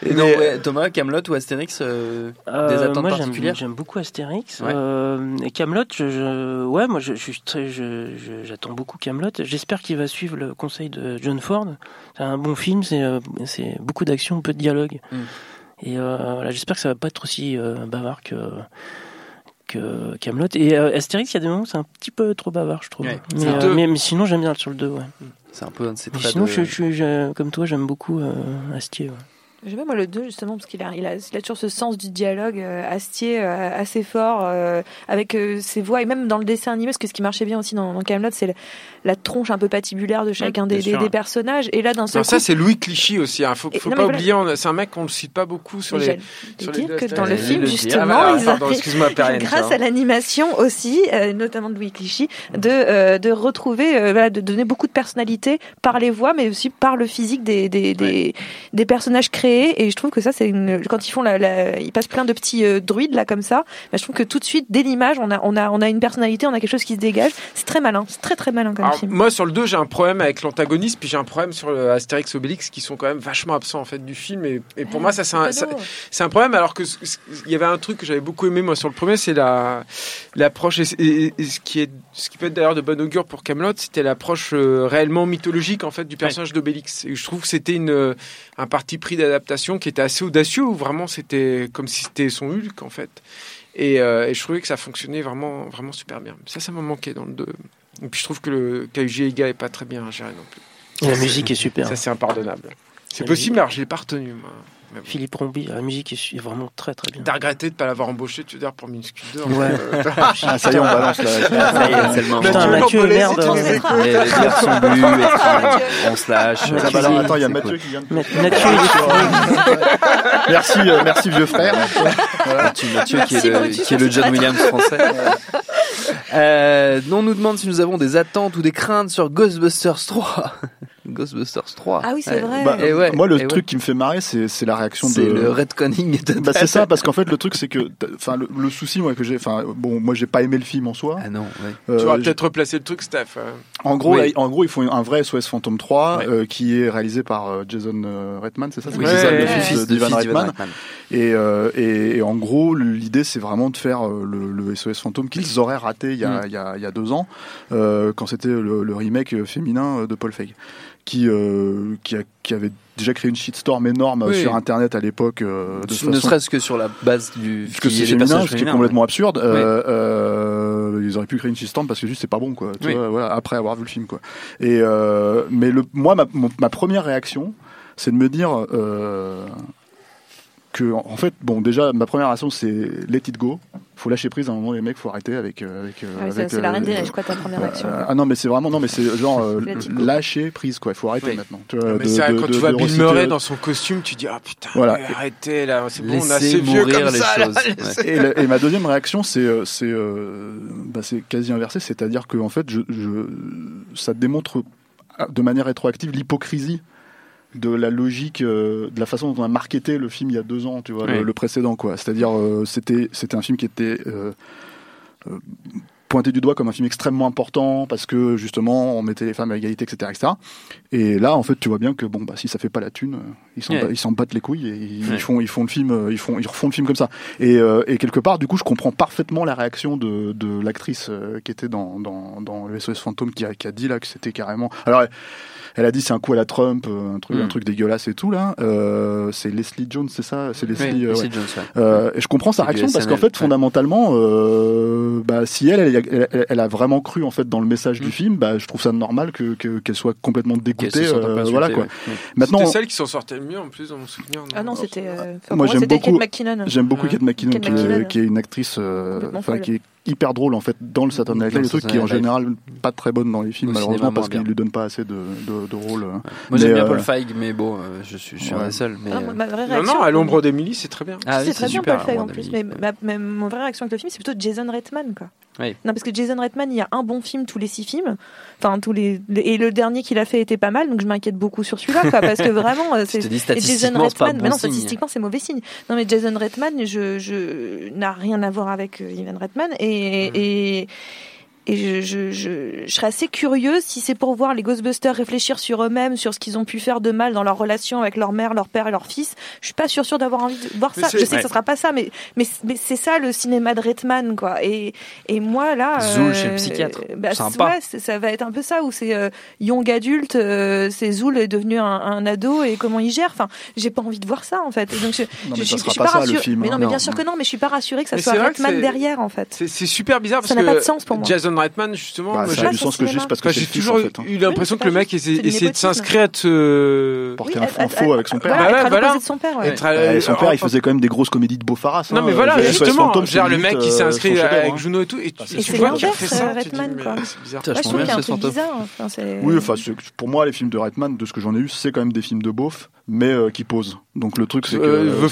Speaker 1: Et donc, ouais, Thomas, Camelot ou Astérix euh,
Speaker 6: Euh,
Speaker 1: Des attentes
Speaker 6: moi, j'aime-
Speaker 1: particulières
Speaker 6: J'aime beaucoup Astérix.
Speaker 1: Ouais.
Speaker 6: Euh, et Camelot, je, je- ouais, moi, je, j'attends beaucoup Camelot. J'espère qu'il va suivre le conseil de John Ford. C'est un bon film, c'est, euh, c'est beaucoup d'action, peu de dialogue.
Speaker 1: Mm.
Speaker 6: Et euh, voilà, j'espère que ça va pas être aussi euh, bavard que Camelot. Et euh, Astérix, il y a des moments où c'est un petit peu trop bavard, je trouve.
Speaker 1: Ouais.
Speaker 6: Mais, euh, sinon, j'aime bien sur le 2, ouais.
Speaker 1: C'est un peu un de ces
Speaker 6: Mais
Speaker 1: traits
Speaker 6: sinon,
Speaker 1: de-
Speaker 6: je, je, je- comme toi, j'aime beaucoup euh, Astier. ouais.
Speaker 3: J'aime bien moi le 2 justement parce qu'il a, il a, il a toujours ce sens du dialogue euh, Astier euh, assez fort euh, avec euh, ses voix et même dans le dessin animé parce que ce qui marchait bien aussi dans, dans Camelot c'est la, la tronche un peu patibulaire de chacun des, personnages et là d'un seul
Speaker 4: Alors ça,
Speaker 3: coup
Speaker 4: c'est Louis Clichy aussi. Hein. Faut, faut
Speaker 3: non,
Speaker 4: pas
Speaker 3: voilà.
Speaker 4: oublier, c'est un mec qu'on ne cite pas beaucoup sur les. sur les
Speaker 3: dire que dans le film justement
Speaker 4: Ah, bah,
Speaker 3: ils
Speaker 4: pardon,
Speaker 3: arrivent- grâce à l'animation aussi euh, notamment de Louis Clichy de, euh, de retrouver euh, voilà, de donner beaucoup de personnalité par les voix mais aussi par le physique des, des, des, des personnages créés et je trouve que ça c'est une quand ils font la, la- ils passent plein de petits euh, druides là comme ça bah, je trouve que tout de suite dès l'image on a on a on a une personnalité on a quelque chose qui se dégage. C'est très malin. C'est très très malin comme
Speaker 4: Alors,
Speaker 3: film.
Speaker 4: moi sur le 2 j'ai un problème avec l'antagoniste puis j'ai un problème sur le Astérix Obélix qui sont quand même vachement absents en fait du film et, et pour moi ça c'est un, c'est un problème alors que il y avait un truc que j'avais beaucoup aimé moi sur le premier c'est la l'approche et, et- et ce qui est ce qui peut être d'ailleurs de bon augure pour Camelot c'était l'approche euh, réellement mythologique en fait du personnage d'Obélix. Et je trouve que c'était une euh, un parti pris d'adaptation qui était assez audacieux où vraiment c'était comme si c'était son Hulk en fait. Et, euh, et je trouvais que ça fonctionnait vraiment vraiment super bien. Ça ça m'a manqué dans le 2 et puis je trouve que le KUG Ega est pas très bien géré non plus.
Speaker 6: La musique est super.
Speaker 4: ça c'est impardonnable. C'est possible alors je l'ai pas retenu moi bon.
Speaker 6: Philippe Rombi, la musique est vraiment très très bien.
Speaker 4: T'as regretté de pas l'avoir embauché, tu veux dire, pour Minuscule d'or
Speaker 6: Ouais.
Speaker 4: euh,
Speaker 2: Ah, ça y est, on balance là.
Speaker 1: Ça y est, c'est le moment.
Speaker 6: Putain, Mathieu, merde.
Speaker 1: Les bières sont bues, on se lâche.
Speaker 2: Ah, bah alors, attends, il y a Mathieu qui vient de.
Speaker 6: Ma- Mathieu, il est
Speaker 2: Merci, euh, merci vieux frère.
Speaker 1: Mathieu, Mathieu qui est le, qui est le
Speaker 3: merci,
Speaker 1: John. Williams français. Euh, on nous demande si nous avons des attentes ou des craintes sur Ghostbusters 3. Ghostbusters 3.
Speaker 3: Ah oui, c'est
Speaker 1: Ouais.
Speaker 3: vrai.
Speaker 2: Bah,
Speaker 1: Et ouais,
Speaker 2: moi, le
Speaker 1: et
Speaker 2: truc qui me fait marrer, c'est c'est la réaction de.
Speaker 1: C'est le redconning total.
Speaker 2: Bah, c'est ça, parce qu'en fait, le truc, c'est que, enfin, le, le souci, moi, que j'ai, enfin, bon, moi, j'ai pas aimé le film en soi.
Speaker 1: Ah non, ouais.
Speaker 2: Euh,
Speaker 4: Tu vas peut-être replacer le truc, Steph. euh.
Speaker 2: En gros,
Speaker 1: Oui.
Speaker 2: là, en gros, ils font un vrai SOS Phantom 3
Speaker 1: Ouais.
Speaker 2: euh, qui est réalisé par euh, Jason euh, Reitman, c'est ça
Speaker 1: Oui,
Speaker 2: C'est ça, le fils
Speaker 1: d'Ivan
Speaker 2: Reitman.
Speaker 1: Reitman.
Speaker 2: Et, euh, et, et en gros, l'idée, c'est vraiment de faire le, le SOS Fantôme qu'ils auraient raté il y a,
Speaker 1: Mm.
Speaker 2: il y a, il y a deux ans, euh, quand c'était le, le remake féminin de Paul Feig, qui, euh, qui, a- qui avait déjà créé une shitstorm énorme
Speaker 1: Oui.
Speaker 2: sur Internet à l'époque. euh,
Speaker 1: ne
Speaker 2: façon-
Speaker 1: serait-ce que sur la base du
Speaker 2: parce que c'est féminin, ce qui est complètement
Speaker 1: ouais.
Speaker 2: absurde. Euh, euh, ils auraient pu créer une shitstorm parce que juste c'est pas bon, quoi. Tu
Speaker 1: Oui.
Speaker 2: vois, voilà, après avoir vu le film, quoi. Et euh, mais le, moi, ma, ma première réaction, c'est de me dire euh, que, en fait, bon, déjà, ma première réaction, c'est let it go. Faut lâcher prise à un moment, les mecs, faut arrêter avec. euh, avec, euh,
Speaker 3: Ah oui,
Speaker 2: avec,
Speaker 3: c'est la
Speaker 2: euh,
Speaker 3: reine des
Speaker 2: euh,
Speaker 3: neiges, quoi, ta première action.
Speaker 2: euh, ah non, mais c'est vraiment non, mais c'est genre euh, lâcher prise, quoi. Il faut arrêter
Speaker 1: Oui.
Speaker 2: maintenant. Tu vois,
Speaker 4: Mais
Speaker 2: de-
Speaker 4: c'est vrai,
Speaker 2: de-
Speaker 4: quand
Speaker 2: de-
Speaker 4: tu vois Bill Murray dans son costume, tu dis ah putain,
Speaker 2: Voilà.
Speaker 4: arrêtez là, c'est bon, on a assez vieux comme
Speaker 1: les
Speaker 4: ça. là,
Speaker 1: choses.
Speaker 2: et, la- et ma deuxième réaction, c'est c'est bah, c'est quasi inversé, c'est-à-dire que en fait, je, je, ça démontre de manière rétroactive l'hypocrisie de la logique, euh, de la façon dont on a marketé le film il y a deux ans, tu vois,
Speaker 1: Oui.
Speaker 2: le, le précédent, quoi. C'est-à-dire, euh, c'était c'était un film qui était euh, pointé du doigt comme un film extrêmement important parce que justement on mettait les femmes à égalité, etc., etc. Et là, en fait, tu vois bien que bon, bah si ça fait pas la thune, ils s'en
Speaker 1: Ouais.
Speaker 2: ils battent les couilles et ils,
Speaker 1: Ouais.
Speaker 2: font ils font le film, ils font ils refont le film comme ça. Et, euh, et quelque part, du coup, je comprends parfaitement la réaction de, de l'actrice qui était dans, dans, dans le SOS Fantôme qui a, qui a dit là que c'était carrément. Alors, elle, a dit c'est un coup à la Trump, euh, un truc,
Speaker 1: Mm.
Speaker 2: un truc dégueulasse et tout là. Euh, c'est Leslie Jones, c'est ça? C'est Leslie.
Speaker 1: Oui,
Speaker 2: euh,
Speaker 1: Leslie
Speaker 2: ouais.
Speaker 1: Jones, ouais.
Speaker 2: Euh, et je comprends sa réaction parce qu'en fait,
Speaker 1: ouais.
Speaker 2: fondamentalement, euh, bah, si elle, elle, elle, elle a vraiment cru en fait dans le message
Speaker 1: Mm.
Speaker 2: du film, bah, je trouve ça normal que que- qu'elle soit complètement dégoûtée.
Speaker 1: se
Speaker 2: euh, voilà quoi.
Speaker 1: ouais. Ouais.
Speaker 2: Maintenant,
Speaker 4: C'était celle qui s'en sortait le mieux en plus dans mon souvenir.
Speaker 3: Ah non, c'était. euh,
Speaker 2: Moi, j'aime beaucoup-. J'aime beaucoup. Kate McKinnon, qui. Est, une actrice, euh, qui est hyper drôle en fait dans le Saturday Night Live, le truc qui est en général pas très bonne dans les films
Speaker 1: Au
Speaker 2: malheureusement
Speaker 1: cinéma,
Speaker 2: parce
Speaker 1: moins bien.
Speaker 2: qu'il lui donne pas assez de, de, de rôles. euh.
Speaker 1: Moi j'aime bien
Speaker 2: euh,
Speaker 1: Paul Feig, mais bon, euh, je suis, je suis un
Speaker 2: Ouais.
Speaker 1: des seuls. Mais,
Speaker 3: Ah, ma vraie
Speaker 4: Non,
Speaker 3: réaction.
Speaker 4: non, à l'ombre d'Emily, c'est très bien.
Speaker 1: Ah oui,
Speaker 3: c'est très bien
Speaker 1: super,
Speaker 3: Paul Feig en plus, mais ma, ma- mon vraie réaction avec le film, c'est plutôt Jason Reitman, quoi.
Speaker 1: Oui.
Speaker 3: Non, parce que Jason Reitman, il y a un bon film tous les six films, enfin tous les, et le dernier qu'il a fait était pas mal, donc je m'inquiète beaucoup sur celui-là, quoi, parce que vraiment, euh, c'est Jason Reitman,
Speaker 1: bon
Speaker 3: mais non, statistiquement, c'est mauvais signe. Non, mais Jason Reitman, je, je n'a rien à voir avec Ivan Reitman, et, et, et je, je, je, je serais assez curieuse si c'est pour voir les Ghostbusters réfléchir sur eux-mêmes, sur ce qu'ils ont pu faire de mal dans leur relation avec leur mère, leur père et leur fils. Je suis pas sûre, sûre d'avoir envie de voir ça. Je sais
Speaker 1: Ouais.
Speaker 3: que ce sera pas ça, mais, mais, mais c'est ça le cinéma de Reitman, quoi. Et, et moi, là.
Speaker 1: Zool chez le psychiatre.
Speaker 3: bah,
Speaker 1: Sympa.
Speaker 3: ouais, ça va être un peu ça, où c'est euh, young adulte, euh, c'est Zool est devenu un, un ado et comment il gère. Enfin, j'ai pas envie de voir ça, en fait. Et Donc, je,
Speaker 2: Non,
Speaker 3: je,
Speaker 2: mais
Speaker 3: je,
Speaker 2: ça
Speaker 3: je
Speaker 2: sera
Speaker 3: suis
Speaker 2: pas
Speaker 3: pas
Speaker 2: ça, le
Speaker 3: rassurée.
Speaker 2: film,
Speaker 3: Mais
Speaker 2: hein.
Speaker 3: non, mais bien
Speaker 2: Non,
Speaker 3: sûr que
Speaker 2: non.
Speaker 3: mais je suis pas rassurée que ça
Speaker 4: Mais
Speaker 3: soit
Speaker 4: c'est-
Speaker 3: derrière, en fait.
Speaker 4: C'est c'est super bizarre
Speaker 3: Ça
Speaker 4: parce
Speaker 3: n'a
Speaker 4: que
Speaker 3: pas de sens pour moi.
Speaker 4: Jason Reitman, justement,
Speaker 2: Bah,
Speaker 4: moi,
Speaker 2: ça
Speaker 4: j'ai
Speaker 2: a du sens que juste parce que
Speaker 4: enfin, j'ai toujours
Speaker 2: en fait. hein.
Speaker 4: eu l'impression
Speaker 3: Oui,
Speaker 4: que le mec essayait, de s'inscrire à te.
Speaker 2: Porter
Speaker 3: Oui,
Speaker 2: un,
Speaker 3: à-
Speaker 2: un faux avec son père.
Speaker 3: Voilà,
Speaker 4: Bah
Speaker 3: de son père, ouais.
Speaker 4: être à-
Speaker 2: Ouais, son père,
Speaker 4: en-
Speaker 2: il faisait quand même des grosses comédies de Beaufaras.
Speaker 4: Non
Speaker 2: hein.
Speaker 4: mais voilà,
Speaker 2: SOS
Speaker 4: justement, le mec qui
Speaker 2: euh,
Speaker 4: s'est inscrit avec
Speaker 2: hein.
Speaker 4: Juno et tout, et
Speaker 2: c'est
Speaker 3: l'inverse, euh, Reitman, quoi. je trouve qu'il y a un
Speaker 1: trouve
Speaker 3: truc
Speaker 1: bien
Speaker 3: bizarre.
Speaker 2: Oui, enfin, pour moi, les films de Reitman, de ce que j'en ai eu, c'est quand même des films de beauf, mais euh, qui posent. Donc le truc, c'est que.
Speaker 4: Euh, The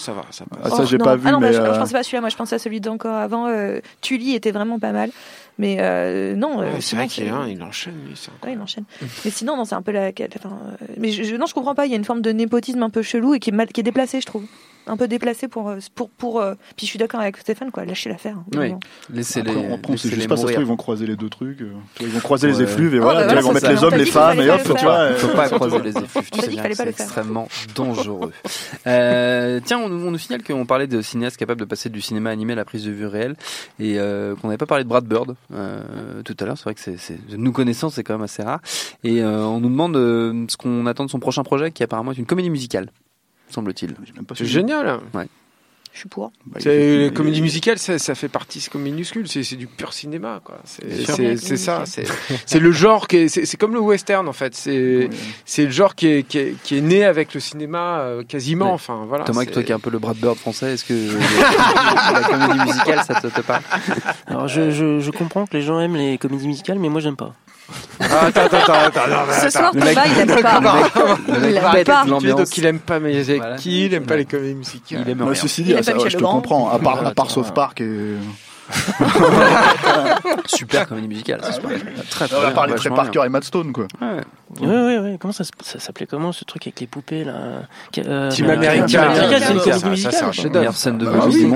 Speaker 4: ça va, ça passe.
Speaker 2: Ah, ça,
Speaker 3: Oh,
Speaker 2: j'ai
Speaker 3: non.
Speaker 2: pas vu,
Speaker 3: Ah non, bah,
Speaker 2: mais.
Speaker 3: je, je
Speaker 2: euh,
Speaker 3: pensais pas à celui-là. Moi, je pensais à celui d'encore avant. Euh, Tully était vraiment pas mal. Mais euh, non, euh,
Speaker 4: Ouais, c'est vrai qu'il est un, il enchaîne, lui,
Speaker 3: Ouais, il enchaîne. mais sinon, non, c'est un peu la. Enfin, euh, mais je, je- non, je comprends pas. Il y a une forme de népotisme un peu chelou et qui est mal, qui est déplacé, je trouve. Un peu déplacé pour euh, pour pour. euh, Puis je suis d'accord avec Stéphane, quoi. Lâchez l'affaire. hein.
Speaker 1: Oui.
Speaker 2: Après, après, on juste pas, ça ils vont croiser les deux trucs. euh, Ils vont croiser les effluves et
Speaker 3: Oh,
Speaker 2: voilà,
Speaker 3: bah
Speaker 2: ils vont mettre
Speaker 3: ça.
Speaker 2: les
Speaker 3: On
Speaker 2: hommes, les femmes, et hop, tu vois.
Speaker 1: Faut
Speaker 2: euh,
Speaker 1: pas croiser les effluves, tu
Speaker 3: On
Speaker 1: sais bien c'est extrêmement dangereux. Euh, tiens, on, on nous signale qu'on parlait de cinéastes capables de passer du cinéma animé à la prise de vue réelle et euh, qu'on n'avait pas parlé de Brad Bird euh, tout à l'heure. C'est vrai que c'est, nous connaissant, c'est quand même assez rare. Et euh, on nous demande euh, ce qu'on attend de son prochain projet, qui apparemment est une comédie musicale, semble-t-il.
Speaker 2: J'ai même pas
Speaker 4: C'est génial.
Speaker 3: Je suis pour.
Speaker 2: Bah,
Speaker 4: les comédies musicales, ça, ça fait partie, c'est comme minuscule, c'est c'est du pur cinéma. C'est ça, c'est le genre qui est, c'est comme le western en fait. C'est
Speaker 2: Ouais.
Speaker 4: le genre qui est, qui est qui est né avec le cinéma euh, quasiment.
Speaker 1: Ouais.
Speaker 4: Enfin voilà.
Speaker 1: Thomas,
Speaker 4: c'est-
Speaker 1: toi qui es un peu le Brad Bird français, est-ce que la comédie musicale, ça te, te parle?
Speaker 6: Alors je, je, je comprends que les gens aiment les comédies musicales, mais moi j'aime pas.
Speaker 4: Ah, attends, attends, attends, attends,
Speaker 3: Ce soir,
Speaker 1: le
Speaker 3: Thomas,
Speaker 1: mec-
Speaker 3: il aime pas.
Speaker 1: Le mec
Speaker 3: Il
Speaker 1: l'ambiance.
Speaker 4: donc il aime pas,
Speaker 1: Voilà.
Speaker 4: qui il aime pas les comédies musicales
Speaker 1: Il aime rien.
Speaker 2: ceci
Speaker 3: Il
Speaker 2: dit, je te comprends. À part, à part. South Park et.
Speaker 1: Super comédie musicale, ça se passe. Très, très
Speaker 2: On va
Speaker 1: bien,
Speaker 2: parler Trey
Speaker 1: vachement
Speaker 2: Parker et Matt Stone, quoi.
Speaker 1: bien. Ouais.
Speaker 6: Ouais, ouais, ouais. Comment ça, ça s'appelait comment ce truc avec les poupées là euh,
Speaker 4: Team
Speaker 6: America. Team America, c'est une
Speaker 4: Ça,
Speaker 6: comédie
Speaker 4: ça,
Speaker 6: musicale.
Speaker 4: c'est un.
Speaker 1: Meilleure scène de vomi
Speaker 6: Ah oui,
Speaker 1: du
Speaker 6: c'est une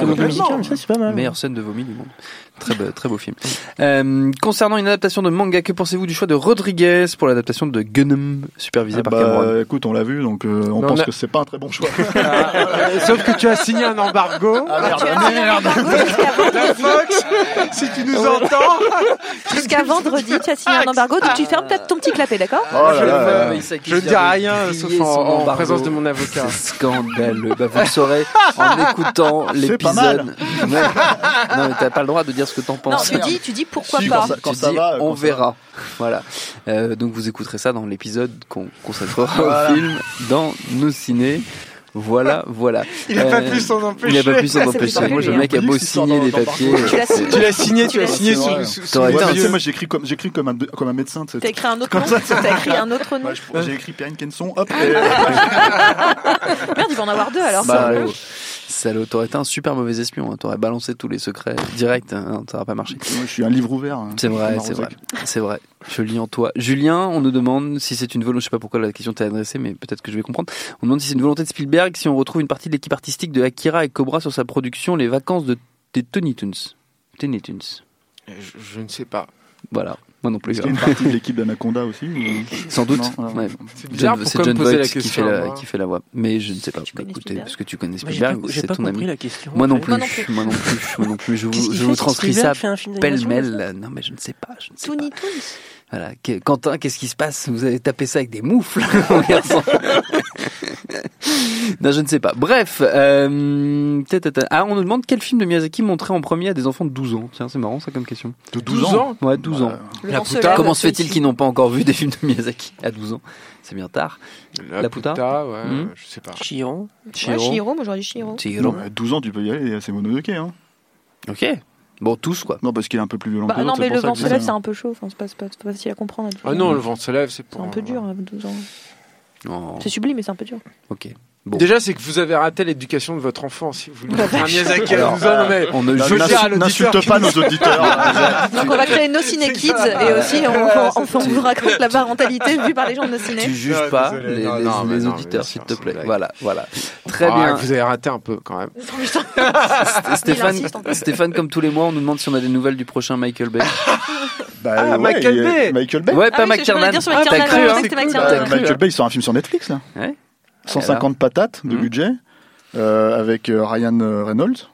Speaker 1: monde.
Speaker 6: ça c'est pas mal.
Speaker 1: Meilleure scène de vomi du monde. Très, beau- très beau film. Euh, concernant une adaptation de manga, que pensez-vous du choix de Rodriguez pour l'adaptation de Gunnum, supervisé
Speaker 2: Ah
Speaker 1: par
Speaker 2: bah,
Speaker 1: Cameron?
Speaker 2: écoute, on l'a vu, donc euh, on pense
Speaker 4: a-
Speaker 2: que c'est pas un très bon choix.
Speaker 4: Euh, Sauf que tu as signé un embargo.
Speaker 2: Ah merde,
Speaker 3: Tu as signé un embargo jusqu'à vendredi.
Speaker 4: Fox, si tu nous entends.
Speaker 3: Jusqu'à vendredi, tu as signé un embargo, donc tu fermes ta- ton petit clapet, d'accord?
Speaker 2: Oh là là.
Speaker 4: Je ne dis rien, sauf en, en présence de mon avocat.
Speaker 1: C'est scandaleux. Bah, vous le saurez en écoutant l'épisode. Non, mais t'as pas le droit de dire ce que t'en
Speaker 3: Non,
Speaker 1: penses.
Speaker 3: tu dis, tu dis pourquoi
Speaker 2: Si,
Speaker 3: pas.
Speaker 2: quand ça- quand
Speaker 1: Tu
Speaker 2: ça
Speaker 1: dis,
Speaker 2: va,
Speaker 1: on
Speaker 2: ça
Speaker 1: verra. Voilà. Euh, donc vous écouterez ça dans l'épisode qu'on consacrera
Speaker 2: Voilà.
Speaker 1: au film dans nos ciné. Voilà, voilà.
Speaker 4: Il n'a pas
Speaker 1: Euh,
Speaker 4: pu s'en empêcher.
Speaker 1: Il a pas pu s'en
Speaker 3: C'est
Speaker 1: empêcher.
Speaker 3: plutôt
Speaker 1: Le
Speaker 3: lui,
Speaker 1: mec a
Speaker 2: hein.
Speaker 1: beau signer les papiers.
Speaker 3: Tu l'as signé.
Speaker 4: Tu l'as signé, sous,
Speaker 2: moi j'écris comme, j'écris comme, un, comme un médecin.
Speaker 3: T'as écrit un autre
Speaker 2: Comme
Speaker 3: nom
Speaker 2: ça,
Speaker 3: T'as écrit un autre nom
Speaker 2: J'ai écrit Perrine Kenson, hop, et-
Speaker 3: Merde, il va en avoir deux alors. Ça.
Speaker 1: salaud, t'aurais été un super mauvais espion. hein. T'aurais balancé tous les secrets direct. hein. Ça n'aurait pas marché.
Speaker 2: Moi, je suis un livre ouvert. hein.
Speaker 1: C'est vrai, c'est vrai. C'est vrai. Je lis en toi. Julien, on nous demande si c'est une volonté, je sais pas pourquoi la question t'est adressée, mais peut-être que je vais comprendre. On demande si c'est une volonté de Spielberg, si on retrouve une partie de l'équipe artistique de Akira et Cobra sur sa production Les Vacances de, des Tony Toons. Tony Toons.
Speaker 4: Je, je ne sais pas.
Speaker 1: Voilà. Moi non plus.
Speaker 2: Est-ce qu'il y a une partie de l'équipe d'Anaconda aussi ou-
Speaker 1: Sans doute.
Speaker 2: Non.
Speaker 1: Ouais.
Speaker 4: C'est
Speaker 1: John- John
Speaker 4: poser la
Speaker 1: Voight qui
Speaker 4: question
Speaker 1: fait la, qui fait la voix. Mais je ne sais pas.
Speaker 3: Tu connais
Speaker 1: Écoutez, parce que tu connais Spielberg,
Speaker 6: pas, j'ai
Speaker 1: c'est
Speaker 6: pas
Speaker 1: ton
Speaker 6: compris
Speaker 1: ami.
Speaker 6: la question.
Speaker 1: Moi non plus.
Speaker 3: Moi non plus.
Speaker 1: Moi non plus. Moi non plus. Je
Speaker 6: Qu'est-ce
Speaker 1: vous, je vous transcris ça pêle-mêle. Non, mais je ne sais pas. Je ne sais pas.
Speaker 3: Tony Toons.
Speaker 1: Voilà. Que- Quentin, qu'est-ce qui se passe? Vous avez tapé ça avec des moufles, mon garçon. non, je ne sais pas. Bref, euh, ah, on nous demande quel film de Miyazaki montrer en premier à des enfants de 12 ans. Tiens, c'est marrant ça comme question.
Speaker 2: De
Speaker 4: 12 ans
Speaker 1: Ouais, 12 ans.
Speaker 4: La
Speaker 3: vent se
Speaker 4: Pouta.
Speaker 3: lève,
Speaker 1: Comment se
Speaker 3: c'est
Speaker 1: fait-il qu'ils n'ont pas encore vu des films de Miyazaki à 12 ans C'est bien tard.
Speaker 4: La,
Speaker 1: La Pouta
Speaker 4: Pouta, ouais,
Speaker 1: Hmm.
Speaker 4: je sais pas.
Speaker 6: Chihiro.
Speaker 3: Ouais, Chihiro, moi j'aurais dit Chihiro.
Speaker 1: Chihiro.
Speaker 2: Non, à 12 ans, tu peux y aller, c'est Mononoke. Hein.
Speaker 1: Ok. Bon, tous quoi.
Speaker 2: Non, parce qu'il est un peu plus violent
Speaker 3: Bah
Speaker 2: que les
Speaker 3: non, mais
Speaker 2: c'est
Speaker 3: le vent se lève, c'est un peu chaud. Enfin, c'est pas, c'est pas, c'est pas facile à comprendre. à 12
Speaker 4: Ah
Speaker 3: ans.
Speaker 4: non, le vent se lève, c'est
Speaker 3: C'est
Speaker 4: pour.
Speaker 3: un peu dur à 12 ans.
Speaker 1: Oh,
Speaker 3: C'est sublime, mais c'est un peu dur.
Speaker 1: ok. Bon.
Speaker 4: Déjà, c'est que vous avez raté l'éducation de votre enfant. Si vous voulez un Miyazaki à
Speaker 1: Alors,
Speaker 4: 12 ans, non, mais
Speaker 1: On ne
Speaker 2: N'insulte pas nos auditeurs.
Speaker 3: Donc on va créer nos ciné kids et aussi on, on, on vous raconte la parentalité vue par les gens de nos ciné.
Speaker 1: Tu juges
Speaker 4: Non,
Speaker 1: pas
Speaker 4: désolé.
Speaker 1: les,
Speaker 4: Non,
Speaker 1: les-
Speaker 4: non, mais
Speaker 1: les
Speaker 4: non, mais
Speaker 1: auditeurs, s'il te plaît. Voilà, voilà. Très
Speaker 4: Ah,
Speaker 1: bien.
Speaker 4: Vous avez raté un peu quand même.
Speaker 1: Stéphane, comme tous les mois, on nous demande si on a des nouvelles du prochain Michael Bay.
Speaker 2: Bah,
Speaker 4: Ah,
Speaker 2: ouais,
Speaker 4: Michael Bay.
Speaker 2: Michael Bay.
Speaker 1: Ouais,
Speaker 3: Ah
Speaker 1: pas
Speaker 3: oui, voulais
Speaker 1: McTiernan. Ah, t'as cru, hein cru,
Speaker 2: Michael Bay, il sort un film sur Netflix là.
Speaker 1: Ouais.
Speaker 2: 150 patates de
Speaker 1: Mhm.
Speaker 2: budget euh, avec euh, Ryan euh, Reynolds.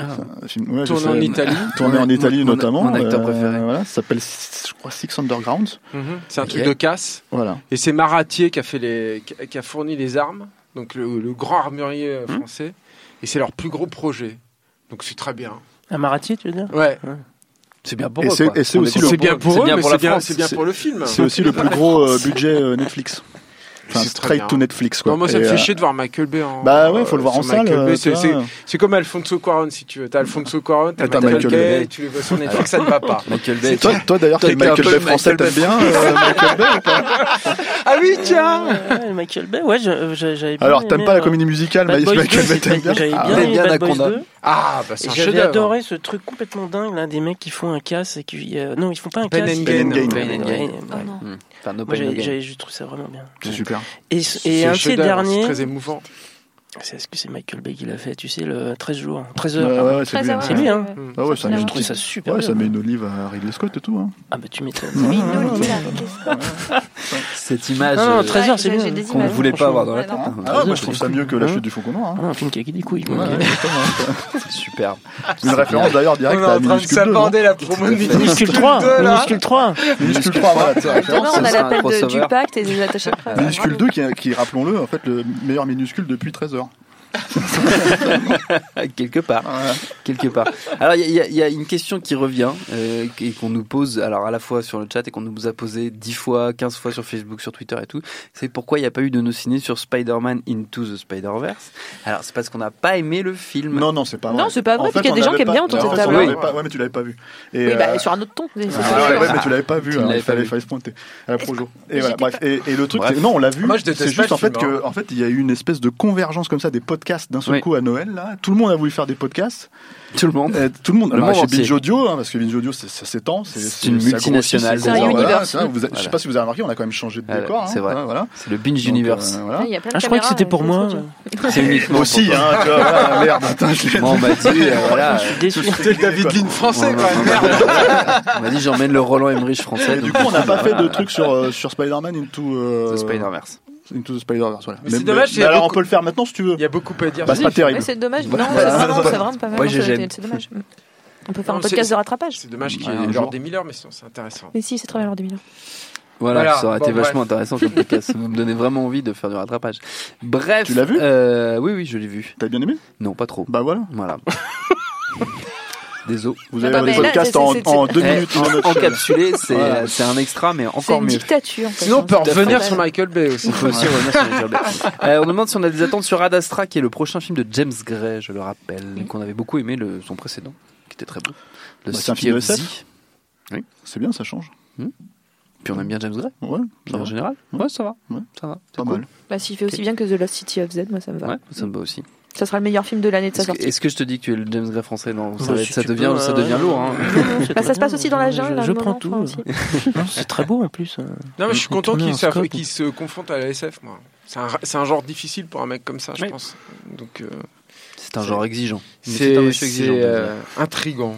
Speaker 1: Ah.
Speaker 2: Film- ouais,
Speaker 4: Tourné en Italie.
Speaker 2: Tourné en Italie
Speaker 1: mon-
Speaker 2: notamment.
Speaker 1: mon acteur
Speaker 2: euh,
Speaker 1: préféré.
Speaker 2: Voilà, ça s'appelle, je crois, Six Undergrounds.
Speaker 4: Mhm. C'est un truc de casse.
Speaker 2: Voilà.
Speaker 4: Et c'est Maratier qui a fait les, qui a- fourni les armes, donc le, le grand armurier
Speaker 1: Hmm.
Speaker 4: français. Et c'est leur plus gros projet. Donc c'est très bien.
Speaker 6: Un Maratier, tu veux dire?
Speaker 4: Ouais.
Speaker 1: C'est bien pour
Speaker 2: Et
Speaker 1: eux.
Speaker 2: c'est-
Speaker 1: quoi.
Speaker 2: et c'est
Speaker 1: On est
Speaker 2: aussi
Speaker 1: content
Speaker 2: le-
Speaker 4: C'est bien pour eux, c'est bien, pour le film.
Speaker 2: C'est aussi le plus gros euh, budget euh, Netflix. Enfin, straight
Speaker 4: bien.
Speaker 2: to Netflix quoi.
Speaker 4: Non, moi ça
Speaker 2: Et,
Speaker 4: me fait
Speaker 2: euh,
Speaker 4: chier de voir Michael Bay en.
Speaker 2: Bah ouais, faut le voir
Speaker 4: sur
Speaker 2: en salle. Euh,
Speaker 4: C'est- comme Alfonso Cuarón si tu veux. T'as Alfonso Cuarón, t'as
Speaker 2: t'as
Speaker 4: Michael
Speaker 2: Michael
Speaker 4: Bay,
Speaker 2: Bay.
Speaker 4: tu les vois sur Netflix, ça ne va pas.
Speaker 1: Michael Bay.
Speaker 2: Toi, toi d'ailleurs, t'es Michael Bay français,
Speaker 1: Michael
Speaker 2: t'aimes bien euh, Michael Bay ou pas
Speaker 4: Ah oui, tiens
Speaker 6: Ouais, Michael Bay, ouais, j'avais bien
Speaker 2: Alors, t'aimes pas la
Speaker 6: euh,
Speaker 2: comédie musicale, mais Michael
Speaker 6: 2,
Speaker 2: Bay, t'aimes bien
Speaker 6: J'avais
Speaker 2: Ah,
Speaker 6: bien
Speaker 1: Anaconda.
Speaker 6: 2.
Speaker 4: Ah, bah c'est un
Speaker 6: J'avais adoré ce truc complètement dingue là des mecs qui font un casse et qui euh, non ils font pas un
Speaker 4: Pen
Speaker 6: casse
Speaker 4: and
Speaker 6: ils-
Speaker 1: Enfin, no
Speaker 6: Moi je trouve ça vraiment bien.
Speaker 2: C'est super.
Speaker 6: Et, et un de ces
Speaker 4: chef-d'œuvre,
Speaker 6: derniers,
Speaker 4: C'est très émouvant.
Speaker 6: C'est est-ce que c'est Michael Bay qui l'a fait Tu sais le 13 jours, 13
Speaker 2: Ouais,
Speaker 6: heures.
Speaker 2: ouais, ouais, c'est lui.
Speaker 6: hein.
Speaker 3: ouais.
Speaker 2: Ah ouais, ça
Speaker 3: Je
Speaker 6: trouve ça super
Speaker 2: Ouais,
Speaker 6: bien.
Speaker 2: ça met une olive à Ridley Scott et tout. Hein.
Speaker 6: Ah bah tu m'étonnes.
Speaker 1: Cette image
Speaker 6: Non, non,
Speaker 1: euh,
Speaker 6: 13 heures, c'est bien.
Speaker 1: qu'on ne voulait pas avoir dans la tête. hein.
Speaker 2: Ah moi je trouve ça mieux que La chute du faucon noir. hein.
Speaker 6: Ah, un film qui a des couilles.
Speaker 1: C'est superbe.
Speaker 2: Une référence d'ailleurs directe à Minuscule 2. non
Speaker 4: la promo de
Speaker 6: Minuscule 3, Minuscule 3.
Speaker 2: Minuscule 3, voilà, c'est la
Speaker 3: Non,
Speaker 2: référence.
Speaker 3: non, on a
Speaker 1: c'est un
Speaker 3: l'appel de- du
Speaker 1: crossover.
Speaker 3: pacte et des attachés de presse.
Speaker 2: Minuscule 2 qui, est- qui est, rappelons-le, en fait, le meilleur minuscule depuis 13 heures.
Speaker 1: quelque part, quelque part. Alors il y, a- y une question qui revient euh, et qu'on nous pose, alors à la fois sur le chat et qu'on nous a posé 10 fois, 15 fois sur Facebook, sur Twitter et tout. C'est pourquoi il n'y a pas eu de nos ciné sur Spider-Man Into the Spider-Verse? Alors c'est parce qu'on n'a pas aimé le film.
Speaker 2: Non, non, c'est pas vrai.
Speaker 3: Non, c'est pas vrai,
Speaker 2: En
Speaker 3: parce qu'il y a des gens qui aiment bien autour de cette table.
Speaker 2: Ouais, mais tu l'avais pas vu. Et,
Speaker 3: Oui, bah,
Speaker 2: euh,
Speaker 3: sur un autre ton.
Speaker 2: Ah,
Speaker 3: sûr.
Speaker 2: ouais, ouais, mais tu l'avais pas vu,
Speaker 1: Tu
Speaker 2: hein,
Speaker 1: l'avais
Speaker 2: il fallait, se pointer à la projo. Et voilà, bref. Et, et le truc, non, on l'a vu.
Speaker 4: Moi, je déteste
Speaker 2: C'est juste en fait
Speaker 4: film,
Speaker 2: que, en fait, il y a eu une espèce de convergence comme ça des podcasts podcasts d'un seul
Speaker 1: Oui.
Speaker 2: coup à Noël. Là, tout le monde a voulu faire des podcasts.
Speaker 1: Tout le monde.
Speaker 2: Euh, tout le monde.
Speaker 1: Le
Speaker 2: Alors,
Speaker 1: monde
Speaker 2: chez. Binge Audio, hein, parce que Binge Audio, ça s'étend. C'est
Speaker 1: une multinationale.
Speaker 2: c'est
Speaker 1: un
Speaker 2: voilà, Je sais pas si vous avez remarqué, on a quand même changé de
Speaker 1: Voilà,
Speaker 2: décor. hein,
Speaker 1: c'est vrai.
Speaker 2: Voilà.
Speaker 1: C'est le Binge
Speaker 2: Donc,
Speaker 1: Universe.
Speaker 2: euh, voilà.
Speaker 3: Ah,
Speaker 6: Ah, je croyais que c'était
Speaker 3: euh,
Speaker 6: pour
Speaker 3: c'est
Speaker 6: moi.
Speaker 1: C'est uniquement
Speaker 2: aussi, hein, vois, merde. Attends, je l'ai-
Speaker 1: Moi, on m'a dit, euh, voilà.
Speaker 6: Déçu.
Speaker 4: C'était le David Lean français, quand même. Merde.
Speaker 1: On m'a dit, j'emmène le Roland Emmerich français.
Speaker 2: Du coup, on n'a pas fait de truc sur, euh, sur Spider-Man into, euh,
Speaker 1: The Spider-Verse.
Speaker 2: Into the Spider-Verse. Voilà.
Speaker 4: Mais c'est dommage, il y a
Speaker 2: alors,
Speaker 4: beaucoup-
Speaker 2: on peut le faire maintenant si tu veux.
Speaker 4: Il y a beaucoup à dire.
Speaker 2: Bah, c'est pas terrible.
Speaker 3: c'est dommage.
Speaker 1: Voilà.
Speaker 3: Non, c'est vraiment, c'est vraiment pas mal.
Speaker 1: Ouais,
Speaker 3: c'est- dommage. On peut faire
Speaker 4: Non,
Speaker 3: un podcast de rattrapage.
Speaker 4: C'est dommage qu'il y
Speaker 2: Ouais,
Speaker 4: ait
Speaker 2: un
Speaker 4: l'heure
Speaker 2: jour.
Speaker 4: des Miller, mais sinon c'est intéressant.
Speaker 3: Mais si, c'est très bien l'heure des millions.
Speaker 1: Voilà,
Speaker 4: Voilà.
Speaker 1: ça aurait été vachement intéressant comme podcast. Ça me donnait vraiment envie de faire du rattrapage. Bref.
Speaker 2: Tu l'as vu
Speaker 1: euh, Oui, oui, je l'ai vu.
Speaker 2: T'as bien aimé?
Speaker 1: Non, pas trop.
Speaker 2: Bah voilà.
Speaker 1: Voilà. Désolé.
Speaker 2: Vous
Speaker 3: Ah
Speaker 2: avez
Speaker 3: bah, là,
Speaker 2: podcast
Speaker 3: c'est-
Speaker 2: en, en deux
Speaker 1: Eh,
Speaker 2: minutes.
Speaker 1: en-
Speaker 2: minute.
Speaker 1: encapsulé, c'est
Speaker 2: Voilà.
Speaker 1: un extra, mais
Speaker 3: C'est
Speaker 1: encore
Speaker 3: une
Speaker 1: mieux.
Speaker 3: dictature. en fait.
Speaker 4: Sinon, on peut revenir sur Michael Bay aussi.
Speaker 1: On peut aussi revenir sur les Jobs. Euh, on demande si on a des attentes sur Ad Astra, qui est le prochain film de James Gray, je le rappelle, qu'on avait beaucoup aimé le, son précédent, qui était très beau. Le
Speaker 2: Bah, c'est un
Speaker 1: City
Speaker 2: film de
Speaker 1: of
Speaker 2: SF.
Speaker 1: Z.
Speaker 2: C'est bien, ça change.
Speaker 1: Puis on aime bien James Gray,
Speaker 2: Ouais, ça
Speaker 1: en
Speaker 2: va.
Speaker 1: général. Ouais, ça va.
Speaker 2: Ouais.
Speaker 1: Ça va. c'est
Speaker 2: Pas
Speaker 1: cool.
Speaker 2: mal.
Speaker 3: Bah, s'il fait aussi bien que The Lost City of Z, moi ça me va.
Speaker 1: Ouais, ça me va aussi.
Speaker 3: Ça sera le meilleur film de l'année de sa
Speaker 1: Est-ce que,
Speaker 3: sortie.
Speaker 1: est-ce que je te dis que tu es le James Gray français Non, ça,
Speaker 6: si
Speaker 1: devient,
Speaker 6: peux,
Speaker 1: ça
Speaker 6: euh,
Speaker 1: devient lourd. Hein.
Speaker 3: Bah, ça se passe aussi dans la jungle.
Speaker 6: Je, je prends tout. c'est très beau en plus.
Speaker 4: Non, mais je suis
Speaker 6: On
Speaker 4: content qu'il se, confronte à la SF, moi. C'est un, c'est un genre difficile pour un mec comme ça, je
Speaker 1: Oui.
Speaker 4: pense. Donc, euh,
Speaker 1: C'est un genre exigeant.
Speaker 4: C'est
Speaker 1: un monsieur
Speaker 4: c'est,
Speaker 1: exigeant.
Speaker 4: euh, intrigant.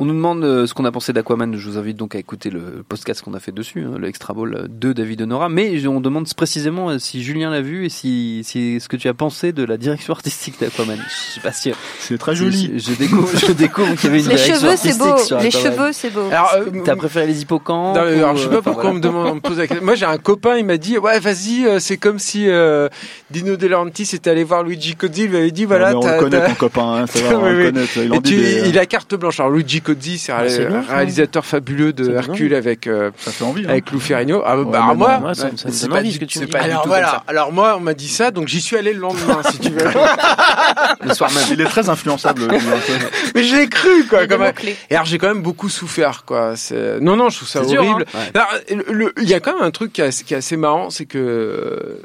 Speaker 1: On nous demande euh, ce qu'on a pensé d'Aquaman. Je vous invite donc à écouter le podcast qu'on a fait dessus, hein, le Extra Ball de David Honora. Mais on demande précisément euh, si Julien l'a vu et si, si ce que tu as pensé de la direction artistique d'Aquaman. Je sais pas si.
Speaker 2: C'est très joli.
Speaker 1: Je, je découvre, je découvre qu'il y avait une
Speaker 3: Les
Speaker 1: direction
Speaker 3: cheveux, c'est
Speaker 1: artistique
Speaker 3: beau.
Speaker 1: sur
Speaker 3: Les
Speaker 1: Aquaman.
Speaker 3: cheveux, c'est beau.
Speaker 4: Alors, euh,
Speaker 1: T'as préféré les hippocampes
Speaker 4: Non, alors,
Speaker 1: ou,
Speaker 4: je sais
Speaker 1: euh,
Speaker 4: pas pourquoi on me demande, on me pose la question. Moi, j'ai un copain, il m'a dit, ouais, vas-y, euh, c'est comme si euh, Dino De Laurentiis était allé voir Luigi Cozzi, il lui avait dit, voilà,
Speaker 2: mais on le connaît ton copain, hein, ça va, on
Speaker 4: Oui,
Speaker 2: le
Speaker 4: oui.
Speaker 2: connaît. Il en
Speaker 4: Et
Speaker 2: dit
Speaker 4: tu-
Speaker 2: des-
Speaker 4: il a carte blanche. Alors Luigi Cozzi, c'est un
Speaker 6: Ah, bien, ça.
Speaker 4: réalisateur fabuleux de Hercule avec euh,
Speaker 2: Ça fait envie. hein.
Speaker 4: avec Lou Ferrigno. Ah, bah,
Speaker 2: Ouais,
Speaker 4: alors moi,
Speaker 2: non,
Speaker 6: Moi, ça, me- ça me
Speaker 4: c'est
Speaker 6: donne
Speaker 4: pas
Speaker 6: envie
Speaker 4: du-
Speaker 6: ce que tu
Speaker 4: c'est
Speaker 6: me dis.
Speaker 4: pas du
Speaker 2: Alors,
Speaker 4: tout
Speaker 2: voilà.
Speaker 4: comme ça. Alors moi, on m'a dit ça, donc j'y suis allé le lendemain, si tu veux.
Speaker 1: le soir même.
Speaker 2: Il est très influençable. hein.
Speaker 4: Mais j'ai cru, quoi. Comme... Et alors j'ai quand même beaucoup souffert, quoi. Non, non, je trouve ça horrible.
Speaker 1: hein.
Speaker 4: Il y a quand même un truc qui est, assez marrant, c'est que euh,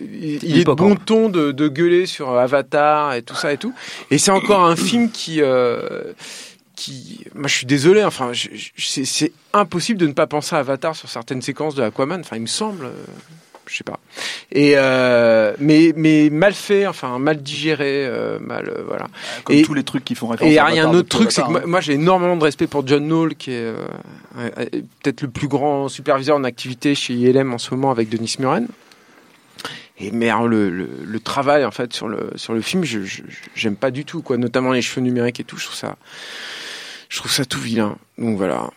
Speaker 4: il, il est de bon ton de, de gueuler sur Avatar et tout ça et tout. Et c'est encore un film qui, euh, qui, moi je suis désolé, enfin, c'est, impossible de ne pas penser à Avatar sur certaines séquences de Aquaman. Enfin, il me semble. euh, Je sais pas. Et euh, mais mais mal fait, enfin mal digéré, euh, mal euh, voilà.
Speaker 2: Comme
Speaker 4: Et-
Speaker 2: tous les trucs qui font référence
Speaker 4: Et il y a un autre truc, c'est que moi,
Speaker 2: hein.
Speaker 4: moi, j'ai énormément de respect pour John Knoll, qui est peut-être le plus grand superviseur en activité chez ILM en ce moment avec Denis Muren. Et mais alors, le, le, le travail en fait sur le sur le film, je je- j'aime pas du tout quoi, notamment les cheveux numériques et tout. Je trouve ça, je trouve ça tout vilain. Donc voilà.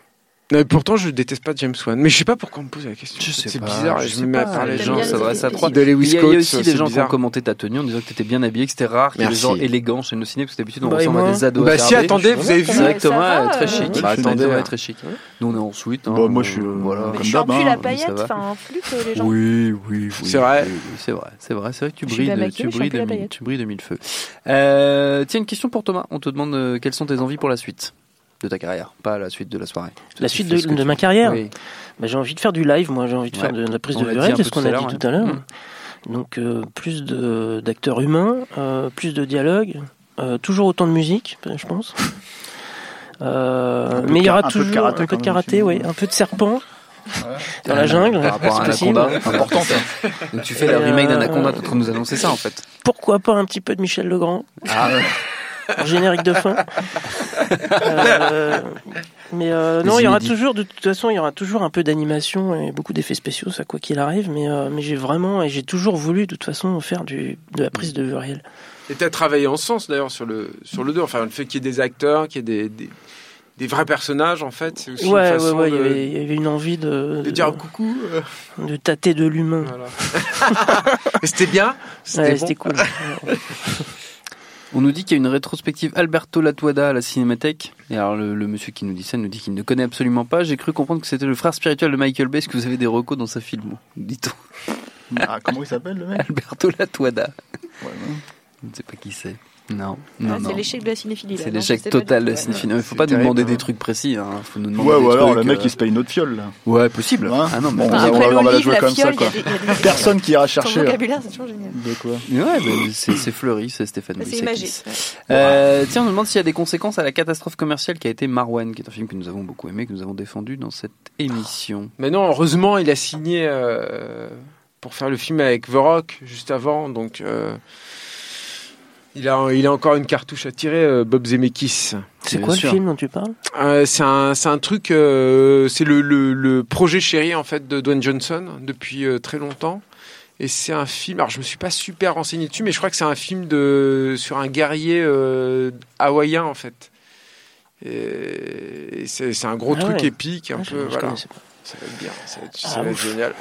Speaker 4: Et pourtant, je déteste pas James Wan, mais je sais pas pourquoi on me pose la question. C'est bizarre.
Speaker 1: je
Speaker 4: Je me mets à
Speaker 1: pas,
Speaker 4: parler
Speaker 1: gens, ça croit.
Speaker 4: de Lewis
Speaker 1: Il y a, il y a
Speaker 4: Coates,
Speaker 1: aussi des gens qui ont commenté ta tenue en disant que t'étais bien habillé, que c'était rare qu'il y ait des
Speaker 4: Merci.
Speaker 1: gens élégants chez nos ciné, parce que d'habitude on
Speaker 6: Bah,
Speaker 1: ressemble à des ados.
Speaker 4: Bah si, attendez, vous avez vu
Speaker 1: C'est vrai que Thomas est très
Speaker 3: euh,
Speaker 1: chic. Bah, attendez, est très chic. Nous on est en suite. hein,
Speaker 2: Bon, moi, je suis,
Speaker 1: euh,
Speaker 2: euh,
Speaker 1: voilà.
Speaker 2: Comme
Speaker 3: je suis
Speaker 2: d'hab, hein,
Speaker 3: à
Speaker 2: ça
Speaker 3: paillettes,
Speaker 1: va.
Speaker 3: enfin en flûte, les gens.
Speaker 1: Oui, oui, oui.
Speaker 4: C'est vrai.
Speaker 1: C'est vrai, c'est vrai. C'est vrai que tu brilles, tu brilles de,
Speaker 3: la
Speaker 1: mille,
Speaker 3: paillette.
Speaker 1: tu brilles de mille feux. Euh, tiens, une question pour Thomas. On te demande euh, quelles sont tes envies pour la suite? De ta carrière, pas la suite de la soirée.
Speaker 6: La
Speaker 1: Tu
Speaker 6: suite de,
Speaker 1: tu
Speaker 6: ma carrière
Speaker 1: Oui.
Speaker 6: Bah, J'ai envie de faire du live, moi j'ai envie de
Speaker 1: Ouais.
Speaker 6: faire de, la prise
Speaker 1: On
Speaker 6: de
Speaker 1: l'a
Speaker 6: vue c'est ce qu'on a dit tout à l'heure.
Speaker 1: ouais.
Speaker 6: Donc euh, plus de d'acteurs humains, euh, plus de dialogue, euh, toujours autant de musique, je pense. Euh, mais il y aura
Speaker 2: un peu de
Speaker 6: toujours
Speaker 2: karaté
Speaker 6: un peu de karaté, oui, un peu de serpent dans la jungle,
Speaker 1: Par rapport à. Anaconda. Important, ça. Donc tu fais le
Speaker 6: Et,
Speaker 1: remake
Speaker 6: euh,
Speaker 1: d'Anaconda, de nous annoncer ça en fait.
Speaker 6: Pourquoi pas un petit peu de Michel Legrand?
Speaker 1: Ah,
Speaker 6: générique de fin. Euh, mais euh, non, il y aura toujours, de toute façon, il y aura toujours un peu d'animation et beaucoup d'effets spéciaux, ça quoi qu'il arrive. Mais, euh, mais j'ai vraiment et j'ai toujours voulu, de toute façon, faire du, de la prise de vue réelle.
Speaker 4: Et tu as travaillé en sens d'ailleurs sur le sur le 2, enfin le fait qu'il y ait des acteurs, qu'il y ait des, des, des vrais personnages en fait, c'est aussi
Speaker 6: Ouais,
Speaker 4: une
Speaker 6: ouais,
Speaker 4: façon
Speaker 6: ouais, il y
Speaker 4: de,
Speaker 6: avait- il y avait une envie de,
Speaker 4: de dire coucou. euh,
Speaker 6: de tâter de l'humain.
Speaker 4: voilà. C'était bien, c'était
Speaker 6: Ouais,
Speaker 4: bon.
Speaker 6: c'était cool.
Speaker 1: On nous dit qu'il y a une rétrospective Alberto Latuada à la Cinémathèque. Et alors le, le monsieur qui nous dit ça nous dit qu'il ne connaît absolument pas. J'ai cru comprendre que c'était le frère spirituel de Michael Bay. Est-ce que vous avez des recos dans sa film Dit-on.
Speaker 2: Ah, comment il s'appelle le mec?
Speaker 1: Alberto Latuada.
Speaker 2: Ouais, ouais.
Speaker 1: Je ne sais pas qui c'est. Non,
Speaker 3: Ah,
Speaker 1: non, non.
Speaker 3: c'est l'échec de la cinéphilie.
Speaker 1: C'est l'échec total de la cinéphilie. Il faut pas nous demander
Speaker 4: hein.
Speaker 1: des trucs précis. Hein. Faut nous demander
Speaker 2: Ouais, ou alors le mec
Speaker 1: euh,
Speaker 2: il se paye une autre fiole. Là.
Speaker 1: Ouais, possible.
Speaker 2: Hein
Speaker 1: Ah non, mais
Speaker 2: Bon,
Speaker 3: Enfin,
Speaker 2: on va-
Speaker 3: après
Speaker 2: on va la jouer
Speaker 3: la
Speaker 2: comme ça, quoi.
Speaker 3: il y a des- il y a des-
Speaker 2: Personne qui ira chercher.
Speaker 3: vocabulaire, c'est toujours génial.
Speaker 2: De quoi
Speaker 1: Ouais, mais c'est c'est fleuri, c'est Stéphane
Speaker 3: C'est
Speaker 1: Moïsakis.
Speaker 3: imagé. ouais.
Speaker 1: Euh, tiens, on nous demande s'il y a des conséquences à la catastrophe commerciale qui a été Marwan, qui est un film que nous avons beaucoup aimé, que nous avons défendu dans cette émission.
Speaker 4: Mais non, heureusement, il a signé euh, pour faire le film avec The Rock juste avant, donc euh, il a il a encore une cartouche à tirer, euh, Bob Zemeckis.
Speaker 6: C'est quoi
Speaker 1: sûr.
Speaker 6: le film dont tu parles?
Speaker 4: Euh, c'est un c'est un truc, euh, c'est le, le le projet chéri en fait de Dwayne Johnson depuis euh, très longtemps. Et c'est un film. Alors je me suis pas super renseigné dessus, mais je crois que c'est un film de sur un guerrier euh, hawaïen en fait. Et, et c'est un gros
Speaker 6: Ah
Speaker 4: truc
Speaker 6: ouais.
Speaker 4: épique, un
Speaker 6: Ah,
Speaker 4: peu
Speaker 6: je
Speaker 4: voilà. Ça va être bien, ça va être,
Speaker 6: Ah,
Speaker 4: ça va être
Speaker 6: ouf.
Speaker 4: génial.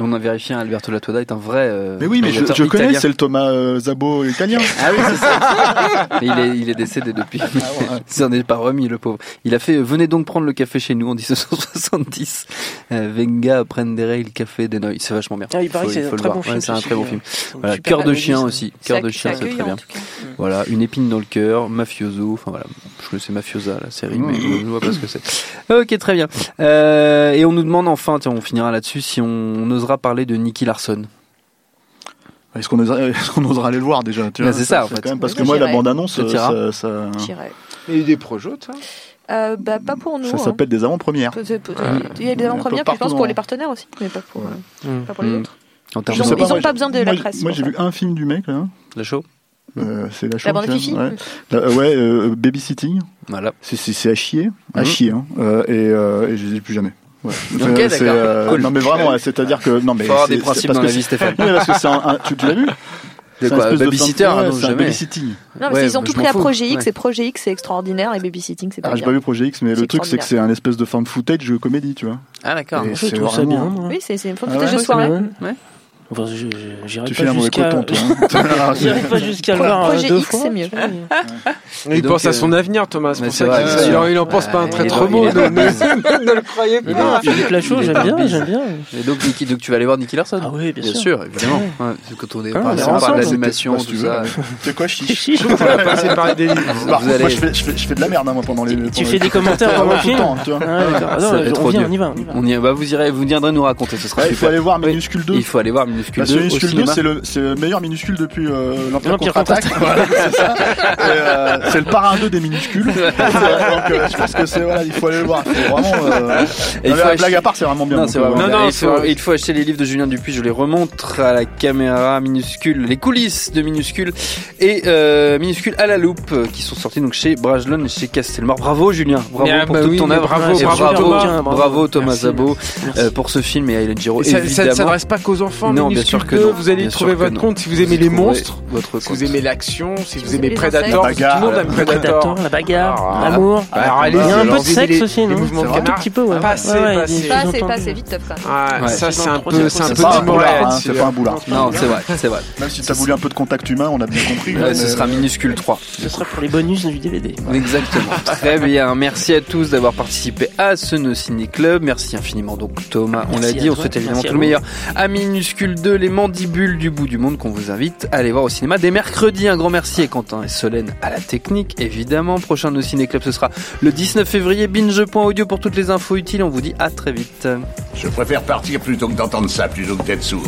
Speaker 1: On a vérifié, hein, Alberto Latuada est un vrai. euh,
Speaker 2: Mais oui, mais je, je connais, c'est le Thomas euh, Zabo italien.
Speaker 1: Ah oui, c'est ça. Mais il, est, il est décédé depuis.
Speaker 2: Ah ouais.
Speaker 1: Il s'en est pas remis, le pauvre. Il a fait euh, Venez donc prendre le café chez nous en 1970. Euh, Venga prendere il café de noi. C'est vachement bien.
Speaker 6: Ah, il paraît
Speaker 1: Faut-
Speaker 6: que c'est un
Speaker 1: le
Speaker 6: très
Speaker 1: voir.
Speaker 6: bon film.
Speaker 1: Ouais, c'est un
Speaker 6: celui-ci,
Speaker 1: très bon
Speaker 6: euh,
Speaker 1: film. Voilà, cœur de chien
Speaker 6: ça.
Speaker 1: aussi. Cœur de chien,
Speaker 3: c'est
Speaker 1: très bien. Voilà, une épine dans le cœur, mafioso. Enfin voilà, je connaissais mafiosa la série, mais je vois pas ce que c'est. Ok, très bien. Euh, et on nous demande enfin, tiens, on finira là-dessus, si on, on osera parler de Nicky Larson.
Speaker 2: Est-ce qu'on osera, aller le voir déjà
Speaker 1: Bah, c'est ça, en fait.
Speaker 2: quand même, parce que
Speaker 3: Moi,
Speaker 2: la bande-annonce,
Speaker 1: t'iras
Speaker 2: ça, ça,
Speaker 4: il y a des projets, ça?
Speaker 3: Euh, bah, pas pour nous.
Speaker 2: ça
Speaker 3: hein.
Speaker 2: s'appelle des avant-premières.
Speaker 3: Il y a des avant-premières, je pense pour les partenaires aussi, mais pas pour, euh,
Speaker 4: Mm.
Speaker 3: pas pour les
Speaker 1: Mm.
Speaker 3: autres.
Speaker 1: En
Speaker 3: Ils ont-
Speaker 1: de
Speaker 2: sais pas, moi,
Speaker 3: besoin de la presse,
Speaker 2: Moi, j'ai vu un film du mec, là.
Speaker 1: la show.
Speaker 2: Euh, c'est la
Speaker 3: La bande Fifi
Speaker 2: ouais. Euh, ouais, euh, babysitting.
Speaker 1: Voilà.
Speaker 2: C'est, à chier. À
Speaker 1: Mhm.
Speaker 2: chier, hein. Euh, et, euh, et je les ai plus jamais. Ouais.
Speaker 1: Ok,
Speaker 2: C'est-
Speaker 1: d'accord.
Speaker 2: c'est, euh,
Speaker 1: Cool.
Speaker 2: Non, mais vraiment, ouais, c'est-à-dire que, non, mais.
Speaker 1: Faut des
Speaker 2: c'est
Speaker 1: principes
Speaker 2: parce
Speaker 1: dans
Speaker 2: que
Speaker 1: la vie, Stéphane.
Speaker 2: Oui, parce que c'est un, un- tu, tu l'as vu?
Speaker 1: De
Speaker 2: C'est un
Speaker 1: quoi?
Speaker 2: espèce de
Speaker 1: Babysitter
Speaker 2: de-
Speaker 1: ah,
Speaker 2: ouais,
Speaker 1: non,
Speaker 2: c'est un
Speaker 1: jamais.
Speaker 2: babysitting.
Speaker 3: Non, parce
Speaker 1: Ouais,
Speaker 3: qu'ils ont
Speaker 1: bah,
Speaker 3: tout pris à. Projet X
Speaker 1: Ouais.
Speaker 3: et Projet X c'est extraordinaire et Babysitting c'est pas
Speaker 2: Ah, j'ai
Speaker 3: bien.
Speaker 2: pas vu Projet X, mais le truc, c'est que c'est un espèce de fan footage comédie, tu vois.
Speaker 1: Ah d'accord.
Speaker 2: Et
Speaker 6: Je
Speaker 2: c'est
Speaker 6: trouve ça
Speaker 2: vraiment-
Speaker 6: bien.
Speaker 3: Oui, c'est c'est une fois
Speaker 2: Ah
Speaker 3: footage
Speaker 2: ouais,
Speaker 3: de soirée.
Speaker 6: bien.
Speaker 1: Ouais.
Speaker 6: Enfin, je- je-
Speaker 2: Tu
Speaker 6: pas
Speaker 2: fais un mauvais coton, toi. hein.
Speaker 6: J'irai pas jusqu'à le voir euh,
Speaker 3: Projet
Speaker 6: deux
Speaker 3: X,
Speaker 6: fois.
Speaker 3: c'est mieux.
Speaker 4: Il
Speaker 1: donc,
Speaker 4: pense
Speaker 1: euh,
Speaker 4: à son avenir, Thomas. Pour ça
Speaker 1: vrai,
Speaker 4: il en-
Speaker 1: sûr.
Speaker 4: il en pense pas un
Speaker 1: Ouais, est
Speaker 4: très
Speaker 1: dans-
Speaker 4: mot. Ne ne- le croyez pas.
Speaker 6: Philippe Lachaud, j'aime bien, j'aime bien.
Speaker 1: Et donc, Nicky, donc tu vas aller voir Nicky Larson
Speaker 6: Ah oui, bien
Speaker 1: Bien
Speaker 6: sûr.
Speaker 1: sûr, évidemment. Quand on est
Speaker 6: Ah,
Speaker 1: par l'animation, tout ça.
Speaker 2: C'est quoi, chiche
Speaker 6: Chiche.
Speaker 4: On va passer par des
Speaker 2: moi, je fais, je, je de la merde, hein, moi, pendant les.
Speaker 6: Tu fais des commentaires pendant le film. Ah, on y va, on y va.
Speaker 1: On y va, vous irez, vous viendrez nous raconter, ce sera
Speaker 2: il faut aller voir. Minuscule 2.
Speaker 1: Il faut aller voir Minuscule
Speaker 2: Parce
Speaker 1: 2
Speaker 2: que
Speaker 1: au
Speaker 2: Minuscule 2,
Speaker 1: cinéma.
Speaker 2: c'est le, c'est le meilleur minuscule depuis euh, l'Empire
Speaker 6: L'Empire
Speaker 2: contre-attaque. Voilà, c'est euh, c'est le parrain 2 des minuscules. Donc, euh, je pense que c'est, voilà, il faut aller le voir. Faut vraiment, euh...
Speaker 1: Et
Speaker 2: non,
Speaker 1: faut
Speaker 2: la
Speaker 1: ach-
Speaker 2: blague à part, c'est vraiment bien.
Speaker 1: Non,
Speaker 2: euh,
Speaker 1: vraiment
Speaker 4: Non,
Speaker 1: bien.
Speaker 4: non,
Speaker 1: il, faut, il faut acheter les livres de Julien Dupuis. Je les remontre à la caméra minuscule, les coulisses de minuscule et euh, minuscule à la loupe euh, qui sont sortis donc chez Brajlon et chez Castelmore. Bravo Julien, bravo
Speaker 4: Ah,
Speaker 1: pour
Speaker 4: bah
Speaker 1: toute
Speaker 4: oui,
Speaker 1: ton œuvre.
Speaker 4: bravo,
Speaker 6: bravo,
Speaker 1: bravo,
Speaker 6: Thomas.
Speaker 1: bravo Thomas
Speaker 6: Merci,
Speaker 1: Zabo
Speaker 6: merci.
Speaker 1: euh, pour ce film et Hélène Giraud
Speaker 4: Et ça, ne s'adresse pas qu'aux enfants.
Speaker 1: Non, bien sûr que
Speaker 4: 2,
Speaker 1: non.
Speaker 4: Vous allez
Speaker 1: Bien
Speaker 4: trouver votre compte si vous aimez
Speaker 1: Vous
Speaker 4: les monstres,
Speaker 1: votre
Speaker 4: si vous aimez l'action, si vous
Speaker 3: vous
Speaker 4: aimez Predator. Tout le monde aime
Speaker 2: La
Speaker 4: Predator.
Speaker 6: La bagarre, l'amour.
Speaker 2: Ah,
Speaker 6: Il y a un peu de sexe aussi, non
Speaker 4: mouvements de
Speaker 6: Un tout petit peu, ouais.
Speaker 3: Vite, top quand
Speaker 4: ça c'est un peu, c'est
Speaker 2: pas un boulard, c'est
Speaker 4: celui-là.
Speaker 2: pas un boulard.
Speaker 1: Non, c'est vrai, c'est vrai.
Speaker 2: Même si t'as voulu un peu de contact humain, on a bien compris.
Speaker 1: Ce sera minuscule 3.
Speaker 6: Ce sera pour les bonus du DVD.
Speaker 1: Exactement. Très bien. Merci à tous d'avoir participé à ce No Ciné Club. Merci infiniment donc Thomas. On l'a dit, on souhaite évidemment tout le meilleur à Minuscule 2, les mandibules du bout du monde qu'on vous invite à aller voir au cinéma dès mercredi. Un grand merci à Quentin et Solène à la technique, évidemment. Prochain No Ciné Club, ce sera le 19 février. Binge.audio pour toutes les infos utiles. On vous dit à très vite.
Speaker 5: Je préfère partir plutôt que d'entendre ça, plutôt que d'être sourd.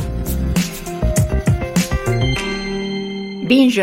Speaker 9: Binge.